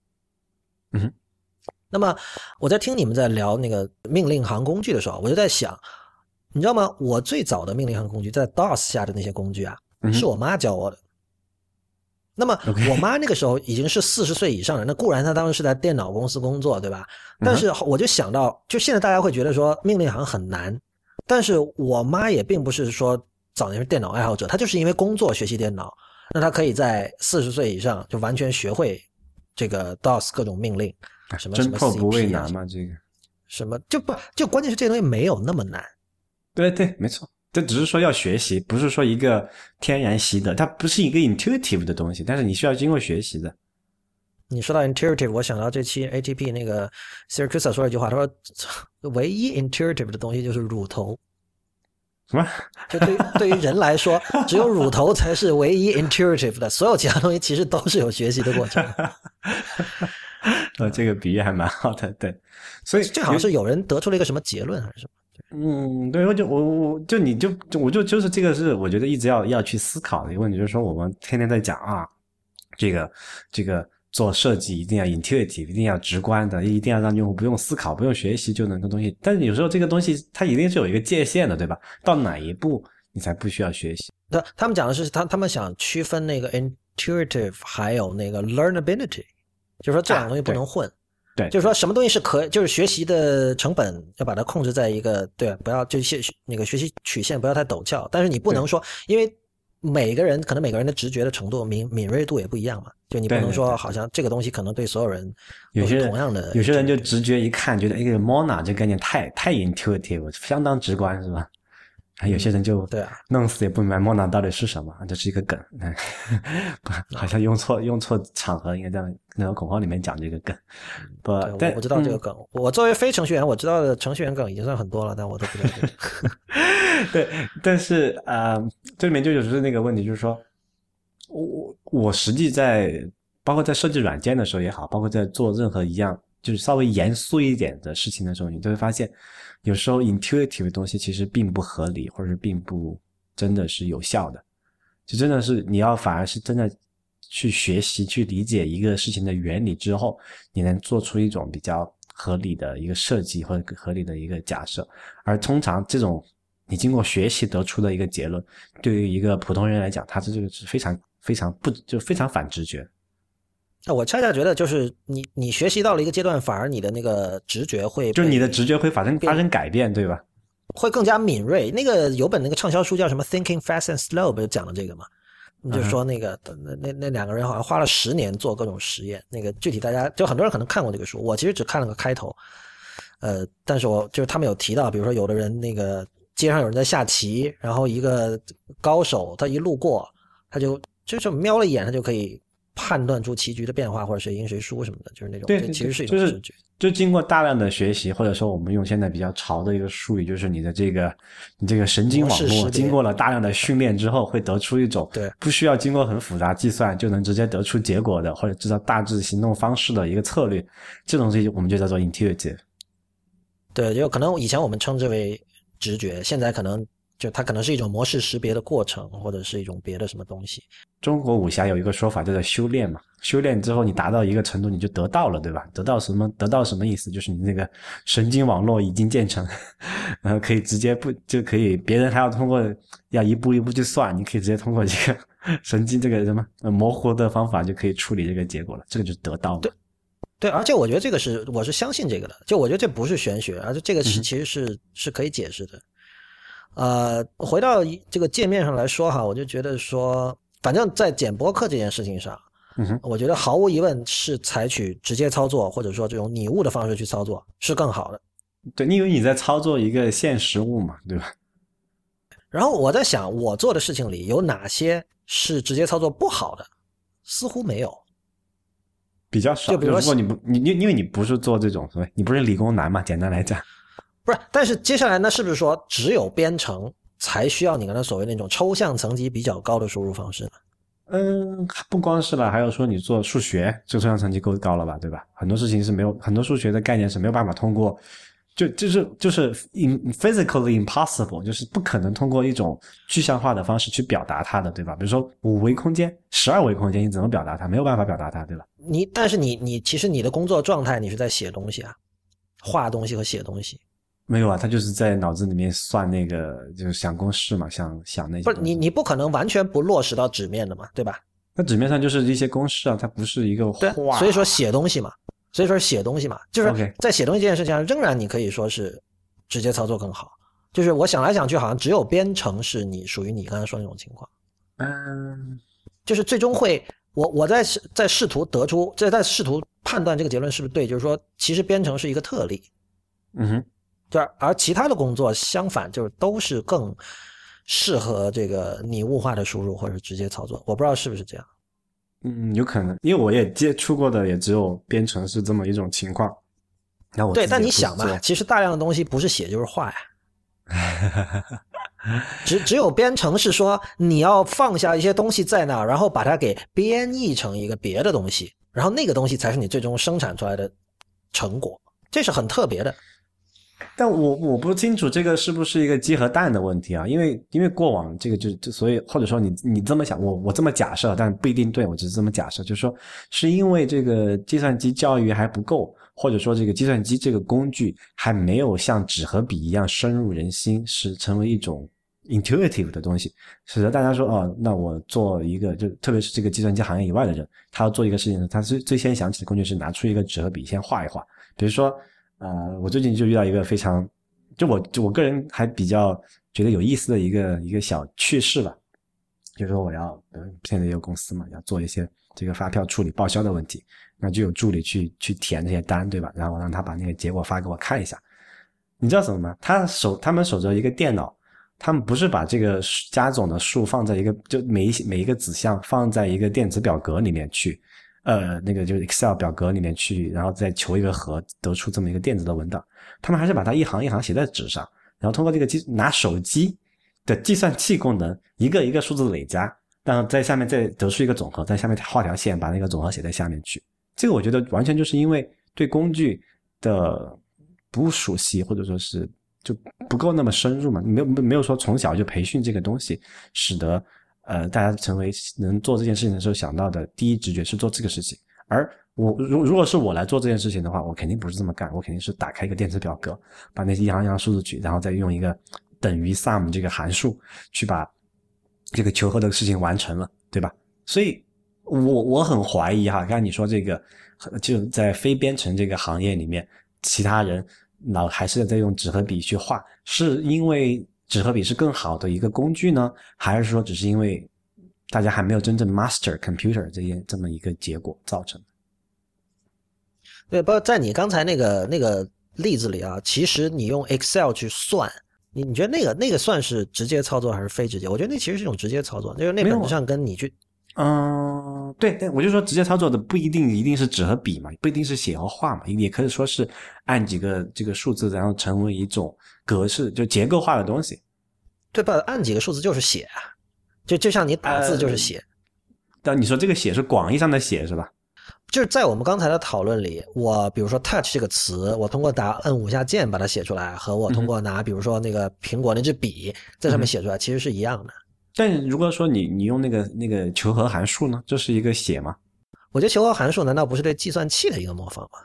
嗯哼。那么我在听你们在聊那个命令行工具的时候，我就在想，你知道吗？我最早的命令行工具在 DOS 下的那些工具啊，是我妈教我的。那么我妈那个时候已经是四十岁以上了，那固然她当时是在电脑公司工作，对吧？嗯但是我就想到，就现在大家会觉得说命令行很难，但是我妈也并不是说早年是电脑爱好者，她就是因为工作学习电脑，那她可以在四十岁以上就完全学会这个 DOS 各种命令，什么什么真破不啊难嘛，这个。什么就不就关键是这东西没有那么难。对对，没错，这只是说要学习，不是说一个天然习得，它不是一个 intuitive 的东西，但是你需要经过学习的。你说到 intuitive，我想到这期 ATP 那个 Siracusa 说了一句话，他说唯一 intuitive 的东西就是乳头。什么？就对于对于人来说，只有乳头才是唯一 intuitive 的，所有其他东西其实都是有学习的过程。呃，这个比喻还蛮好的，对。所以这好像是有人得出了一个什么结论还是什么？嗯，对，我就我我就你就就我就就是这个是我觉得一直要要去思考的一个问题，就是说我们天天在讲啊，这个这个做设计一定要 intuitive，一定要直观的，一定要让用户不用思考、不用学习就能够东西。但是有时候这个东西它一定是有一个界限的，对吧？到哪一步你才不需要学习？他，他们讲的是他他们想区分那个 intuitive 还有那个 learnability，就是说这两个东西不能混。对，就是说什么东西是可，就是学习的成本要把它控制在一个对，不要就学那个学习曲线不要太陡峭，但是你不能说，因为每个人可能每个人的直觉的程度敏敏锐度也不一样嘛，就你不能说好像这个东西可能对所有人有些同样的，有些人就直觉。一看觉得哎个 mona 这概念太太 intuitive，相当直观是吧？还有些人就对啊，弄死也不明白莫娜到底是什么，这是一个梗，好像用错用错场合，应该在那个恐慌里面讲这个梗。不，但我知道这个梗。我作为非程序员，我知道的程序员梗已经算很多了，但我都不知道。对，但是啊，这里面就有是那个问题，就是说，我我实际在包括在设计软件的时候也好，包括在做任何一样就是稍微严肃一点的事情的时候，你都会发现。有时候 intuitive 的东西其实并不合理，或者是并不真的是有效的，就真的是你要反而是真的去学习、去理解一个事情的原理之后，你能做出一种比较合理的一个设计或者合理的一个假设。而通常这种你经过学习得出的一个结论，对于一个普通人来讲，他是这个是非常非常不就非常反直觉。那我恰恰觉得，就是你你学习到了一个阶段，反而你的那个直觉会，就是你的直觉会发生发生改变，对吧？会更加敏锐。那个有本那个畅销书叫什么《Thinking Fast and Slow》，不就讲了这个吗？就说那个那那那两个人好像花了十年做各种实验。那个具体大家就很多人可能看过这个书，我其实只看了个开头。呃，但是我就是他们有提到，比如说有的人那个街上有人在下棋，然后一个高手他一路过，他就就是瞄了一眼，他就可以。判断出棋局的变化，或者谁赢谁输什么的，就是那种。对，其实是一种直觉。就经过大量的学习，或者说我们用现在比较潮的一个术语，就是你的这个你这个神经网络经过了大量的训练之后，会得出一种对不需要经过很复杂计算就能直接得出结果的，或者知道大致行动方式的一个策略。这种东西我们就叫做 intuitive。对，就可能以前我们称之为直觉，现在可能。就它可能是一种模式识别的过程，或者是一种别的什么东西。中国武侠有一个说法叫做修炼嘛，修炼之后你达到一个程度，你就得到了，对吧？得到什么？得到什么意思？就是你那个神经网络已经建成，然后可以直接不就可以？别人还要通过要一步一步去算，你可以直接通过这个神经这个什么模糊的方法就可以处理这个结果了。这个就是得到。对，对，而且我觉得这个是我是相信这个的，就我觉得这不是玄学，而且这个是其实是是可以解释的。呃，回到这个界面上来说哈，我就觉得说，反正在剪播客这件事情上，嗯我觉得毫无疑问是采取直接操作或者说这种拟物的方式去操作是更好的。对，因为你在操作一个现实物嘛，对吧？然后我在想，我做的事情里有哪些是直接操作不好的？似乎没有，比较少。就比如说，你不，你你因为你不是做这种，所以你不是理工男嘛？简单来讲。不是，但是接下来那，是不是说只有编程才需要你刚才所谓那种抽象层级比较高的输入方式呢？嗯，不光是了，还有说你做数学，这个抽象层级够高了吧，对吧？很多事情是没有很多数学的概念是没有办法通过，就就是就是 in physically impossible，就是不可能通过一种具象化的方式去表达它的，对吧？比如说五维空间、十二维空间，你怎么表达它？没有办法表达它，对吧？你但是你你其实你的工作状态你是在写东西啊，画东西和写东西。没有啊，他就是在脑子里面算那个，就是想公式嘛，想想那些。不是你，你不可能完全不落实到纸面的嘛，对吧？那纸面上就是一些公式啊，它不是一个画。所以说写东西嘛，所以说写东西嘛，就是在写东西这件事情上，仍然你可以说是直接操作更好。就是我想来想去，好像只有编程是你属于你刚才说那种情况。嗯，就是最终会，我我在在试图得出，在在试图判断这个结论是不是对，就是说，其实编程是一个特例。嗯哼。对，而其他的工作相反，就是都是更适合这个拟物化的输入或者直接操作。我不知道是不是这样。嗯，有可能，因为我也接触过的也只有编程是这么一种情况。那我对，但你想嘛，其实大量的东西不是写就是画呀。只只有编程是说你要放下一些东西在那，然后把它给编译成一个别的东西，然后那个东西才是你最终生产出来的成果，这是很特别的。但我我不清楚这个是不是一个鸡和蛋的问题啊？因为因为过往这个就就所以或者说你你这么想，我我这么假设，但不一定对，我只是这么假设，就是说是因为这个计算机教育还不够，或者说这个计算机这个工具还没有像纸和笔一样深入人心，是成为一种 intuitive 的东西，使得大家说哦，那我做一个就特别是这个计算机行业以外的人，他要做一个事情，他最最先想起的工具是拿出一个纸和笔先画一画，比如说。呃，我最近就遇到一个非常，就我我个人还比较觉得有意思的一个一个小趣事吧，就是说我要现在也有公司嘛，要做一些这个发票处理报销的问题，那就有助理去去填这些单，对吧？然后我让他把那个结果发给我看一下。你知道什么吗？他手他们守着一个电脑，他们不是把这个加总的数放在一个就每一每一个子项放在一个电子表格里面去。呃，那个就是 Excel 表格里面去，然后再求一个和，得出这么一个电子的文档。他们还是把它一行一行写在纸上，然后通过这个计拿手机的计算器功能，一个一个数字累加，然后在下面再得出一个总和，在下面画条线，把那个总和写在下面去。这个我觉得完全就是因为对工具的不熟悉，或者说是就不够那么深入嘛，没有没有说从小就培训这个东西，使得。呃，大家成为能做这件事情的时候想到的第一直觉是做这个事情，而我如如果是我来做这件事情的话，我肯定不是这么干，我肯定是打开一个电子表格，把那些一行一行数字取，然后再用一个等于 sum 这个函数去把这个求和的事情完成了，对吧？所以，我我很怀疑哈，刚才你说这个就在非编程这个行业里面，其他人老还是在用纸和笔去画，是因为。纸和笔是更好的一个工具呢，还是说只是因为大家还没有真正 master computer 这些这么一个结果造成的？对，包括在你刚才那个那个例子里啊，其实你用 Excel 去算，你你觉得那个那个算是直接操作还是非直接？我觉得那其实是一种直接操作，就是那本质上跟你去。嗯，对对，我就说直接操作的不一定一定是纸和笔嘛，不一定是写和画嘛，也可以说是按几个这个数字，然后成为一种格式，就结构化的东西。对吧？按几个数字就是写啊，就就像你打字就是写。但你说这个写是广义上的写是吧？就是在我们刚才的讨论里，我比如说 touch 这个词，我通过打摁五下键把它写出来，和我通过拿比如说那个苹果那支笔在上面写出来，其实是一样的。但如果说你你用那个那个求和函数呢，这是一个写吗？我觉得求和函数难道不是对计算器的一个模仿吗？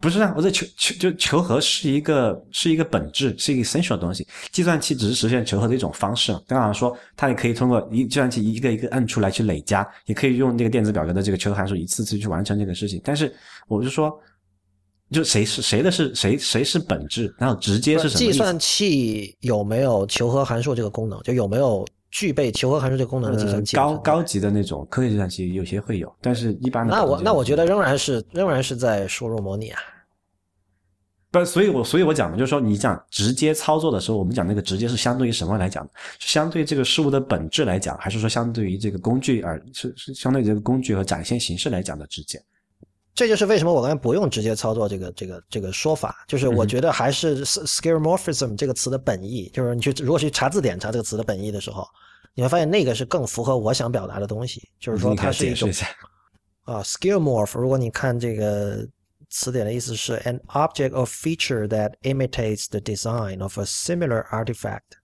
不是啊，我这求求就求和是一个是一个本质，是一个 essential 的东西。计算器只是实现求和的一种方式。刚刚说，它也可以通过一计算器一个一个按出来去累加，也可以用那个电子表格的这个求和函数一次次去完成这个事情。但是我就说。就谁是谁的是谁谁是本质，然后直接是什么？计算器有没有求和函数这个功能？就有没有具备求和函数这个功能的计算器？高高级的那种科学计算器有些会有，但是一般的。那我那我觉得仍然是仍然是在输入模拟啊。不，所以我所以我讲的就是说，你讲直接操作的时候，我们讲那个直接是相对于什么来讲？是相对这个事物的本质来讲，还是说相对于这个工具而是是相对于这个工具和展现形式来讲的直接？这就是为什么我刚才不用直接操作这个这个这个说法，就是我觉得还是 skeuomorphism 这个词的本意，就是你去如果去查字典查这个词的本意的时候，你会发现那个是更符合我想表达的东西，就是说它是一种啊 skeumorph。如果你看这个词典的意思是 an object or feature that imitates the design of a similar artifact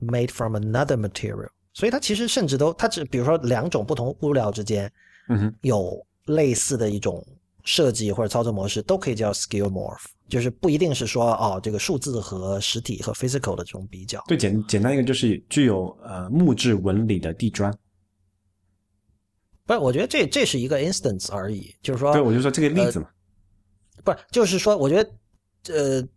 made from another material，所以它其实甚至都它只比如说两种不同物料之间，嗯哼，有类似的一种。设计或者操作模式都可以叫 skill morph，就是不一定是说哦，这个数字和实体和 physical 的这种比较。对，简简单一个就是具有呃木质纹理的地砖。不是，我觉得这这是一个 instance 而已，就是说，对，我就说这个例子嘛。不是，就是说，我觉得呃，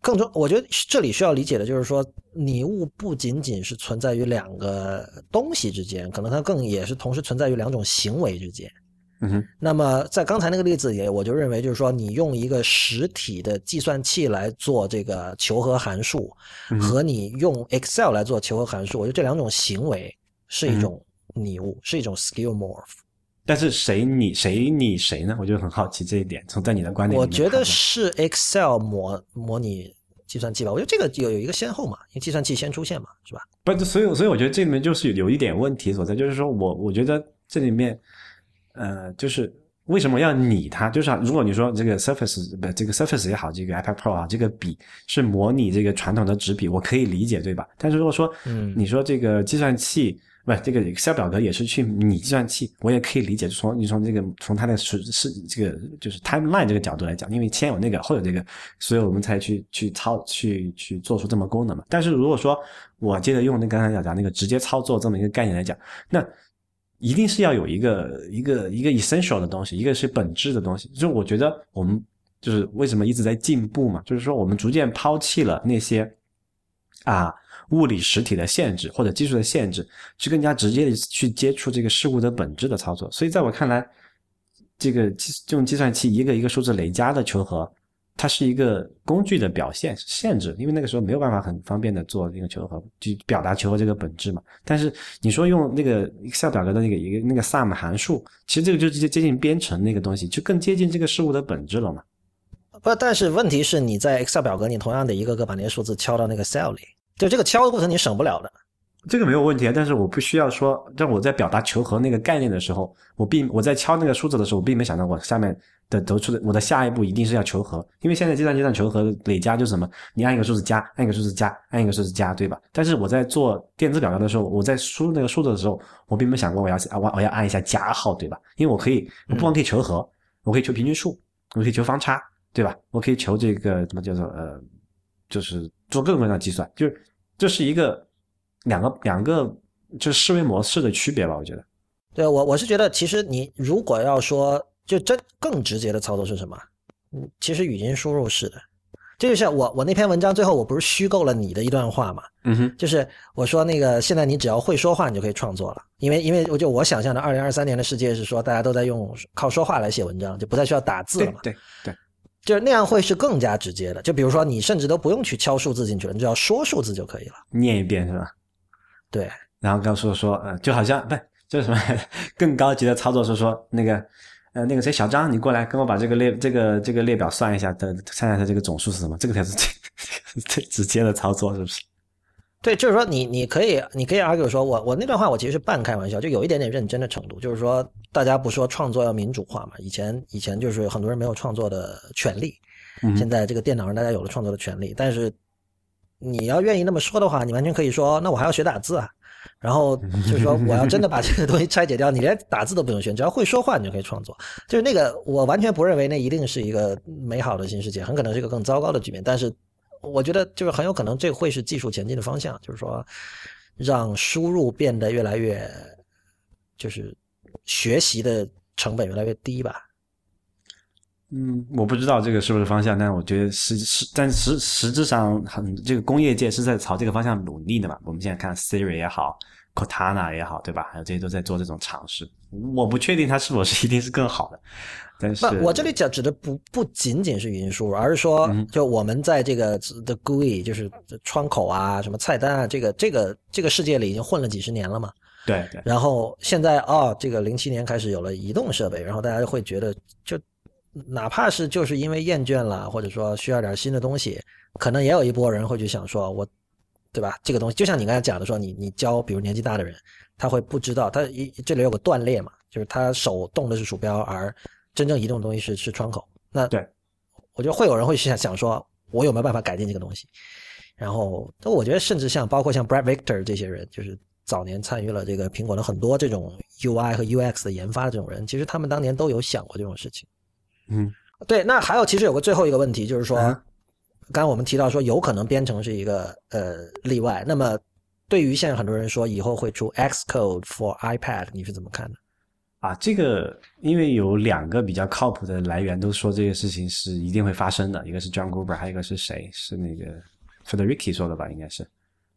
更多，我觉得这里需要理解的就是说，拟物不仅仅是存在于两个东西之间，可能它更也是同时存在于两种行为之间。嗯哼，那么在刚才那个例子也，我就认为就是说，你用一个实体的计算器来做这个求和函数，和你用 Excel 来做求和函数，我觉得这两种行为是一种拟物，是一种 skill morph。但是谁拟谁拟谁呢？我就很好奇这一点。从在你的观点我觉得是 Excel 模模拟计算器吧。我觉得这个有有一个先后嘛，因为计算器先出现嘛，是吧？不，所以所以我觉得这里面就是有一点问题所在，就是说我我觉得这里面，呃，就是为什么要拟它？就是、啊、如果你说这个 Surface 不，这个 Surface 也好，这个 iPad Pro 啊，这个笔是模拟这个传统的纸笔，我可以理解，对吧？但是如果说，嗯你说这个计算器。不，这个 Excel 表格也是去拟计算器，我也可以理解。从你从这个从它的是是这个就是 timeline 这个角度来讲，因为先有那个后有这个，所以我们才去去操去去做出这么功能嘛。但是如果说我接着用那刚才讲讲那个直接操作这么一个概念来讲，那一定是要有一个一个一个 essential 的东西，一个是本质的东西。就我觉得我们就是为什么一直在进步嘛，就是说我们逐渐抛弃了那些啊。物理实体的限制或者技术的限制，去更加直接的去接触这个事物的本质的操作。所以在我看来，这个计用计算器一个一个数字累加的求和，它是一个工具的表现限制，因为那个时候没有办法很方便的做那个求和，就表达求和这个本质嘛。但是你说用那个 Excel 表格的那个一个那个 sum 函数，其实这个就直接接近编程那个东西，就更接近这个事物的本质了嘛。不，但是问题是你在 Excel 表格，你同样得一个个把那些数字敲到那个 cell 里。就这个敲的过程你省不了的，这个没有问题啊。但是我不需要说，但我在表达求和那个概念的时候，我并我在敲那个数字的时候，我并没想到我下面的得出的我的下一步一定是要求和，因为现在计算机上求和累加就是什么，你按一个数字加，按一个数字加，按一个数字加，对吧？但是我在做电子表格的时候，我在输入那个数字的时候，我并没有想过我要啊我我要按一下加号，对吧？因为我可以我不光可以求和，我可以求平均数，我可以求方差，对吧？我可以求这个什么叫做呃，就是做各种各样的计算，就是。这是一个两个两个就是思维模式的区别吧，我觉得。对我我是觉得，其实你如果要说就真更直接的操作是什么？嗯，其实语音输入式的。这就是我我那篇文章最后我不是虚构了你的一段话嘛？嗯哼，就是我说那个现在你只要会说话，你就可以创作了，因为因为我就我想象的二零二三年的世界是说大家都在用靠说话来写文章，就不再需要打字了嘛。对对。就是那样会是更加直接的，就比如说你甚至都不用去敲数字进去了，你只要说数字就可以了，念一遍是吧？对，然后告诉说，呃，就好像不就是什么 更高级的操作是说那个呃那个谁小张，你过来跟我把这个列这个这个列表算一下的，算一下这个总数是什么？这个才是最 最直接的操作，是不是？对，就是说你你可以你可以 argue 说我我那段话我其实是半开玩笑，就有一点点认真的程度，就是说大家不说创作要民主化嘛，以前以前就是很多人没有创作的权利，嗯、现在这个电脑上大家有了创作的权利，但是你要愿意那么说的话，你完全可以说那我还要学打字啊，然后 就是说我要真的把这个东西拆解掉，你连打字都不用学，只要会说话你就可以创作，就是那个我完全不认为那一定是一个美好的新世界，很可能是一个更糟糕的局面，但是。我觉得就是很有可能这会是技术前进的方向，就是说让输入变得越来越，就是学习的成本越来越低吧。嗯，我不知道这个是不是方向，但我觉得实实，但实实质上很这个工业界是在朝这个方向努力的嘛。我们现在看 Siri 也好，Cortana 也好，对吧？还有这些都在做这种尝试。我不确定它是否是一定是更好的。但是，不，我这里讲指的不不仅仅是语音输入，而是说，嗯就我们在这个的 GUI，就是窗口啊、什么菜单啊，这个这个这个世界里已经混了几十年了嘛。对对。然后现在哦，这个零七年开始有了移动设备，然后大家会觉得，就哪怕是就是因为厌倦了，或者说需要点新的东西，可能也有一波人会去想说，我，对吧？这个东西就像你刚才讲的说，你你教比如年纪大的人，他会不知道，他一这里有个断裂嘛，就是他手动的是鼠标，而真正移动的东西是是窗口，那对，我觉得会有人会想想说，我有没有办法改进这个东西？然后，那我觉得甚至像包括像 Brad Victor 这些人，就是早年参与了这个苹果的很多这种 UI 和 UX 的研发的这种人，其实他们当年都有想过这种事情。嗯，对。那还有，其实有个最后一个问题，就是说，嗯刚刚我们提到说，有可能编程是一个呃例外。那么，对于现在很多人说以后会出 Xcode for iPad，你是怎么看的？啊，这个因为有两个比较靠谱的来源都说这个事情是一定会发生的，一个是 John Gruber，还有一个是谁？是那个 Federici 说的吧？应该是，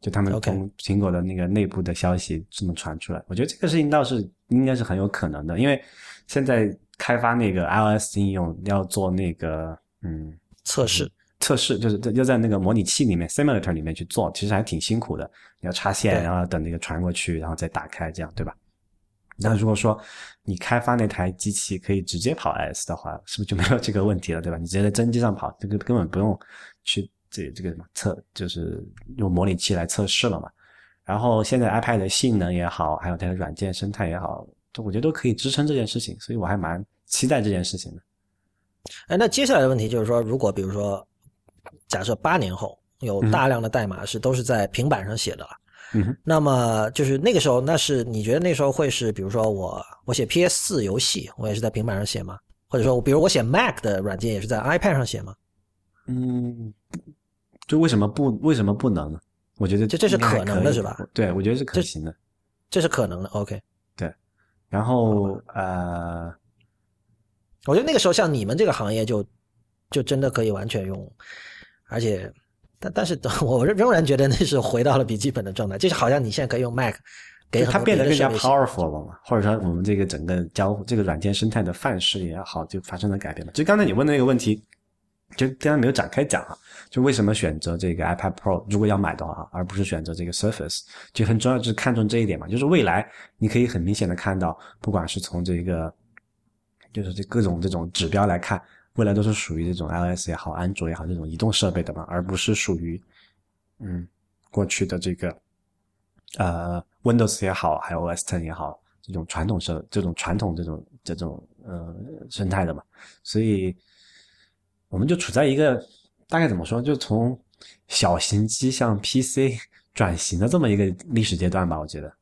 就他们从苹果的那个内部的消息这么传出来。我觉得这个事情倒是应该是很有可能的，因为现在开发那个 iOS 应用要做那个嗯测试，测试，就是要在那个模拟器里面 simulator 里面去做，其实还挺辛苦的。你要插线，然后等那个传过去，然后再打开，这样对吧？那如果说你开发那台机器可以直接跑 iOS 的话，是不是就没有这个问题了，对吧？你直接在真机上跑，这个根本不用去这这个什么测，就是用模拟器来测试了嘛。然后现在 iPad 的性能也好，还有它的软件生态也好，我觉得都可以支撑这件事情，所以我还蛮期待这件事情的。哎，那接下来的问题就是说，如果比如说，假设八年后有大量的代码是都是在平板上写的了，嗯，那么就是那个时候，那是你觉得那时候会是，比如说我我写 PS 四游戏，我也是在平板上写吗？或者说，比如我写 Mac 的软件也是在 iPad 上写吗？嗯，就为什么不为什么不能呢？我觉得这这是可能的是吧？对，我觉得是可行的，这是可能的。OK，对，然后呃。我觉得那个时候像你们这个行业就就真的可以完全用，而且但但是 我仍然觉得那是回到了笔记本的状态，就是好像你现在可以用 Mac，给它变得更加 powerful 了嘛，或者说我们这个整个交这个软件生态的范式也好，就发生了改变了。就刚才你问的那个问题，就刚才没有展开讲啊，就为什么选择这个 iPad Pro 如果要买的话，而不是选择这个 Surface，就很重要，就是看重这一点嘛，就是未来你可以很明显的看到，不管是从这个。就是这各种这种指标来看，未来都是属于这种 iOS 也好、安卓也好这种移动设备的嘛，而不是属于嗯过去的这个呃 Windows 也好，还有 OS Ten 也好这种传统设这种传统这种这种呃生态的嘛。所以我们就处在一个大概怎么说，就从小型机向 PC 转型的这么一个历史阶段吧，我觉得。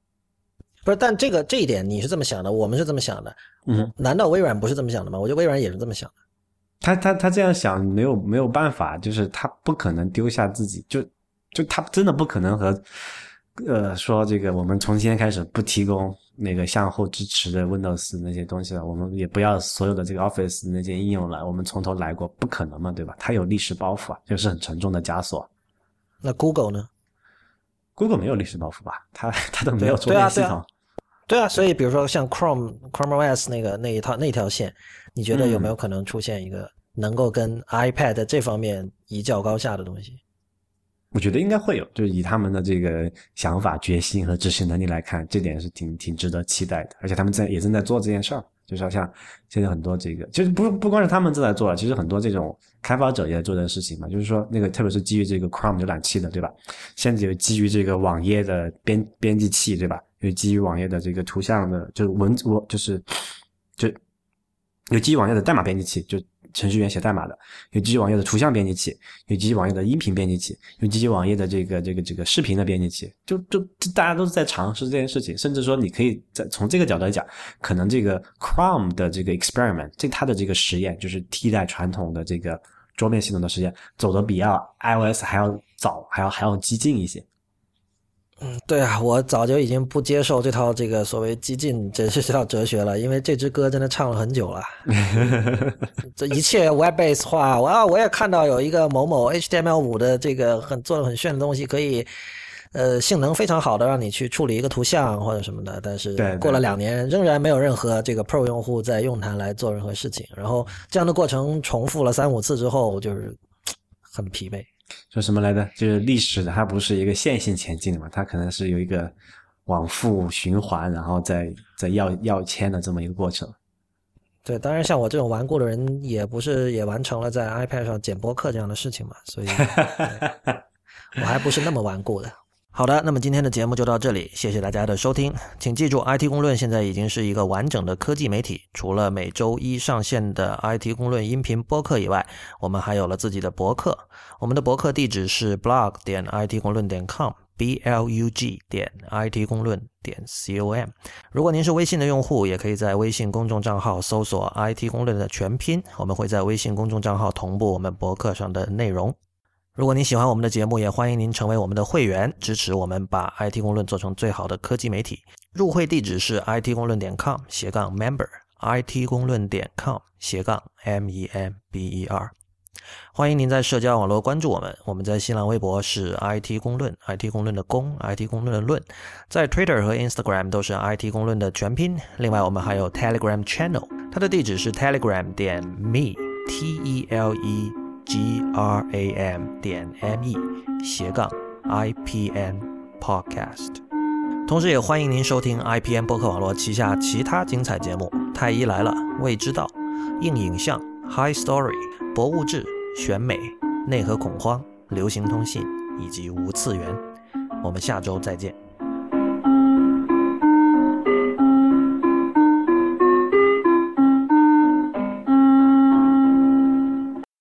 不是，但这个这一点你是这么想的，我们是这么想的。嗯，难道微软不是这么想的吗？我觉得微软也是这么想的。他他他这样想没有没有办法，就是他不可能丢下自己，就就他真的不可能和呃说这个我们从今天开始不提供那个向后支持的 Windows 那些东西了，我们也不要所有的这个 Office 那些应用了，我们从头来过，不可能嘛，对吧？他有历史包袱啊，就是很沉重的枷锁。那 Google 呢？Google 没有历史包袱吧？他 他都没有桌面系统。对啊，所以比如说像 Chrome Chrome OS 那个那一套那条线，你觉得有没有可能出现一个能够跟 iPad 这方面一较高下的东西？我觉得应该会有，就是以他们的这个想法、决心和执行能力来看，这点是挺挺值得期待的。而且他们在也正在做这件事儿，就是像现在很多这个，其实不不光是他们正在做，其实很多这种开发者也在做这件事情嘛。就是说，那个特别是基于这个 Chrome 浏览器的，对吧？现在有基于这个网页的编编辑器，对吧？有基于网页的这个图像的，就是文字，我就是，就有基于网页的代码编辑器，就程序员写代码的；有基于网页的图像编辑器，有基于网页的音频编辑器，有基于网页的这个这个这个视频的编辑器。就就大家都是在尝试这件事情，甚至说你可以在从这个角度来讲，可能这个 Chrome 的这个 experiment，这它的这个实验，就是替代传统的这个桌面系统的实验，走的比要 iOS 还要早，还要还要激进一些。嗯，对啊，我早就已经不接受这套这个所谓激进这是这套哲学了，因为这支歌真的唱了很久了。这一切 web base 化，我我也看到有一个某某 HTML 五的这个很做的很炫的东西，可以呃性能非常好的让你去处理一个图像或者什么的，但是过了两年仍然没有任何这个 Pro 用户在用它来做任何事情，然后这样的过程重复了三五次之后，就是很疲惫。说什么来着？就是历史的，它不是一个线性前进的嘛，它可能是有一个往复循环，然后再再要要签的这么一个过程。对，当然像我这种顽固的人，也不是也完成了在 iPad 上剪播客这样的事情嘛，所以 我还不是那么顽固的。好的，那么今天的节目就到这里，谢谢大家的收听。请记住，IT 公论现在已经是一个完整的科技媒体。除了每周一上线的 IT 公论音频播客以外，我们还有了自己的博客。我们的博客地址是 blog 点 IT 公论点 com，b l u g 点 IT 公论点 c o m。如果您是微信的用户，也可以在微信公众账号搜索 IT 公论的全拼，我们会在微信公众账号同步我们博客上的内容。如果您喜欢我们的节目，也欢迎您成为我们的会员，支持我们把 IT 公论做成最好的科技媒体。入会地址是 IT 公论点 com 斜杠 member，IT 公论点 com 斜杠 m e m b e r。欢迎您在社交网络关注我们，我们在新浪微博是 IT 公论，IT 公论的公，IT 公论的论，在 Twitter 和 Instagram 都是 IT 公论的全拼。另外，我们还有 Telegram Channel，它的地址是 telegram 点 me，t e l e。G r a m 点 m e 斜杠 i p n podcast。同时也欢迎您收听 IPN 播客网络旗下其他精彩节目《太医来了》《未知道》《硬影像》《High Story》《博物志》《选美》《内核恐慌》《流行通信》以及《无次元》。我们下周再见。